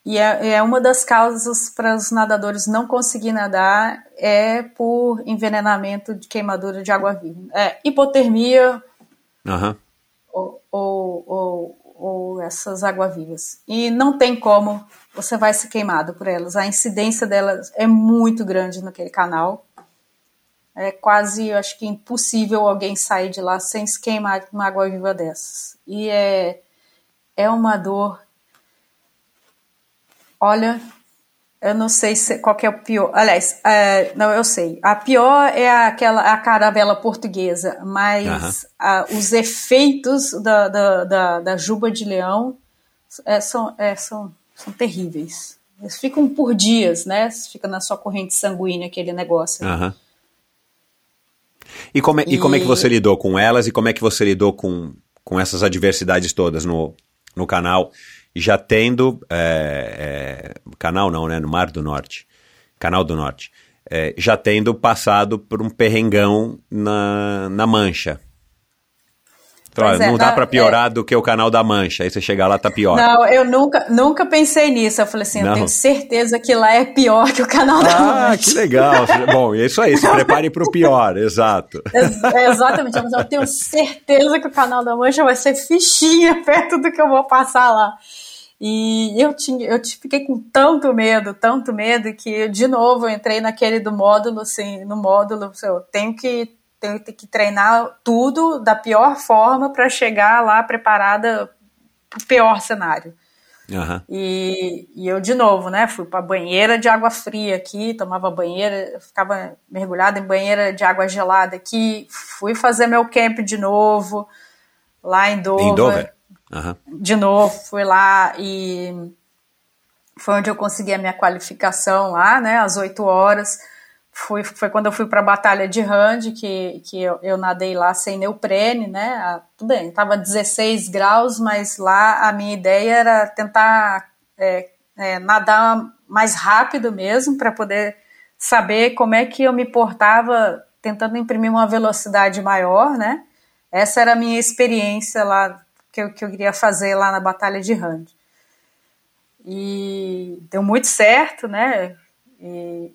e é, é uma das causas para os nadadores não conseguir nadar é por envenenamento de queimadura de água viva. É hipotermia uhum. ou, ou, ou, ou essas águas-vivas. E não tem como você vai ser queimado por elas. A incidência delas é muito grande naquele canal. É quase, acho que impossível alguém sair de lá sem se queimar com uma água-viva dessas. E é, é uma dor Olha, eu não sei se, qual que é o pior. Aliás, é, não, eu sei. A pior é aquela a caravela portuguesa, mas a, os efeitos da, da, da, da, juba de leão é, são, é, são, são terríveis. Eles ficam por dias, né? Fica na sua corrente sanguínea aquele negócio. Uhum. E, como é, e... e como é que você lidou com elas e como é que você lidou com, com essas adversidades todas no, no canal? Já tendo é, é, canal não, né, no Mar do Norte, Canal do Norte, é, já tendo passado por um perrengão na, na Mancha. Então, olha, não dá para piorar é. do que o canal da Mancha. Aí você chegar lá, tá pior. Não, eu nunca, nunca pensei nisso. Eu falei assim, não. eu tenho certeza que lá é pior que o canal da ah, Mancha. Ah, que legal. Bom, é isso aí, se prepare para o pior, exato. É, exatamente, mas eu tenho certeza que o canal da Mancha vai ser fichinha perto do que eu vou passar lá. E eu, tinha, eu fiquei com tanto medo, tanto medo, que de novo eu entrei naquele do módulo, assim, no módulo, eu tenho que, tenho que treinar tudo da pior forma para chegar lá preparada para o pior cenário. Uhum. E, e, eu, de novo, né, fui para banheira de água fria aqui, tomava banheira, ficava mergulhada em banheira de água gelada aqui, fui fazer meu camp de novo, lá em Dover. Em Dover? Uhum. De novo, fui lá e foi onde eu consegui a minha qualificação lá, né, às 8 horas. Fui, foi quando eu fui para a Batalha de Rand, que, que eu, eu, nadei lá sem neoprene, né? A, tudo bem, estava 16 graus, mas lá a minha ideia era tentar é, é, nadar mais rápido mesmo, para poder saber como é que eu me portava tentando imprimir uma velocidade maior, né? Essa era a minha experiência lá que eu, que eu queria fazer lá na Batalha de Rand. E deu muito certo, né? E,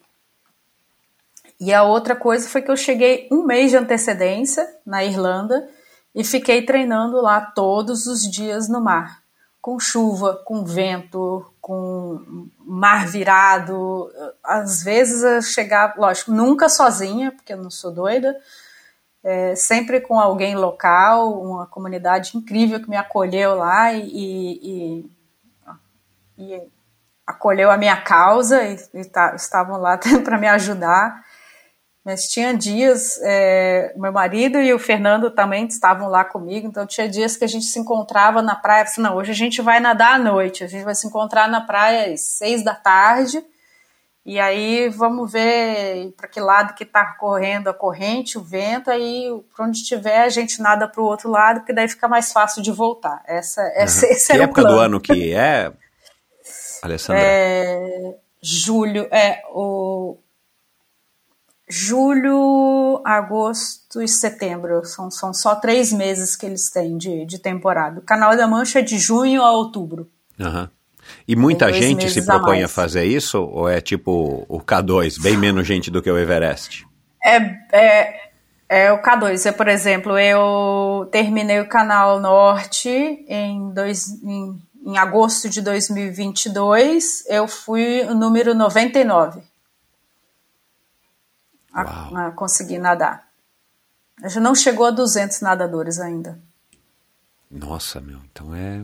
e a outra coisa foi que eu cheguei um mês de antecedência na Irlanda e fiquei treinando lá todos os dias no mar, com chuva, com vento, com mar virado. Às vezes eu chegava, lógico, nunca sozinha, porque eu não sou doida, é, sempre com alguém local, uma comunidade incrível que me acolheu lá e, e, e acolheu a minha causa e, e tá, estavam lá para me ajudar. Mas tinha dias, é, meu marido e o Fernando também estavam lá comigo, então tinha dias que a gente se encontrava na praia, assim, não, hoje a gente vai nadar à noite, a gente vai se encontrar na praia às seis da tarde, e aí vamos ver para que lado que está correndo a corrente, o vento, aí para onde estiver a gente nada para o outro lado, porque daí fica mais fácil de voltar. Essa, essa, uhum. esse que época do ano que é, Alessandra? É, julho, é o julho, agosto e setembro. São, são só três meses que eles têm de, de temporada. O Canal da Mancha é de junho a outubro. Aham. Uhum. E muita gente se propõe a, a, fazer isso? Ou é tipo o K2, bem menos gente do que o Everest? É, é, é o K2. É, por exemplo, eu terminei o Canal Norte em, dois, em, em agosto de 2022. Eu fui o número 99 a, a conseguir nadar. A gente não chegou a 200 nadadores ainda. Nossa, meu, então é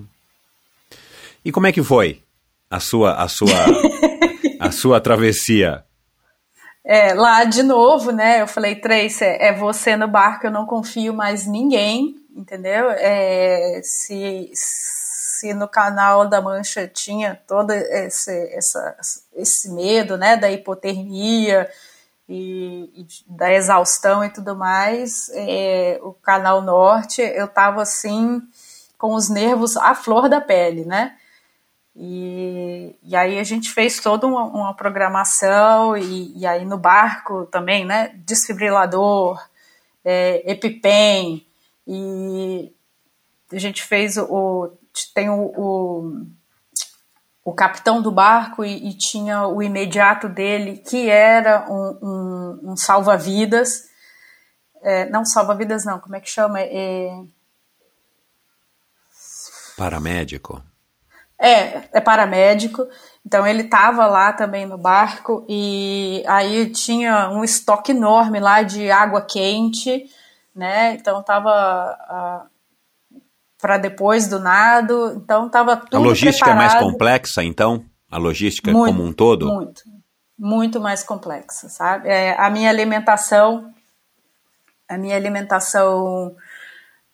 e como é que foi a sua a sua a sua travessia? É, lá de novo, né? Eu falei, Trace, é, é você no barco, eu não confio mais ninguém, entendeu? É, se, se no canal da Mancha tinha todo esse, essa, esse medo, né, da hipotermia e, e da exaustão e tudo mais, é, o canal Norte, eu tava assim com os nervos à flor da pele, né? E, e aí a gente fez toda uma, uma programação e, e, aí no barco também, né? Desfibrilador, é, EpiPen e a gente fez o tem o, o, o capitão do barco e, e, tinha o imediato dele que era um, um, um salva-vidas, é, não salva-vidas não, como é que chama? É, Paramédico. É, é paramédico. Então ele estava lá também no barco e aí tinha um estoque enorme lá de água quente, né? Então tava uh, para depois do nado. Então tava tudo A logística preparado. é mais complexa, então? A logística muito, como um todo? Muito, muito mais complexa, sabe? É, a minha alimentação, a minha alimentação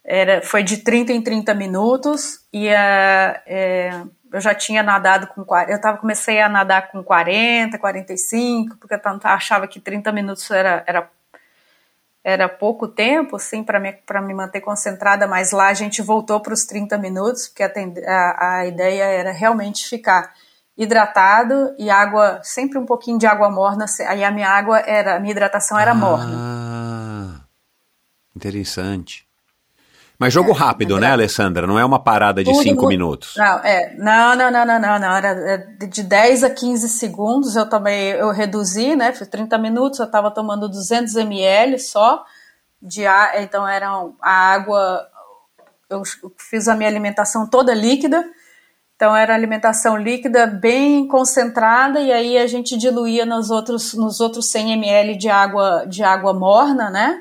era, foi de 30 em 30 minutos e a, é, eu já tinha nadado com eu tava, comecei a nadar com 40, 45, porque eu achava que 30 minutos era, era, era pouco tempo, assim, para me, me manter concentrada, mas lá a gente voltou para os 30 minutos, porque a, a, a ideia era realmente ficar hidratado e água, sempre um pouquinho de água morna, aí a minha água era, a minha hidratação era ah, morna. Interessante. Mas jogo é, rápido, né, Alessandra? Não é uma parada de 5 minutos. Não, é. Não, não, não, não, não. Era de 10 a 15 segundos. Eu também eu reduzi, né? Foi 30 minutos, eu estava tomando 200 ml só de ar. Então era a água. Eu fiz a minha alimentação toda líquida. Então era alimentação líquida bem concentrada e aí a gente diluía nos outros nos outros 100 ml de água de água morna, né?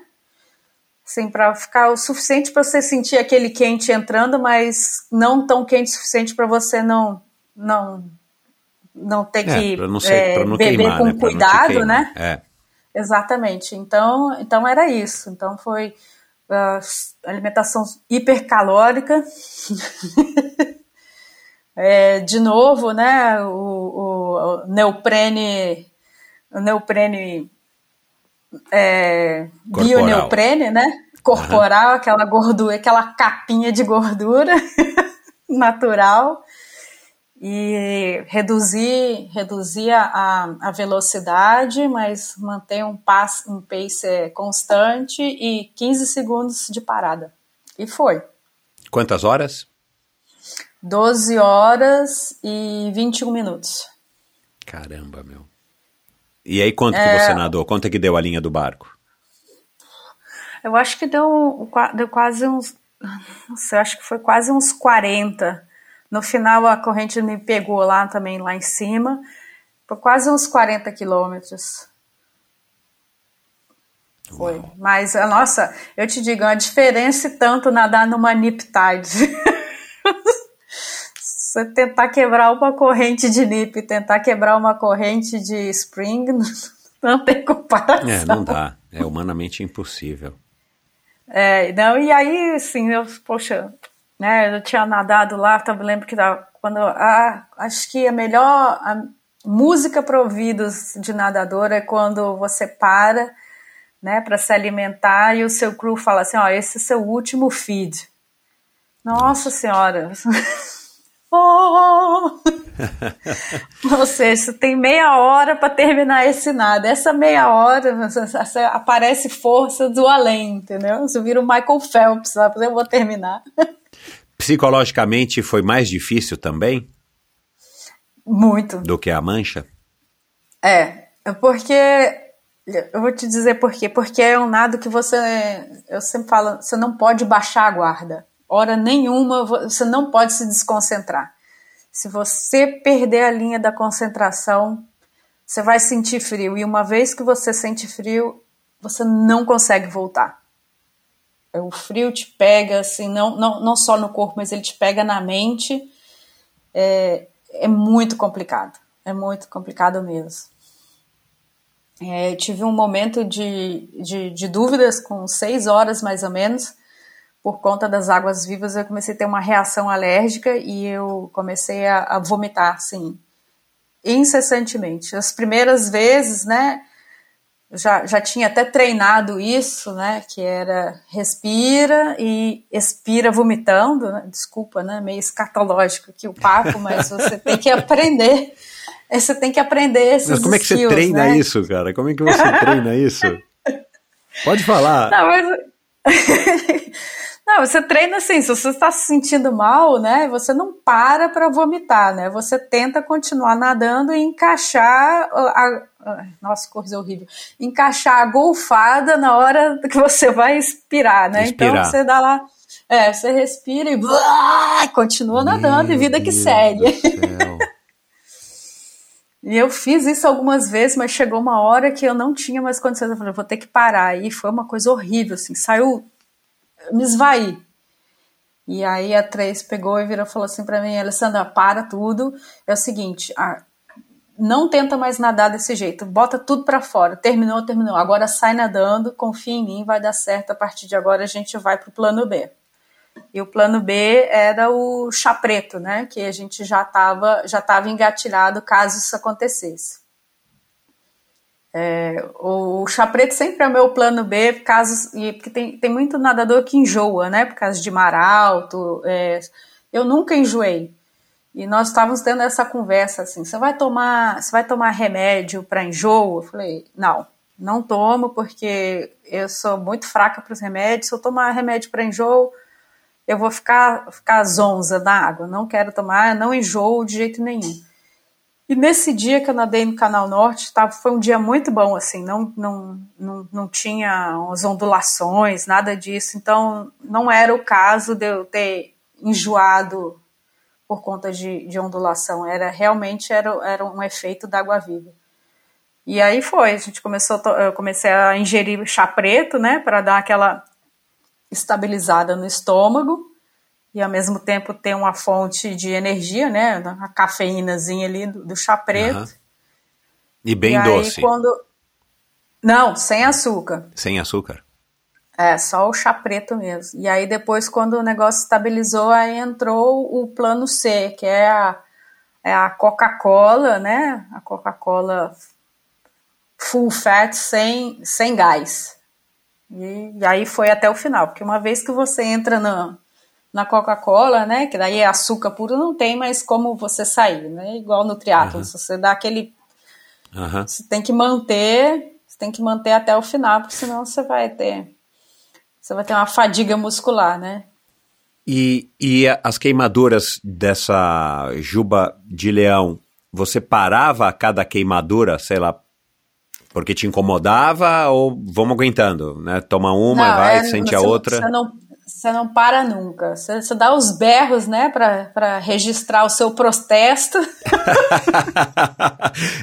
Assim, para ficar o suficiente para você sentir aquele quente entrando, mas não tão quente o suficiente para você não não não ter que é, não ser, é, não beber queimar, com né? cuidado, né? É. Exatamente. Então, então era isso. Então foi uh, alimentação hipercalórica. é, de novo, né? O, o, o neoprene, o neoprene é, bioneoprene, né? Corporal, uhum. aquela gordura, aquela capinha de gordura natural e reduzir, reduzir a, a velocidade, mas manter um, pace, um pace constante e 15 segundos de parada. E foi. Quantas horas? 12 horas e 21 minutos. Caramba, meu. E aí quanto é... que você nadou? Quanto é que deu a linha do barco? Eu acho que deu, deu quase uns. Não sei, acho que foi quase uns 40. No final a corrente me pegou lá também, lá em cima. Foi quase uns 40 quilômetros. Foi. Mas, nossa, eu te digo, é uma diferença tanto nadar numa nip tide. Você tentar quebrar uma corrente de nip, tentar quebrar uma corrente de spring, não tem comparação. É, não dá. É humanamente impossível. É, não, e aí, assim, eu, poxa, né, eu tinha nadado lá, eu lembro que quando, ah, acho que a melhor a música para ouvidos de nadador é quando você para, né, para se alimentar e o seu crew fala assim, ó, esse é seu último feed. Nossa senhora. Oh! Ou seja, tem meia hora para terminar esse nada. Essa meia hora aparece força do além, entendeu? Você vira o Michael Phelps, sabe? Eu vou terminar. Psicologicamente foi mais difícil também? Muito. Do que a mancha? É, porque eu vou te dizer por quê. Porque é um nado que você, eu sempre falo, você não pode baixar a guarda hora nenhuma você não pode se desconcentrar. Se você perder a linha da concentração, você vai sentir frio. E uma vez que você sente frio, você não consegue voltar. O frio te pega, assim, não, não, não só no corpo, mas ele te pega na mente. É, é muito complicado. É muito complicado mesmo. É, tive um momento de, de, de dúvidas com seis horas mais ou menos por conta das águas vivas, eu comecei a ter uma reação alérgica e eu comecei a, a vomitar, assim, incessantemente. As primeiras vezes, né, já, já tinha até treinado isso, né, que era respira e expira vomitando, né? desculpa, né, meio escatológico aqui o papo, mas você tem que aprender, você tem que aprender esses Mas como é que skills, você treina né? isso, cara? Como é que você treina isso? Pode falar. Não, mas... Não, você treina assim, se você está se sentindo mal, né, você não para para vomitar, né, você tenta continuar nadando e encaixar a, a, nossa, coisa horrível, encaixar a golfada na hora que você vai expirar, né, Expirar. então você dá lá, é, você respira e blá, continua nadando e vida que Meu segue. Deus do céu. E eu fiz isso algumas vezes, mas chegou uma hora que eu não tinha mais condições. Eu falei, vou ter que parar. E foi uma coisa horrível, assim, saiu, me esvaí. E aí a Três pegou e virou falou assim pra mim, Alessandra, para tudo. É o seguinte, não tenta mais nadar desse jeito, bota tudo pra fora. Terminou, terminou. Agora sai nadando, confia em mim, vai dar certo. A partir de agora a gente vai pro plano B. E o plano B era o chá preto, né? Que a gente já estava já tava engatilhado caso isso acontecesse. É, o chá preto sempre é o meu plano B, caso, e, porque tem, tem muito nadador que enjoa, né? Por causa de mar alto. É, eu nunca enjoei. E nós estávamos tendo essa conversa assim: você vai tomar, você vai tomar remédio para enjoo? Eu falei: não, não tomo porque eu sou muito fraca para os remédios. Se eu tomar remédio para enjoo, eu vou ficar, ficar zonza na água. Não quero tomar, não enjoo de jeito nenhum. E nesse dia que eu nadei no Canal Norte, tava, foi um dia muito bom, assim, não, não, não, não tinha as ondulações, nada disso. Então, não era o caso de eu ter enjoado por conta de, de ondulação. Era realmente era, era um efeito da água viva. E aí foi, a gente começou, eu comecei a ingerir chá preto, né, para dar aquela estabilizada no estômago e ao mesmo tempo ter uma fonte de energia, né, a cafeínazinha ali do, do chá preto. Aham. E bem e aí, doce, quando não, sem açúcar. sem açúcar. É, só o chá preto mesmo. E aí depois, quando o negócio estabilizou, aí entrou o plano C, que é a, é a Coca-Cola, né? A Coca-Cola full fat, sem, sem gás. E, e aí foi até o final, porque uma vez que você entra na, na Coca-Cola, né? Que daí é açúcar puro, não tem mais como você sair, né? Igual no triatlo, se você dá aquele Aham. você tem que manter, você tem que manter até o final, porque senão você vai ter você vai ter uma fadiga muscular, né? E, e as queimaduras dessa juba de leão, você parava a cada queimadura, sei lá, porque te incomodava ou vamos aguentando, né? Toma uma, Não, vai, é- sente a outra. Você não, você não para nunca. Você, você dá os berros, né, para registrar o seu protesto.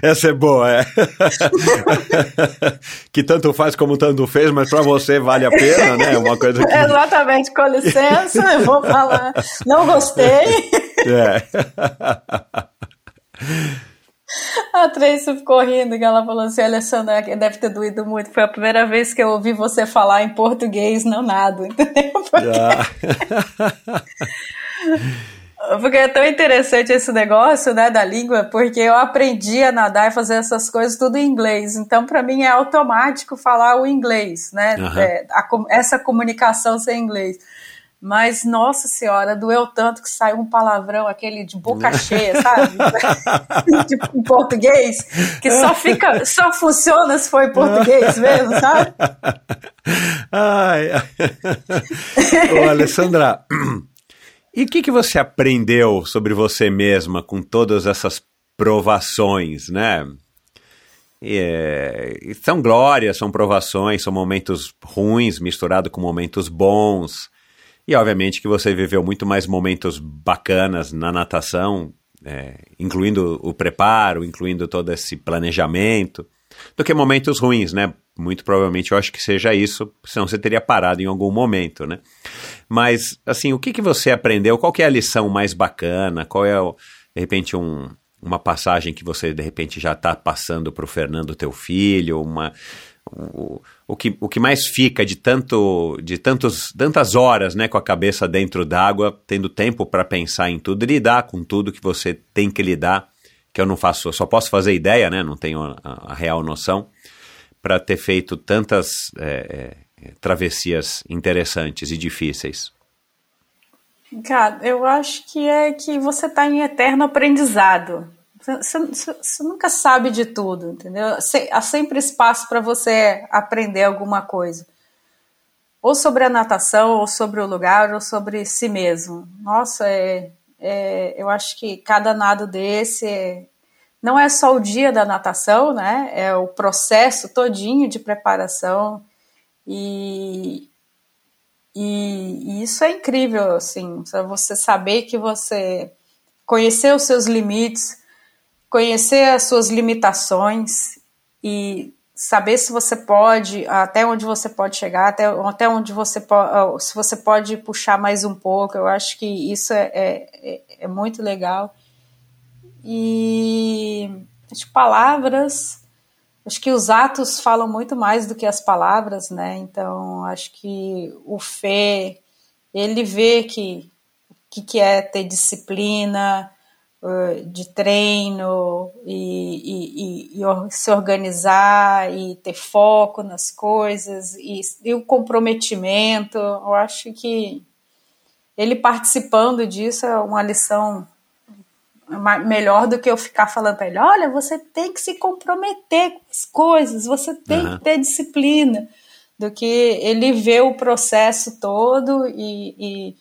Essa é boa, é. que tanto faz como tanto fez, mas pra você vale a pena, né? É Uma coisa que. Exatamente, com licença, eu vou falar. Não gostei. É. A Tracy ficou rindo, que ela falou assim, Alessandra, deve ter doído muito. Foi a primeira vez que eu ouvi você falar em português, não nada, entendeu? Ah. Porque é tão interessante esse negócio, né, da língua, porque eu aprendi a nadar e fazer essas coisas tudo em inglês. Então, para mim é automático falar o inglês, né? Aham. É, a essa comunicação sem inglês. Mas, nossa senhora, doeu tanto que saiu um palavrão, aquele de boca cheia, sabe? tipo, em português, que só fica, só funciona se for em português mesmo, sabe? Ai. Ô, Alessandra, e o que, que você aprendeu sobre você mesma com todas essas provações, né? E, é, e são glórias, são provações, são momentos ruins misturados com momentos bons. E obviamente que você viveu muito mais momentos bacanas na natação, é, incluindo o preparo, incluindo todo esse planejamento, do que momentos ruins, né? Muito provavelmente eu acho que seja isso, senão você teria parado em algum momento, né? Mas, assim, o que, que você aprendeu? Qual é a lição mais bacana? Qual é, de repente, um, uma passagem que você, de repente, já está passando para o Fernando, teu filho? Uma, o, o, que, o que mais fica de tanto de tantos, tantas horas né, com a cabeça dentro d'água, tendo tempo para pensar em tudo e lidar com tudo que você tem que lidar, que eu não faço, eu só posso fazer ideia, né, não tenho a, a real noção, para ter feito tantas é, é, travessias interessantes e difíceis. Cara, eu acho que é que você está em eterno aprendizado. Você, nunca sabe de tudo, entendeu? Há sempre espaço para você aprender alguma coisa. Ou sobre a natação, ou sobre o lugar, ou sobre si mesmo. Nossa, é, é, eu acho que cada nado desse é, não é só o dia da natação, né? É o processo todinho de preparação. E, e, e isso é incrível, assim, você saber que você conhecer os seus limites, conhecer as suas limitações e saber se você pode, até onde você pode chegar, até, até onde você pode, se você pode puxar mais um pouco. Eu acho que isso é, é, é muito legal. E de palavras, acho que os atos falam muito mais do que as palavras, né? Então, acho que o Fê, ele vê que que, que é ter disciplina, de treino e, e, e, e, se organizar e ter foco nas coisas e, e, o comprometimento. Eu acho que ele participando disso é uma lição melhor do que eu ficar falando para ele: olha, você tem que se comprometer com as coisas, você tem uhum. que ter disciplina. Do que ele vê o processo todo e,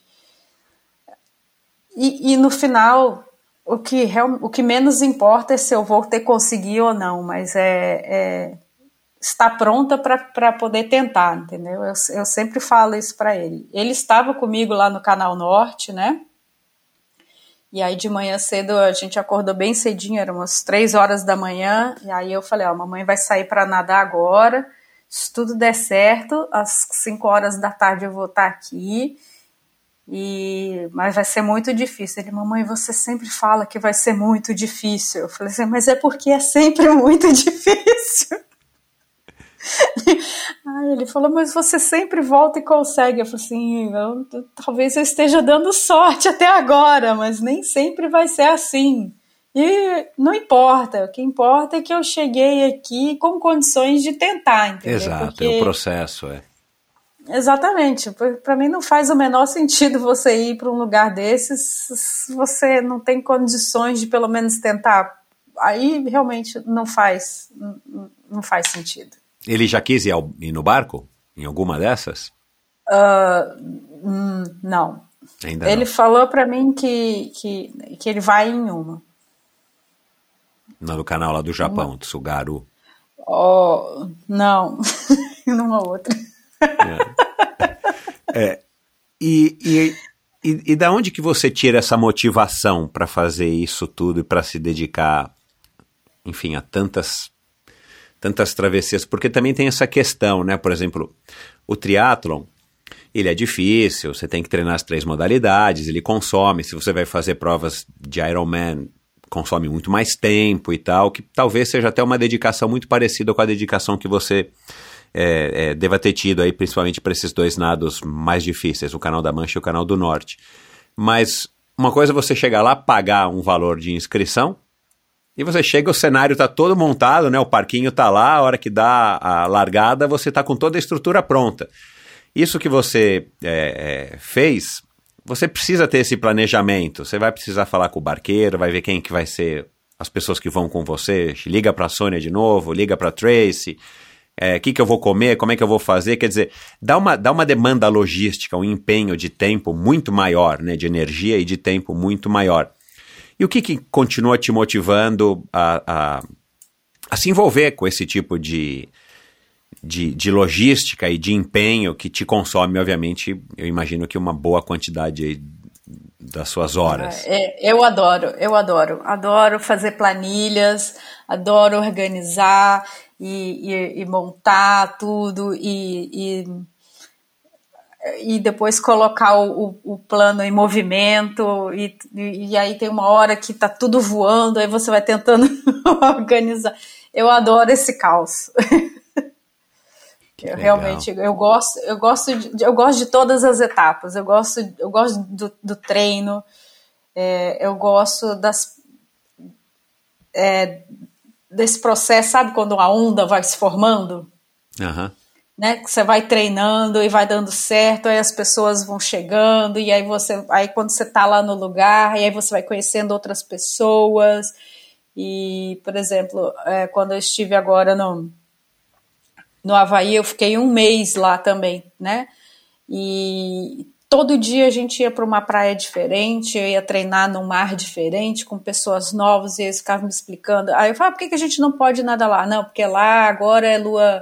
e, e no final o que, o que menos importa é se eu vou ter conseguido ou não, mas é, é estar pronta para poder tentar, entendeu? Eu, eu sempre falo isso para ele. Ele estava comigo lá no Canal Norte, né? E aí de manhã cedo a gente acordou bem cedinho, eram umas três horas da manhã, e aí eu falei, ó, mamãe vai sair para nadar agora, se tudo der certo, às cinco horas da tarde eu vou estar aqui, e, mas vai ser muito difícil. Ele, mamãe, você sempre fala que vai ser muito difícil. Eu falei assim, mas é porque é sempre muito difícil. Aí ele falou, mas você sempre volta e consegue. Eu falei assim, eu, talvez eu esteja dando sorte até agora, mas nem sempre vai ser assim. E não importa, o que importa é que eu cheguei aqui com condições de tentar, entendeu? Exato, Porque... é o processo, é. Exatamente. Para mim não faz o menor sentido você ir para um lugar desses se você não tem condições de pelo menos tentar. Aí realmente não faz, não faz sentido. Ele já quis ir, ao, ir no barco? Em alguma dessas? Uh, não. Ainda ele não. falou para mim que, que, que ele vai em uma. Na do canal lá do Japão, uma. Tsugaru. Oh, não, numa outra. É. é. E, e, e, e, da onde que você tira essa motivação para fazer isso tudo e para se dedicar, enfim, a tantas tantas travessias? Porque também tem essa questão, né? Por exemplo, o triatlon, ele é difícil, você tem que treinar as três modalidades, ele consome, se você vai fazer provas de Ironman, consome muito mais tempo e tal, que talvez seja até uma dedicação muito parecida com a dedicação que você é, é, deva ter tido aí, principalmente para esses dois nados mais difíceis, o Canal da Mancha e o Canal do Norte. Mas uma coisa é você chegar lá, pagar um valor de inscrição, e você chega, o cenário está todo montado, né? O parquinho está lá, a hora que dá a largada, você está com toda a estrutura pronta. Isso que você é, é, fez, você precisa ter esse planejamento. Você vai precisar falar com o barqueiro, vai ver quem que vai ser as pessoas que vão com você. Liga para a Sônia de novo, liga para Tracy o é, que, que eu vou comer, como é que eu vou fazer, quer dizer, dá uma, dá uma demanda logística, um empenho de tempo muito maior, né, de energia e de tempo muito maior. E o que, que continua te motivando a, a, a se envolver com esse tipo de, de, de, logística e de empenho que te consome, obviamente, eu imagino que uma boa quantidade das suas horas. É, eu adoro, eu adoro. Adoro fazer planilhas, adoro organizar e, e, e montar tudo e, e, depois colocar o, o, plano em movimento e, e, aí tem uma hora que tá tudo voando, aí você vai tentando organizar. Eu adoro esse caos. Eu realmente eu gosto, eu gosto, de, eu gosto de todas as etapas. Eu gosto, eu gosto do, do treino. É, eu gosto das é, desse processo, sabe quando a onda vai se formando? Aham. Né, que você vai treinando e vai dando certo, aí as pessoas vão chegando, e aí você, aí quando você tá lá no lugar, e aí você vai conhecendo outras pessoas, e, por exemplo, é, quando eu estive agora no, no Havaí, eu fiquei um mês lá também, né, e todo dia a gente ia para uma praia diferente, eu ia treinar num mar diferente, com pessoas novas, e eles ficavam me explicando. Aí eu falava, ah, por que, que a gente não pode nadar lá? Não, porque lá agora é lua,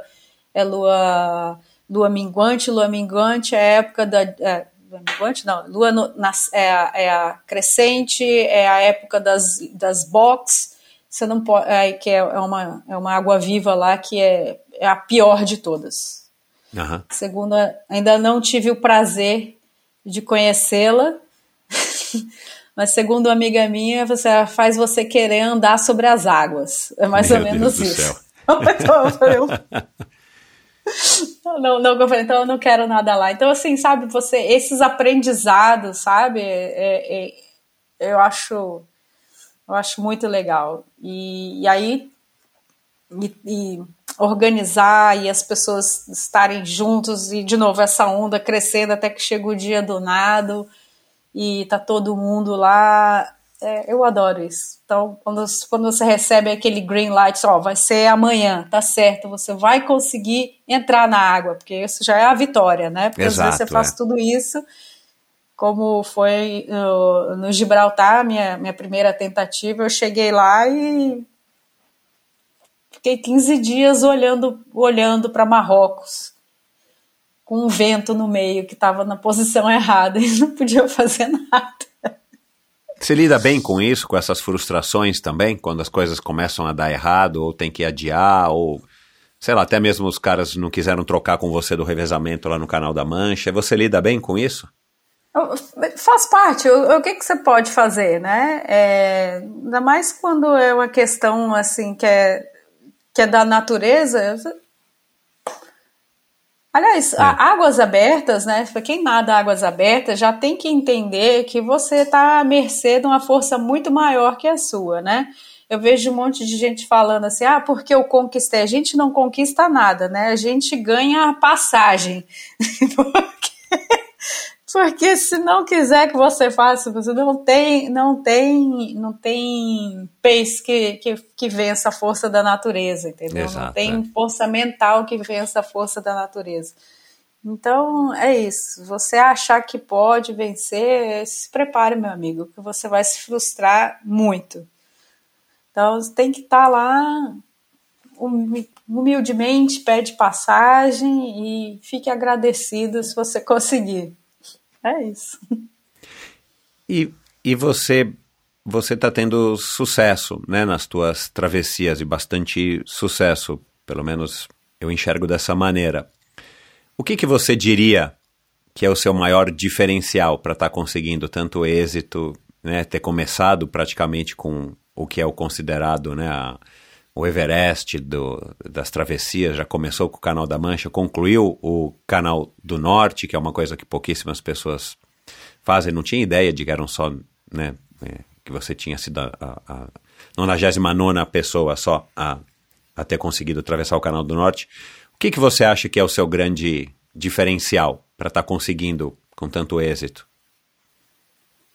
é lua, lua minguante, lua minguante é a época da. É, lua minguante? Não, lua no, é, a, é a crescente, é a época das, das box. Você não pode. É, que é, é uma, é uma água viva lá que é, é a pior de todas. Uhum. Segundo, ainda não tive o prazer de conhecê-la. Mas segundo uma amiga minha, você faz você querer andar sobre as águas. É mais Meu ou menos Deus isso. então, eu falei, não, não, eu falei, então eu não quero nada lá. Então, assim, sabe, você, esses aprendizados, sabe, é- é- eu acho, eu acho muito legal. E, e aí, e, e organizar e as pessoas estarem juntos e de novo essa onda crescendo até que chega o dia do nado e tá todo mundo lá. É, eu adoro isso. Então, quando, quando você recebe aquele green light, ó, vai ser amanhã, tá certo, você vai conseguir entrar na água, porque isso já é a vitória, né? Porque às vezes você Exato, faz é. tudo isso, como foi no, no Gibraltar, minha, minha primeira tentativa, eu cheguei lá e fiquei 15 dias olhando olhando para Marrocos com um vento no meio que estava na posição errada e não podia fazer nada. Você lida bem com isso, com essas frustrações também, quando as coisas começam a dar errado, ou tem que adiar, ou sei lá, até mesmo os caras não quiseram trocar com você do revezamento lá no canal da Mancha. Você lida bem com isso? Faz parte, o, o que, que você pode fazer, né? É, ainda mais quando é uma questão assim que é, que é da natureza. Aliás, a- águas abertas, né? Quem nada águas abertas, já tem que entender que você está à mercê de uma força muito maior que a sua, né? Eu vejo um monte de gente falando assim, ah, porque eu conquistei. A gente não conquista nada, né? A gente ganha passagem. porque, porque se não quiser que você faça, você não tem, não tem, não tem pace que, que, que vença a força da natureza, entendeu? Exato, não tem é. força mental que vença a força da natureza. Então é isso. Você achar que pode vencer, se prepare, meu amigo, que você vai se frustrar muito. Então você tem que estar lá humi- humildemente, pede passagem e fique agradecido se você conseguir. É isso. E, e você você está tendo sucesso né, nas tuas travessias e bastante sucesso, pelo menos eu enxergo dessa maneira. O que, que você diria que é o seu maior diferencial para estar conseguindo tanto êxito, né, ter começado praticamente com o que é o considerado né, a- o Everest do, das travessias, já começou com o Canal da Mancha, concluiu o Canal do Norte, que é uma coisa que pouquíssimas pessoas fazem, não tinha ideia de que eram só, né, é, que você tinha sido a, a, a 99 pessoa só a, a ter conseguido atravessar o Canal do Norte. O que, que você acha que é o seu grande diferencial para estar conseguindo com tanto êxito?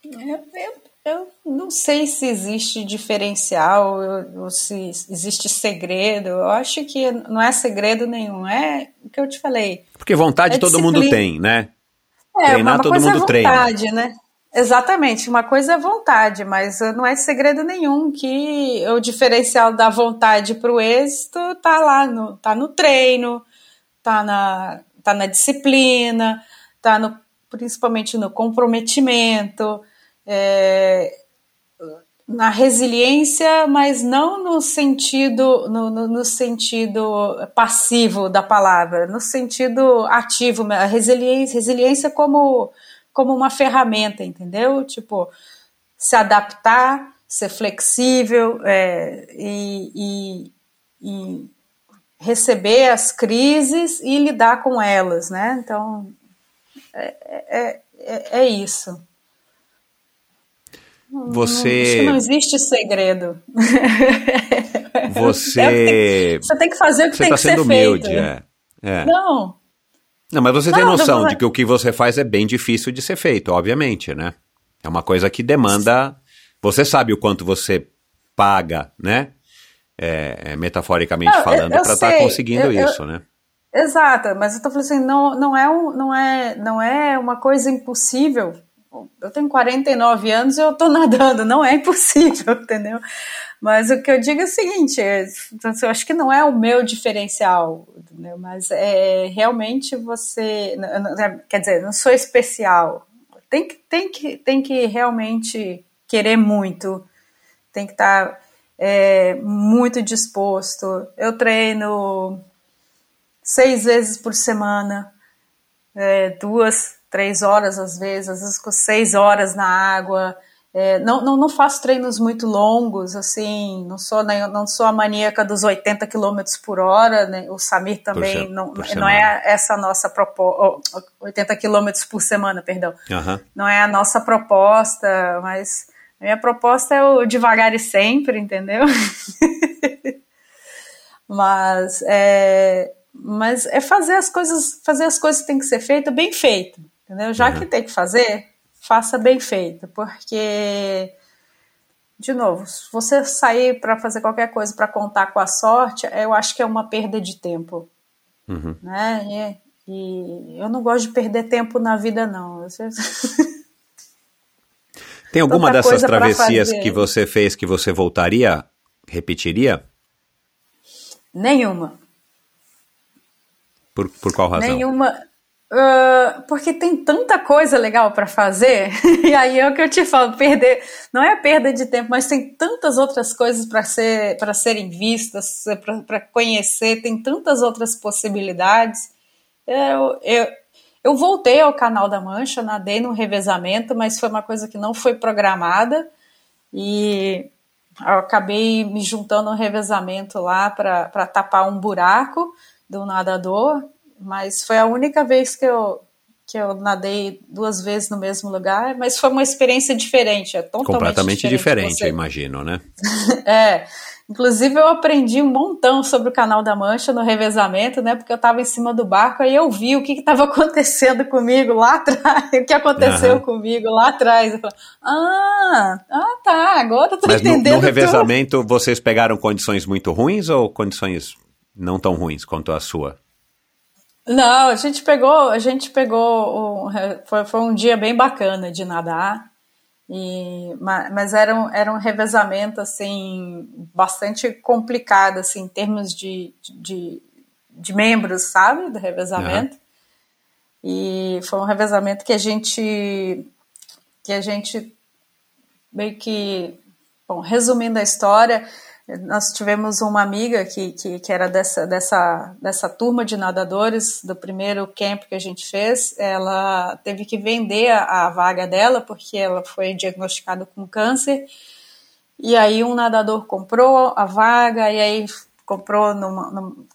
Eu não sei se existe diferencial ou, se existe segredo. Eu acho que não é segredo nenhum. É o que eu te falei. Porque vontade É todo mundo tem, né? É, Treinar uma todo coisa mundo é treina. vontade, né? Exatamente, uma coisa é vontade, mas não é segredo nenhum que o diferencial da vontade para o êxito tá lá no, tá no treino, tá na, tá na disciplina, tá no, principalmente no comprometimento, é, na resiliência, mas não no sentido no, no, no sentido passivo da palavra, no sentido ativo, a resiliência, resiliência como como uma ferramenta, entendeu? Tipo, se adaptar, ser flexível é, e, e, e receber as crises e lidar com elas, né? Então, é, é, é, é isso. Você. Não, não existe segredo. Você. você tem que fazer o que você tem tá que ser sendo humilde, feito. é. é. Não, Não, mas você tem Não, noção não, de que o que você faz é bem difícil de ser feito, obviamente, né? É uma coisa que demanda. Você sabe o quanto você paga, né? É, é, metaforicamente Não, eu- falando, eu para estar sei. conseguindo Eu- eu- isso, né? Exato, mas eu tô falando assim, não, não, é um, não, é, não é uma coisa impossível. Eu tenho 49 anos e eu tô nadando, não é impossível, entendeu? Mas o que eu digo é o seguinte, é, eu acho que não é o meu diferencial, entendeu? Mas é realmente você, quer dizer, não sou especial. Tem que, tem que, tem que realmente querer muito, tem que estar é, muito disposto. Eu treino seis vezes por semana, é, duas, três horas às vezes, às vezes com seis horas na água. É, não, não, não faço treinos muito longos, assim, não sou, não sou a maníaca dos 80 km por hora, né? o Samir também, se- não, por não semana. é essa nossa proposta, 80 km por semana, perdão Aham. não é a nossa proposta, mas a minha proposta é o devagar e sempre, entendeu? mas é, mas é fazer as coisas, fazer as coisas que tem que ser feito bem feito, entendeu? Já Uhum. que tem que fazer, faça bem feito, porque de novo, se você sair para fazer qualquer coisa para contar com a sorte, eu acho que é uma perda de tempo Uhum. né? E, e eu não gosto de perder tempo na vida, não. Tem alguma dessas travessias que você fez que você voltaria? Repetiria? Nenhuma. Por, por qual razão? Nenhuma. Ah, porque tem tanta coisa legal para fazer, e aí é o que eu te falo, perder, não é perda de tempo, mas tem tantas outras coisas para ser, para serem vistas, para conhecer, tem tantas outras possibilidades. Eu, eu, eu voltei ao canal da Mancha, nadei no revezamento, mas foi uma coisa que não foi programada e eu acabei me juntando no revezamento lá para tapar um buraco do nadador, mas foi a única vez que eu, que eu nadei duas vezes no mesmo lugar, mas foi uma experiência diferente, é totalmente Completamente diferente, eu imagino, né? é. Inclusive, eu aprendi um montão sobre o Canal da Mancha no revezamento, né? Porque eu estava em cima do barco e eu vi o que estava acontecendo comigo lá atrás, o que aconteceu Aham. comigo lá atrás. Eu falei, ah, ah, tá, agora eu tô Mas no, entendendo no tudo. revezamento, vocês pegaram condições muito ruins ou condições não tão ruins quanto a sua? Não, a gente pegou, a gente pegou, um- foi, foi um dia bem bacana de nadar, e, ma- mas era um, era um revezamento, assim, bastante complicado, assim, em termos de, de, de membros, sabe, do revezamento. E foi um revezamento que a gente, que a gente meio que, bom, resumindo a história, nós tivemos uma amiga que, que, que era dessa, dessa, dessa turma de nadadores do primeiro camp que a gente fez. Ela teve que vender a, a vaga dela porque ela foi diagnosticada com câncer. E aí um nadador comprou a vaga e aí comprou numa, num-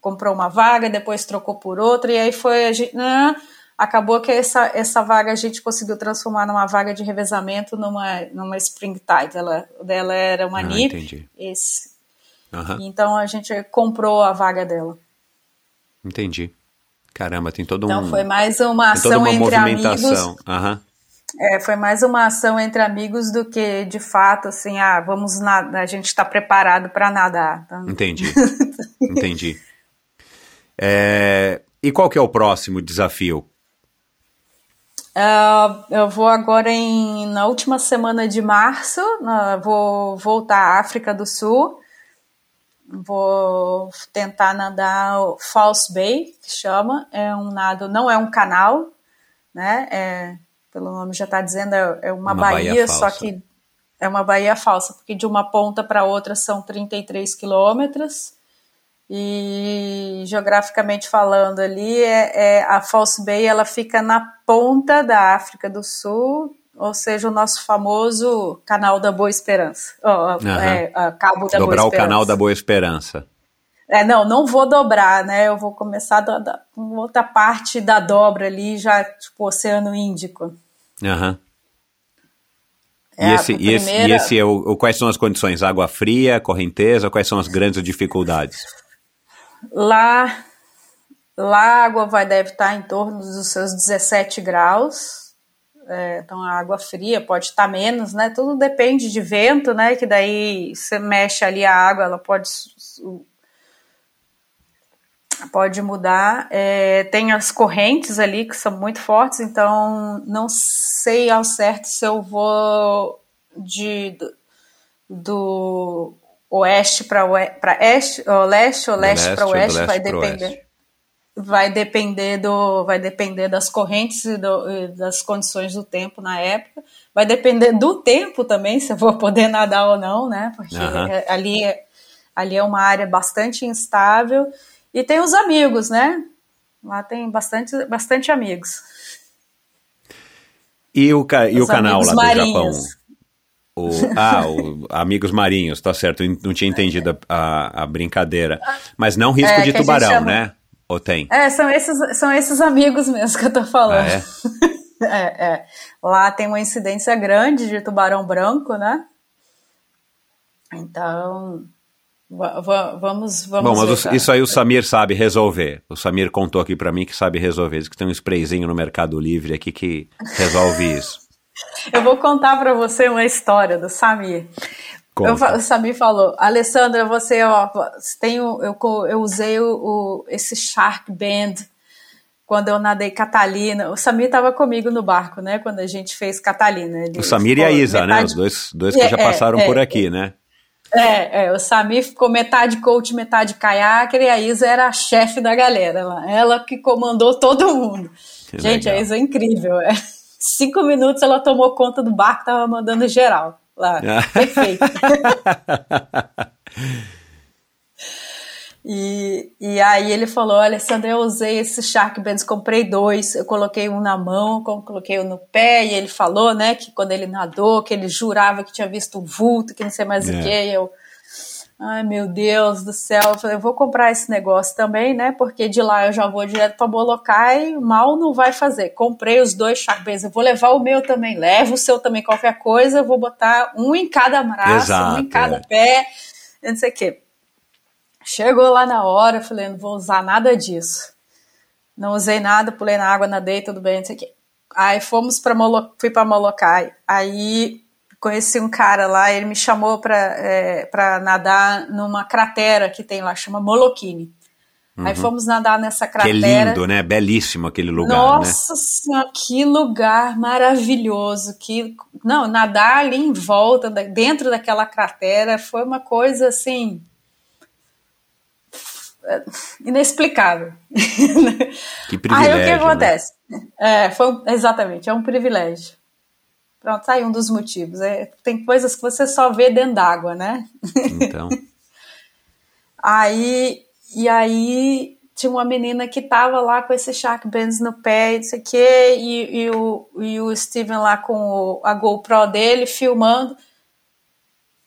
comprou uma vaga, depois trocou por outra e aí foi a gente, né, acabou que essa, essa vaga a gente conseguiu transformar numa vaga de revezamento numa, numa spring tide. Ela, dela era uma Ah, NIP. entendi. Esse, Aham, então a gente comprou a vaga dela. entendi. Caramba, tem todo Então um. foi mais uma ação uma entre amigos. Aham. É, foi mais uma ação entre amigos do que de fato assim, ah, vamos nadar, a gente está preparado para nadar. Então, Entendi. Entendi. É, E qual que é o próximo desafio? Ah, eu vou agora em, na última semana de março, ah, vou voltar à África do Sul, vou tentar nadar o False Bay, que chama, é um nado, não é um canal, né, é, pelo nome já está dizendo, é, é uma, Uma baía, baía só que é uma baía falsa, porque de uma ponta para outra são 33 quilômetros, e geograficamente falando ali, é, é- a False Bay ela fica na ponta da África do Sul, ou seja, o nosso famoso Canal da Boa Esperança. Ó, Aham. é, Cabo da Dobrar Boa o canal Esperança. da Boa Esperança. É, não, não vou dobrar, né? Eu vou começar da, da, com outra parte da dobra ali, já tipo Oceano Índico. Aham. É, e esse, e esse, primeira- e esse é o, o- quais são as condições? Água fria, correnteza? Quais são as grandes dificuldades? Lá, lá a água vai deve estar em torno dos seus 17 graus. É, então a água fria pode estar menos, né? Tudo depende de vento, né? Que daí você mexe ali a água, ela pode pode mudar. É, tem as correntes ali que são muito fortes, então não sei ao certo se eu vou de do, do oeste para este, ou leste ou leste para oeste, vai depender. oeste. Vai depender do, vai depender das correntes e, do- e das condições do tempo na época. Vai depender do tempo também, se eu vou poder nadar ou não, né? Porque é- ali, é, ali é uma área bastante instável. E tem os amigos, né? Lá tem bastante, bastante amigos. E o, ca- e o canal lá do marinhos. Japão? O, ah, o Amigos Marinhos, tá certo. Eu não tinha entendido a, a- brincadeira. Mas não risco É, de tubarão, chama- né? Ou tem? É, são esses, são esses amigos mesmo que eu tô falando. Ah, é? É, é. Lá tem uma incidência grande de tubarão branco, né? Então, va- va- vamos, vamos Bom, mas isso aí o Samir sabe resolver. O Samir contou aqui pra mim que sabe resolver. Diz que tem um sprayzinho no Mercado Livre aqui que resolve isso. Eu vou contar pra você uma história do Samir. Eu o Samir falou, Alessandra, você ó, tem o, eu, eu usei o, o- esse Shark Band quando eu nadei Catalina. O Samir estava comigo no barco, né? Quando a gente fez Catalina. O Samir e a Isa, né? metade- Os dois, dois que É, já é, passaram é, por é. aqui, né? É, é, o Samir ficou metade coach, metade caiaque, e a Isa era a chefe da galera lá. Ela que comandou todo mundo. Que Gente, legal. a Isa é incrível. É. Cinco minutos ela tomou conta do barco, tava mandando geral lá. Perfeito. E, e aí ele falou, Alessandra, eu usei esses Shark Bands, comprei dois, eu coloquei um na mão, coloquei um no pé, e ele falou, né, que quando ele nadou, que ele jurava que tinha visto um vulto, que não sei mais É. o que, e eu... Ai, meu Deus do céu. Eu falei, eu vou comprar esse negócio também, né? Porque de lá eu já vou direto para Molokai, mal não vai fazer. Comprei os dois Shark Bands, eu vou levar o meu também, levo o seu também, qualquer coisa, eu vou botar um em cada braço, um Exato, em cada é. pé, não sei o quê. Chegou lá na hora, falei, não vou usar nada disso. Não usei nada, pulei na água, nadei, tudo bem, não sei o quê. Aí fomos para Molo... fui para Molokai. Aí conheci um cara lá, ele me chamou para é, pra nadar numa cratera que tem lá, chama Molokini. Aí fomos nadar nessa Uhum. Que é cratera. lindo, né? Belíssimo aquele lugar, né? Nossa senhora, que lugar maravilhoso. Que, não, nadar ali em volta, dentro daquela cratera, foi uma coisa assim. é, inexplicável. Que Aí o que privilégio, né? acontece? É, foi, exatamente, é um privilégio. Pronto, tá aí um dos motivos. É, tem coisas que você só vê dentro d'água, né? Então, Aí, e aí tinha uma menina que tava lá com esse Shark Bands no pé e não sei o quê, e, e, o, e o Steven lá com o- a GoPro dele filmando.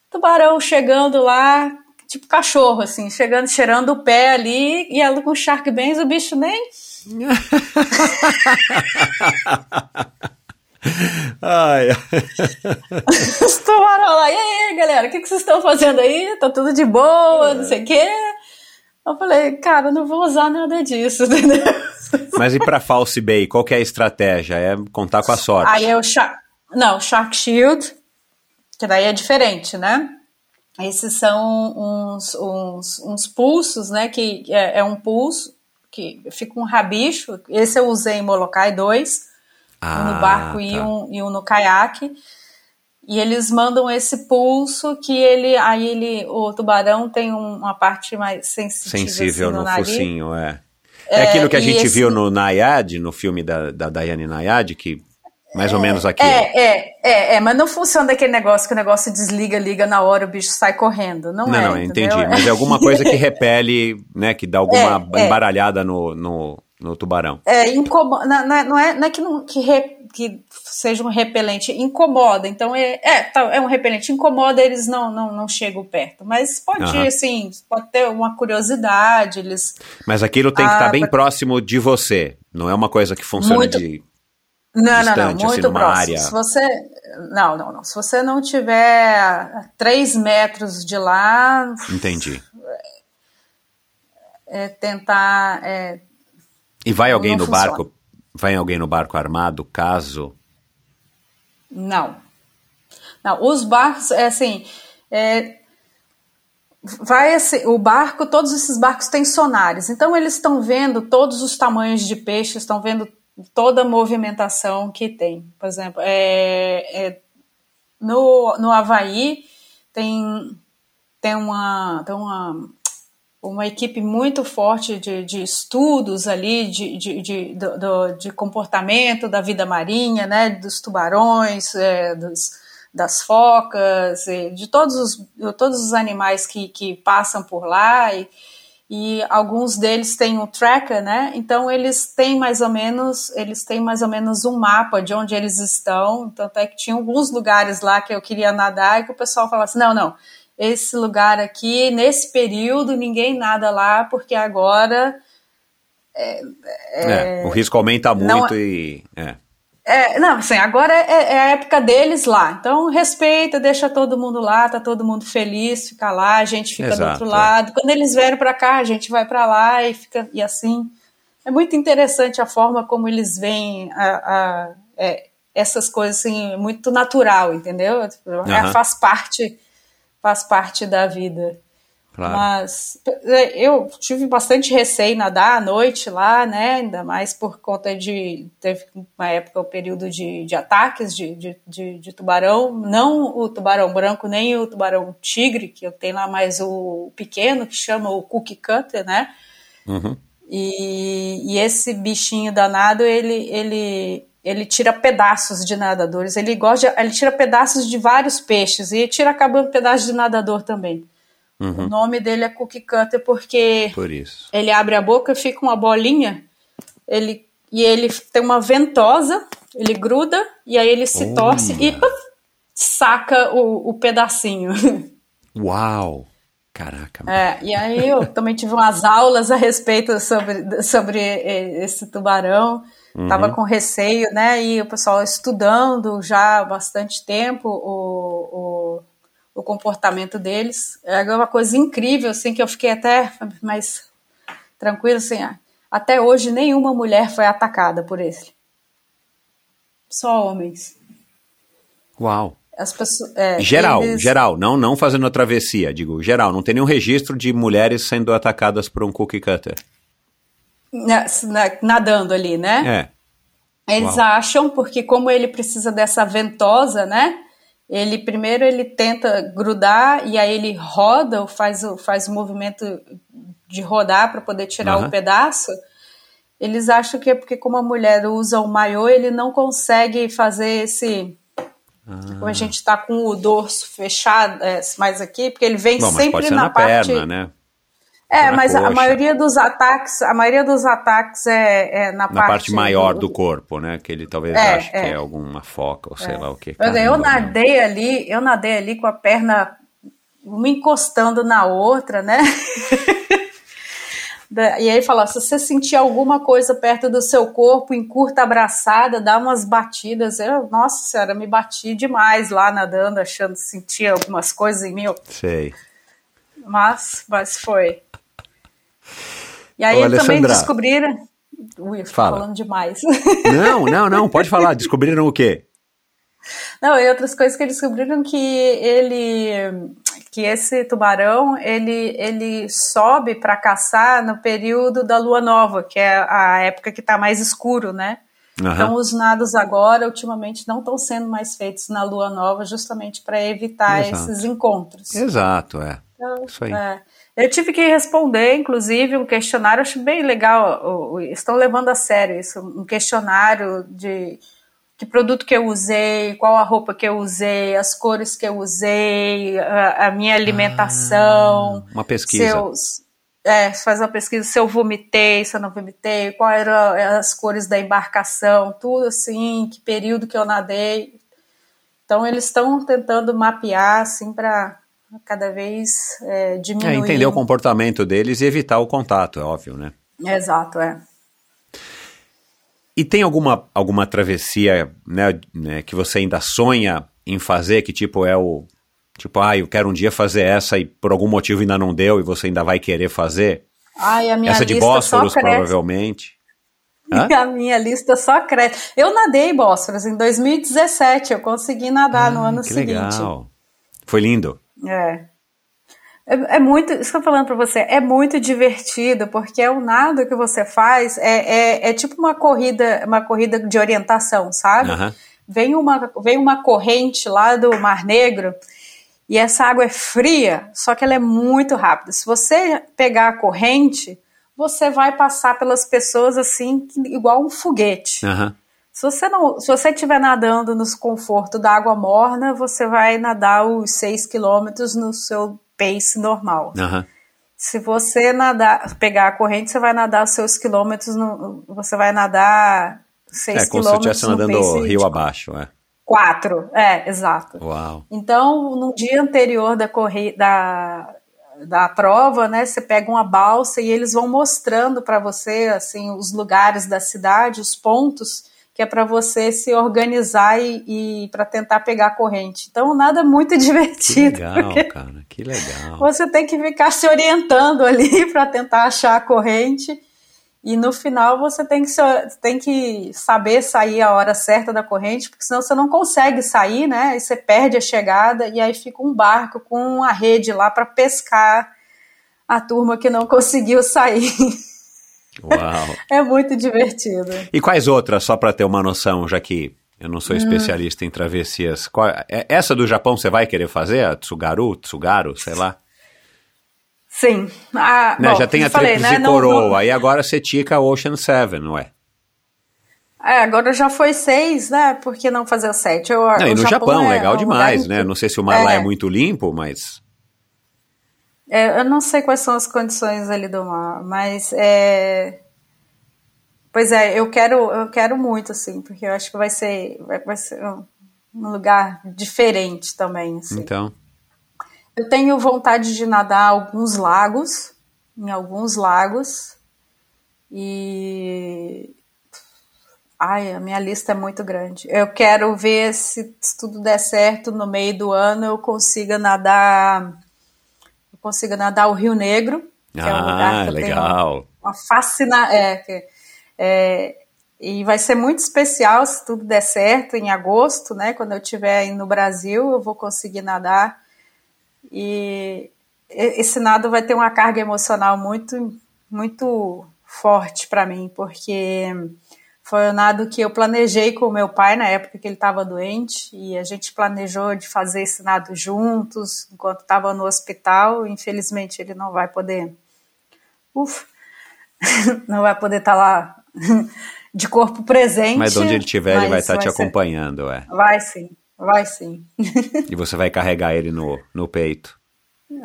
Tubarão chegando lá, tipo cachorro, assim, chegando, cheirando o pé ali, e ela com o Shark Bands, o bicho nem. ai, tubarão lá, e aí, galera, o que, que vocês estão fazendo aí? Tá tudo de boa, não sei o quê. Eu falei, cara, não vou usar nada disso, entendeu? mas e pra False Bay, qual que é a estratégia? É contar com a sorte. Aí é o Shark, não, Shark Shield, que daí é diferente, né? Esses são uns, uns, uns pulsos, né? Que é, é um pulso que fica um rabicho. Esse eu usei em Molokai 2, um Ah, no barco e, tá. um, e um no caiaque. E eles mandam esse pulso que ele, aí ele, o tubarão tem um- uma parte mais sensível, Sensível assim, no, nariz. focinho, é. É aquilo que a e gente esse- viu no Nayad, no filme da, da Daiane Nayad, que mais ou menos aqui. É, é, é, é, mas não funciona daquele negócio que o negócio desliga, liga na hora, o bicho sai correndo. Não, Não, é. não, entendi. Mas é alguma coisa que repele, né? Que dá alguma É, é. embaralhada no, no, no tubarão. É, incomo- não, não é, não é, não é que, não, que, re- que seja um repelente. Incomoda, então é, é, tá, é um repelente. Incomoda, eles não, não, não chegam perto. Mas pode, Aham. assim, pode ter uma curiosidade, eles... Mas aquilo tem que estar Ah, bem pra- próximo de você. Não é uma coisa que funciona Muito. de. Não, não, não, Distante, assim, muito numa próximo. área- Se você... Não, não, não. Se você não tiver a três metros de lá, Entendi. é tentar... é, E vai alguém no funciona. barco? Vai alguém no barco armado, caso. Não. Não, os barcos, é assim, é, vai assim, o barco, todos esses barcos têm sonares, então eles estão vendo todos os tamanhos de peixes, estão vendo toda a movimentação que tem. Por exemplo, é, é, no, no Havaí tem, tem, uma, tem uma, uma equipe muito forte de, de estudos ali de, de, de, do- de comportamento da vida marinha, né, dos tubarões, é, dos, das focas, de todos os, todos os animais que, que passam por lá e, e alguns deles têm um tracker, né? Então eles têm mais ou menos, eles têm mais ou menos um mapa de onde eles estão. Tanto é que tinha alguns lugares lá que eu queria nadar e que o pessoal falava assim, não, não, esse lugar aqui, nesse período, ninguém nada lá, porque agora É, o risco aumenta não muito é- e. É. é, não, assim, agora é, é a época deles lá. Então, respeita, deixa todo mundo lá, tá todo mundo feliz, fica lá, a gente fica do Exato, outro é. lado. Quando eles vierem para cá, a gente vai para lá e fica e assim. É muito interessante a forma como eles veem a, a- é, essas coisas assim, muito natural, entendeu? É, Aham. faz parte faz parte da vida. Claro. Mas é, eu tive bastante receio nadar à noite lá, né? Ainda mais por conta de. Teve uma época o período de, de ataques de, de, de, de tubarão. Não o tubarão branco, nem o tubarão tigre, que eu tenho lá, mas o pequeno, que chama o cookie cutter, né? Uhum. E, e esse bichinho danado, ele, ele, ele tira pedaços de nadadores. Ele gosta, de- ele tira pedaços de vários peixes e tira acabando pedaços de nadador também. O nome dele é cookie cutter porque Por ele abre a boca, fica uma bolinha, ele e ele tem uma ventosa, ele gruda e aí ele se torce e puf, saca o, o pedacinho. Uau! Caraca. É, e aí eu também tive umas aulas a respeito sobre, sobre esse tubarão. Tava com receio, né? E o pessoal estudando já há bastante tempo o, o, o comportamento deles. É uma coisa incrível, assim, que eu fiquei até mais tranquila, assim. ah, Até hoje nenhuma mulher foi atacada por ele. Só homens. Uau. As pessoas, é, Geral, eles- geral, não, não fazendo a travessia, digo, geral, não tem nenhum registro de mulheres sendo atacadas por um cookie cutter. Na- na- nadando ali, né? É. Eles Uau. acham porque como ele precisa dessa ventosa, né? Ele primeiro ele tenta grudar e aí ele roda, ou faz o faz o movimento de rodar para poder tirar o pedaço. Eles acham que é porque como a mulher usa o maiô, ele não consegue fazer esse Ah. como a gente está com o dorso fechado, é, mais aqui, porque ele vem Bom, sempre na, na, parte perna, né? É, mas a coxa. maioria dos ataques, a maioria dos ataques é, é na, Na parte, maior do corpo, né? Que ele talvez É, ache que é. é alguma foca ou sei lá o que. Eu, eu Caramba, meu. nadei ali, eu nadei ali com a perna uma encostando na outra, né? E aí fala, se você sentir alguma coisa perto do seu corpo, em curta abraçada, dá umas batidas. Eu, nossa senhora, me bati demais lá nadando, achando que sentia algumas coisas em mim. eu- Sei. Mas, mas foi. E aí Ô, também descobriram. Ui, eu Fala. falando demais. Não, não, não, pode falar. Descobriram o quê? Não, e outras coisas que descobriram que ele, que esse tubarão, ele, ele sobe para caçar no período da lua nova, que é a época que está mais escuro, né? Aham. Então os nados agora, ultimamente, não estão sendo mais feitos na lua nova, justamente para evitar Exato. esses encontros. Exato, é. Então, Isso aí. é. Eu tive que responder, inclusive, um questionário, acho bem legal, estão levando a sério isso, um questionário de que produto que eu usei, qual a roupa que eu usei, as cores que eu usei, a, a minha alimentação, Ah, Uma pesquisa. seus... é, faz uma pesquisa se eu vomitei, se eu não vomitei, qual eram as cores da embarcação, tudo assim, que período que eu nadei. Então eles estão tentando mapear assim para cada vez é, diminuir. É, entender o comportamento deles e evitar o contato, é óbvio, né? Exato, é. E tem alguma, alguma travessia né, né, que você ainda sonha em fazer, que tipo é o. Tipo, ah, eu quero um dia fazer essa e por algum motivo ainda não deu e você ainda vai querer fazer? Ai, a minha essa de lista Bósforos, só cresce. provavelmente. Hã? A minha lista só cresce. Eu nadei Bósforos em 2017, eu consegui nadar no ano Ah, que seguinte. legal. Foi lindo. É. É, é muito, isso que eu tô falando pra você, é muito divertido, porque é o nado que você faz, é, é, é tipo uma corrida, uma corrida de orientação, sabe? Aham. Vem, uma, vem uma corrente lá do Mar Negro e essa água é fria, só que ela é muito rápida. Se você pegar a corrente, você vai passar pelas pessoas assim, igual um foguete. Aham. Se você não, se você estiver nadando nos conforto da água morna, você vai nadar os 6 quilômetros no seu pace normal. Aham. Se você nadar, pegar a corrente, você vai nadar os seus quilômetros, no, você vai nadar 6 É como se você quilômetros estivesse nadando rio de abaixo, é. 4. É, exato. Uau. Então, no dia anterior da corrida da, da prova, né, você pega uma balsa e eles vão mostrando para você assim os lugares da cidade, os pontos que é para você se organizar e, e para tentar pegar a corrente. Então, nada muito Que divertido. legal, porque cara. Que legal. Você tem que ficar se orientando ali para tentar achar a corrente. E no final você tem que, tem que saber sair a hora certa da corrente, porque senão você não consegue sair, né? Aí você perde a chegada e aí fica um barco com uma rede lá para pescar a turma que não conseguiu sair. Uau. é muito divertido. E quais outras, só para ter uma noção, já que eu não Hum. sou especialista em travessias. Qual- é- essa do Japão você vai querer fazer? A Tsugaru, Tsugaru, sei lá. Sim. Ah, Né, bom, já tem a falei, Tríplice né, Coroa, aí agora você tica a Ocean Seven, não é? É, agora já foi seis, né? Por que não fazer sete? Eu, Não, e no Japão, é legal demais, né? Não sei se o mar lá é É. muito limpo, mas. É, eu não sei quais são as condições ali do mar, mas é. Pois é, eu quero, eu quero muito, assim, porque eu acho que vai ser, vai, vai ser um, lugar diferente também. Assim. Então. Eu tenho vontade de nadar alguns lagos, em alguns lagos, e. Ai, a minha lista é muito grande. Eu quero ver se, se tudo der certo no meio do ano eu consiga nadar. Eu consiga nadar o Rio Negro, que é um lugar Ah, que eu tenho legal. uma fascina é, que- é, e vai ser muito especial se tudo der certo em agosto, né? Quando eu estiver no Brasil, eu vou conseguir nadar e e- esse nado vai ter uma carga emocional muito muito forte para mim, porque foi um nado que eu planejei com o meu pai na época que ele estava doente e a gente planejou de fazer esse nado juntos enquanto estava no hospital. Infelizmente ele não vai poder Ufa. não vai poder estar lá de corpo presente. Mas onde ele estiver, ele vai estar te ser- acompanhando, é. Vai sim, vai sim. E você vai carregar ele no, no peito.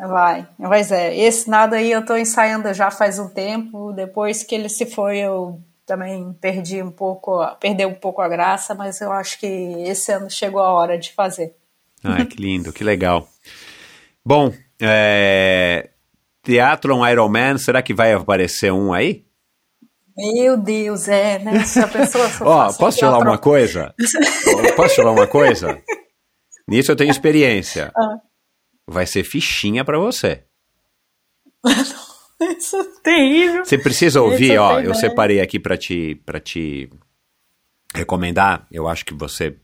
Vai, mas é, esse nada aí eu tô ensaiando já faz um tempo, depois que ele se foi eu também perdi um pouco, perdeu um pouco a graça, mas eu acho que esse ano chegou a hora de fazer. Ai, que lindo, que legal. Bom, é... Teatron Iron Man, será que vai aparecer um aí? Meu Deus, é, né? Se a pessoa Ó, posso te falar teatro- uma coisa? Posso te falar uma coisa? Nisso eu tenho experiência. Ah. Vai ser fichinha pra você. Isso é terrível. Você precisa ouvir, Isso eu ó, tenho eu separei aqui pra te, pra te recomendar. Eu acho que você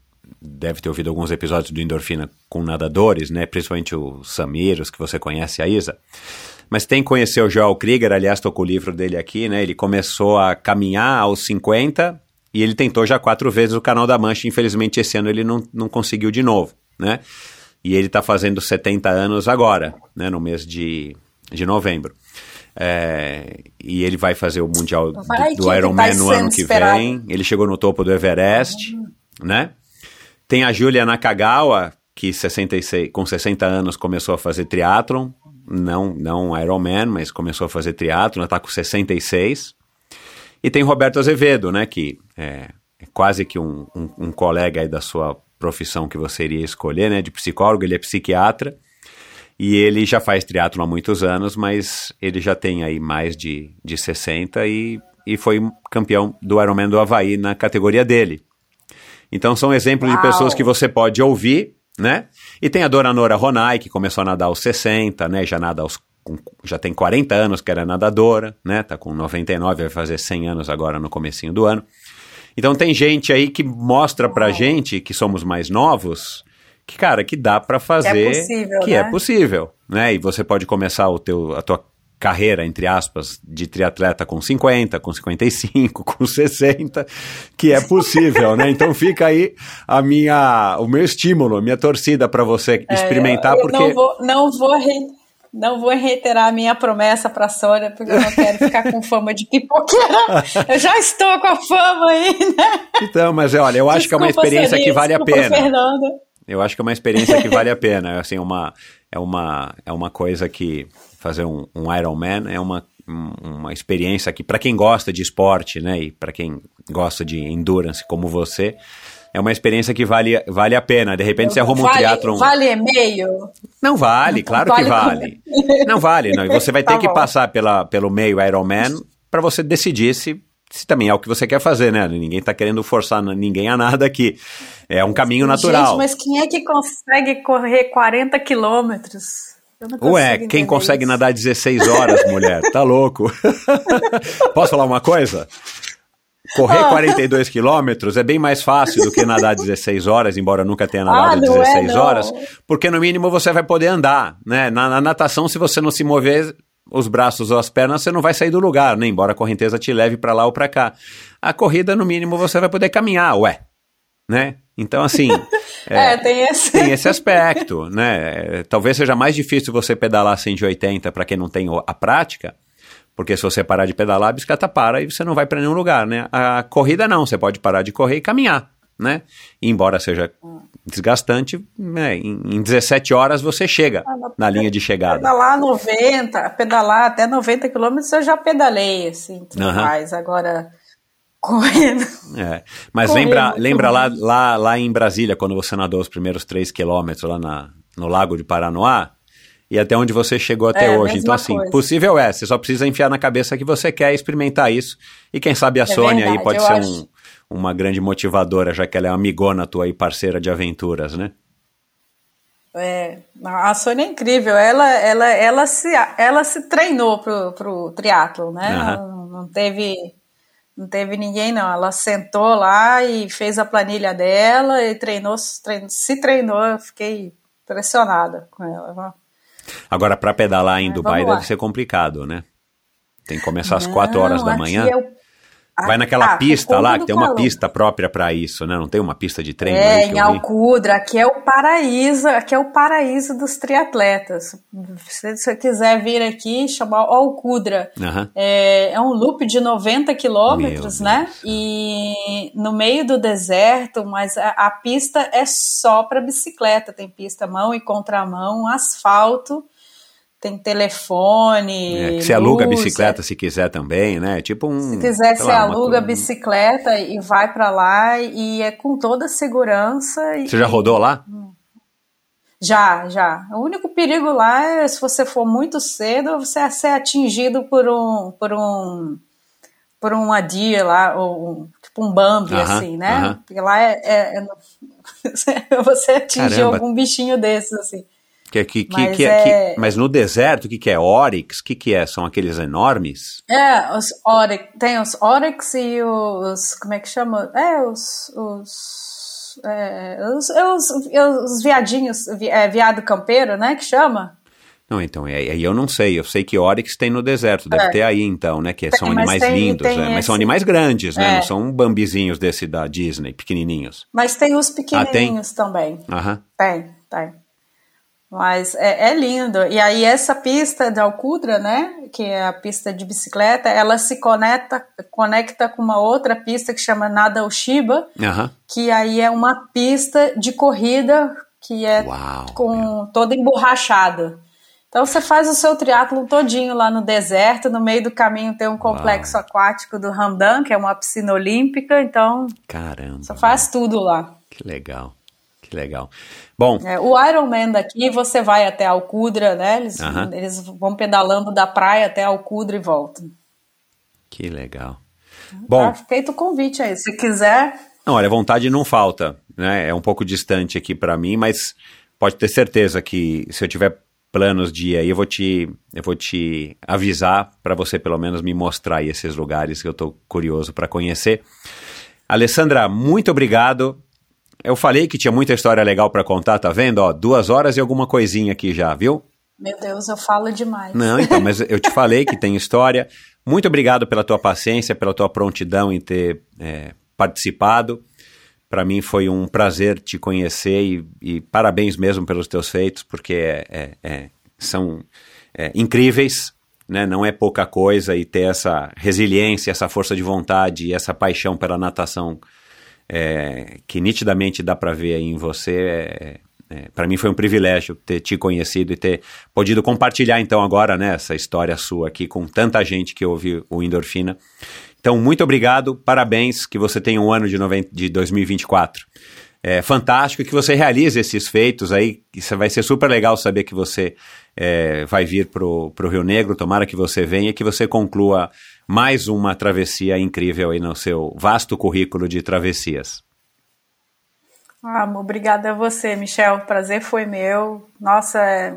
deve ter ouvido alguns episódios do Endorfina com nadadores, né? Principalmente o Samir, os que você conhece, a Isa. Mas tem que conhecer o Joel Krieger, aliás, tô com o livro dele aqui, né? Ele começou a caminhar aos 50 e ele tentou já quatro vezes o Canal da Mancha. Infelizmente, esse ano ele não, não conseguiu de novo, né? E ele tá fazendo 70 anos agora, né? No mês de, de novembro. É, e ele vai fazer o Mundial do, Vai do ele Ironman tá no ano que esperado. vem. Ele chegou no topo do Everest, né? Tem a Julia Nakagawa, que 66, com 60 anos começou a fazer triatlon. não, não Ironman, mas começou a fazer triatlo, está com 66. E tem Roberto Azevedo, né, que é, é quase que um, um, um, colega aí da sua profissão que você iria escolher, né, de psicólogo, ele é psiquiatra, e ele já faz triatlo há muitos anos, mas ele já tem aí mais de, de 60 e, e foi campeão do Ironman do Havaí na categoria dele. Então são exemplos Uau. de pessoas que você pode ouvir, né? E tem a Dona Nora Ronai, que começou a nadar aos 60, né? Já nada aos já tem 40 anos que era nadadora, né? Tá com 99, vai fazer 100 anos agora no comecinho do ano. Então tem gente aí que mostra pra gente que somos mais novos, que cara, que dá para fazer, que é possível, que é né? é possível, né? E você pode começar o teu a tua carreira, entre aspas, de triatleta com 50, com 55, com 60, que é possível, né? Então fica aí a minha, o meu estímulo, a minha torcida para você é, experimentar, eu, eu porque... Não vou, não vou, re, não vou reiterar a minha promessa para a Sônia, porque eu não quero ficar com fama de pipoqueira. Eu já estou com a fama aí, né? Então, mas olha, eu acho desculpa, que é uma experiência que vale a pena. Fernanda. Eu acho que é uma experiência que vale a pena. Assim, uma, é, uma, é uma coisa que fazer um, um Ironman é uma, uma experiência que, para quem gosta de esporte, né, e para quem gosta de endurance como você, é uma experiência que vale, vale a pena. De repente você arruma vale, um triatlon. Vale meio? Não vale, claro vale que vale. Como... Não vale, não. E você vai ter tá que passar pela, pelo meio Ironman para você decidir se, se também é o que você quer fazer, né? Ninguém está querendo forçar ninguém a nada aqui. É um caminho natural. Gente, mas quem é que consegue correr 40 quilômetros? Ué, quem consegue isso. nadar 16 horas, mulher? Tá louco. Posso falar uma coisa? Correr 42 quilômetros é bem mais fácil do que nadar 16 horas, embora eu nunca tenha nadado ah, 16 é, horas, porque no mínimo você vai poder andar, né? Na, na, natação, se você não se mover os braços ou as pernas, você não vai sair do lugar, né? Embora a correnteza te leve para lá ou para cá. A corrida, no mínimo, você vai poder caminhar, ué, né? Então, assim. é, é, tem, esse... tem esse aspecto, né? Talvez seja mais difícil você pedalar 180 para quem não tem a prática, porque se você parar de pedalar, a bicicleta para e você não vai para nenhum lugar, né? A corrida não, você pode parar de correr e caminhar, né? Embora seja desgastante, né? em 17 horas você chega ah, na linha de chegada. Pedalar 90, pedalar até 90 quilômetros eu já pedalei, assim, tudo uhum. mais. Agora correndo. É, mas correndo, lembra, lembra lá, lá, lá em Brasília, quando você nadou os primeiros três quilômetros lá na, no Lago de Paranoá, e até onde você chegou até é, hoje. Então, assim, coisa. possível é, você só precisa enfiar na cabeça que você quer experimentar isso. E quem sabe a é Sônia verdade, aí pode ser um, uma grande motivadora, já que ela é amigona tua e parceira de aventuras, né? É, a Sônia é incrível, ela, ela, ela, se, ela se treinou pro, pro triatlo, né? Uhum. Não, não teve não teve ninguém, não. Ela sentou lá e fez a planilha dela e treinou, treinou se treinou. Eu fiquei impressionada com ela. Agora, para pedalar em Dubai deve ser complicado, né? Tem que começar às 4 horas da manhã. É o Vai naquela ah, pista lá, que tem uma pista própria para isso, né? Não tem uma pista de treino É, em Alcudra, aqui é o paraíso, aqui é o paraíso dos triatletas. Se você quiser vir aqui, chamar Alcudra. Uhum. É, é, um loop de 90 quilômetros, né? E no meio do deserto, mas a, a pista é só para bicicleta. Tem pista mão e contramão, asfalto tem telefone. É, você aluga a bicicleta se quiser também, né? Tipo um. Se quiser, você lá, aluga a bicicleta e vai para lá e é com toda segurança. Você e... já rodou lá? Já, já. O único perigo lá é se você for muito cedo, você é ser atingido por um, por um, por uma dia lá, ou tipo um Bambi, uh -huh, assim, né? Uh -huh. Porque lá é, é, é você atingir algum bichinho desses, assim. Que, que, que, mas, que, é... que, mas no deserto, o que, que é? Oryx? O que, que é? São aqueles enormes? É, os oryx, tem os oryx e os. Como é que chama? É, os. os, é, os, os, os viadinhos, é, viado campeiro, né? Que chama? Não, então, aí eu não sei. Eu sei que Oryx tem no deserto, deve é. ter aí então, né? Que tem, são animais tem, lindos, tem é, mas são animais grandes, né? É. Não são bambizinhos desse da Disney, pequenininhos. Mas tem os pequenininhos ah, também. Aham. Tem, tem. Mas é, é, lindo. E aí essa pista de Alcudra, né, que é a pista de bicicleta, ela se conecta, conecta com uma outra pista que chama Nada Oshiba, uhum. que aí é uma pista de corrida que é Uau, com toda emborrachada. Então você faz o seu triatlo todinho lá no deserto, no meio do caminho tem um complexo Uau. aquático do Hamdan, que é uma piscina olímpica, então Caramba. você faz tudo lá. Que legal. Que legal. Bom, É, o Ironman daqui, você vai até Alcudra, né? Eles, Aham. eles vão pedalando da praia até Alcudra e voltam. que legal. Bom, Tá feito o convite aí. Se quiser, Não, olha, vontade não falta, né? É um pouco distante aqui pra mim, mas pode ter certeza que se eu tiver planos de ir aí, eu vou te, eu vou te avisar pra você pelo menos me mostrar aí esses lugares que eu tô curioso pra conhecer. Alessandra, muito obrigado. Eu falei que tinha muita história legal pra contar, tá vendo? Ó, duas horas e alguma coisinha aqui já, viu? meu Deus, eu falo demais. Não, então, mas eu te falei que tem história. Muito obrigado pela tua paciência, pela tua prontidão em ter é, participado. Para mim foi um prazer te conhecer e, e parabéns mesmo pelos teus feitos, porque é- é- é- são é, incríveis, né? não é pouca coisa e ter essa resiliência, essa força de vontade e essa paixão pela natação é, que nitidamente dá para ver aí em você. É, é, para mim foi um privilégio ter te conhecido e ter podido compartilhar então agora né, essa história sua aqui com tanta gente que ouve o Endorfina. Então, muito obrigado, parabéns, que você tenha um ano de, noven- de 2024. É fantástico que você realize esses feitos aí. Isso vai ser super legal saber que você é, vai vir pro, pro Rio Negro. Tomara que você venha e que você conclua mais uma travessia incrível aí no seu vasto currículo de travessias. Ah, obrigada a você, Michel. O prazer foi meu. Nossa, é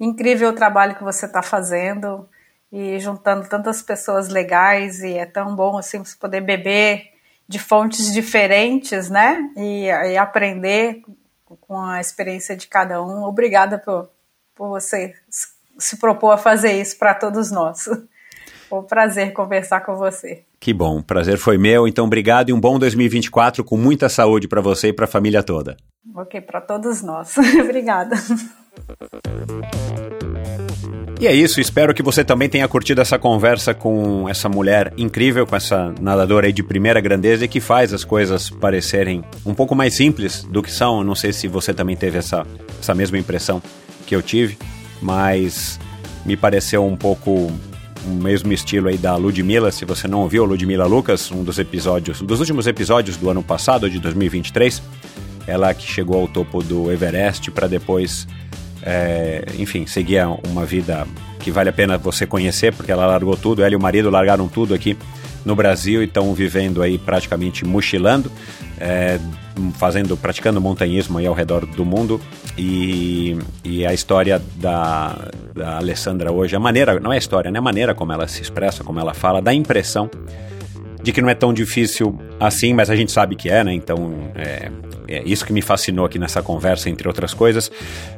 incrível o trabalho que você está fazendo e juntando tantas pessoas legais e é tão bom assim você poder beber de fontes diferentes, né? E, e aprender com a experiência de cada um. Obrigada por, por você se propor a fazer isso para todos nós. Foi um prazer conversar com você. Que bom, prazer foi meu. Então, obrigado e um bom 2024 com muita saúde para você e para a família toda. Ok, para todos nós. Obrigada. E é isso, espero que você também tenha curtido essa conversa com essa mulher incrível, com essa nadadora aí de primeira grandeza e que faz as coisas parecerem um pouco mais simples do que são. Não sei se você também teve essa, essa mesma impressão que eu tive, mas me pareceu um pouco o mesmo estilo aí da Ludmilla. Se você não ouviu, Ludmilla Lucas, um dos episódios, um dos últimos episódios do ano passado, de 2023, ela que chegou ao topo do Everest para depois é, enfim, seguia uma vida que vale a pena você conhecer, porque ela largou tudo, ela e o marido largaram tudo aqui no Brasil e estão vivendo aí praticamente mochilando, é, fazendo, praticando montanhismo aí ao redor do mundo e, e a história da, da Alessandra hoje, a maneira, não é a história, né, a maneira como ela se expressa, como ela fala, dá a impressão de que não é tão difícil assim, mas a gente sabe que é, né? Então é, é isso que me fascinou aqui nessa conversa, entre outras coisas.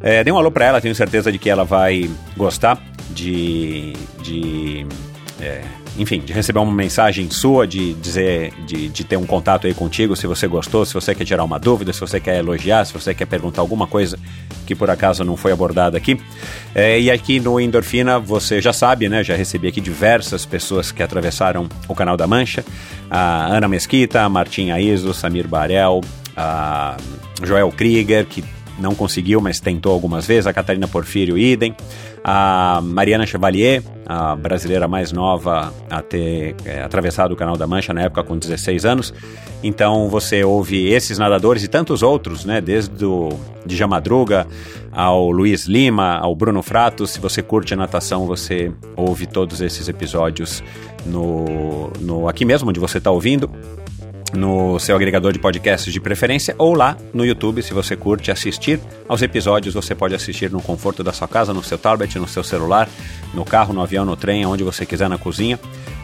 É, dê um alô pra ela, tenho certeza de que ela vai gostar de. de é, enfim, de receber uma mensagem sua, de dizer, de, de ter um contato aí contigo, se você gostou, se você quer tirar uma dúvida, se você quer elogiar, se você quer perguntar alguma coisa que por acaso não foi abordada aqui. É, e aqui no Endorfina, você já sabe, né? Já recebi aqui diversas pessoas que atravessaram o Canal da Mancha. A Ana Mesquita, a Martinha Iso, Samir Barel, a Joel Krieger, que não conseguiu, mas tentou algumas vezes, a Catarina Porfírio Idem, a Mariana Chevalier, a brasileira mais nova a ter é, atravessado o Canal da Mancha na época com 16 anos. Então você ouve esses nadadores e tantos outros, né, desde o de Madruga ao Luiz Lima, ao Bruno Fratos. Se você curte a natação, você ouve todos esses episódios no, no aqui mesmo onde você está ouvindo no seu agregador de podcasts de preferência ou lá no YouTube, se você curte assistir aos episódios, você pode assistir no conforto da sua casa, no seu tablet, no seu celular, no carro, no avião, no trem, onde você quiser na cozinha.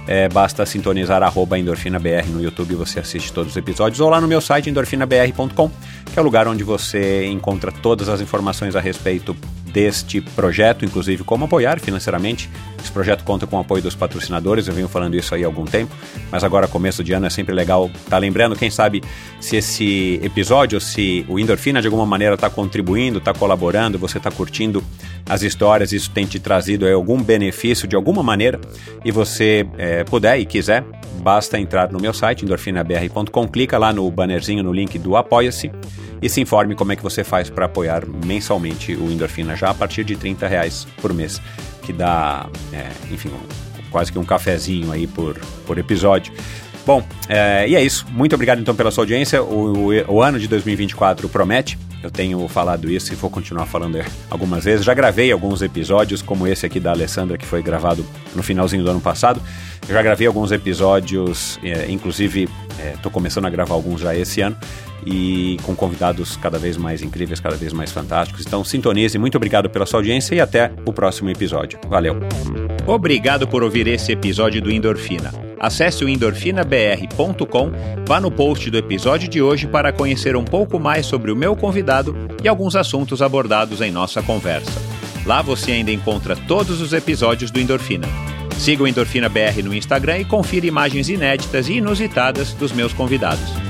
É, basta sintonizar arroba endorfinabr no YouTube você assiste todos os episódios, ou lá no meu site endorfinabr.com, que é o lugar onde você encontra todas as informações a respeito deste projeto, inclusive como apoiar financeiramente. Esse projeto conta com o apoio dos patrocinadores, eu venho falando isso aí há algum tempo, mas agora, começo de ano, é sempre legal estar tá lembrando, quem sabe, se esse episódio, se o Endorfina de alguma maneira está contribuindo, está colaborando, você está curtindo as histórias, isso tem te trazido aí, algum benefício de alguma maneira, e você é, puder e quiser, basta entrar no meu site, endorfinabr.com, clica lá no bannerzinho, no link do Apoia-se, e se informe como é que você faz para apoiar mensalmente o Endorfina já a partir de 30 reais por mês, que dá, é, enfim, um, quase que um cafezinho aí por, por episódio. Bom, é, e é isso. Muito obrigado então pela sua audiência. O, o, o, ano de 2024 promete. Eu tenho falado isso e vou continuar falando algumas vezes. Já gravei alguns episódios, como esse aqui da Alessandra, que foi gravado no finalzinho do ano passado. Eu já gravei alguns episódios, é, inclusive estou é, começando a gravar alguns já esse ano e com convidados cada vez mais incríveis, cada vez mais fantásticos. Então sintonize, muito obrigado pela sua audiência e até o próximo episódio. Valeu! Obrigado por ouvir esse episódio do Endorfina. Acesse o endorfinabr.com, vá no post do episódio de hoje para conhecer um pouco mais sobre o meu convidado e alguns assuntos abordados em nossa conversa. Lá você ainda encontra todos os episódios do Endorfina. Siga o Endorfina BR no Instagram e confira imagens inéditas e inusitadas dos meus convidados.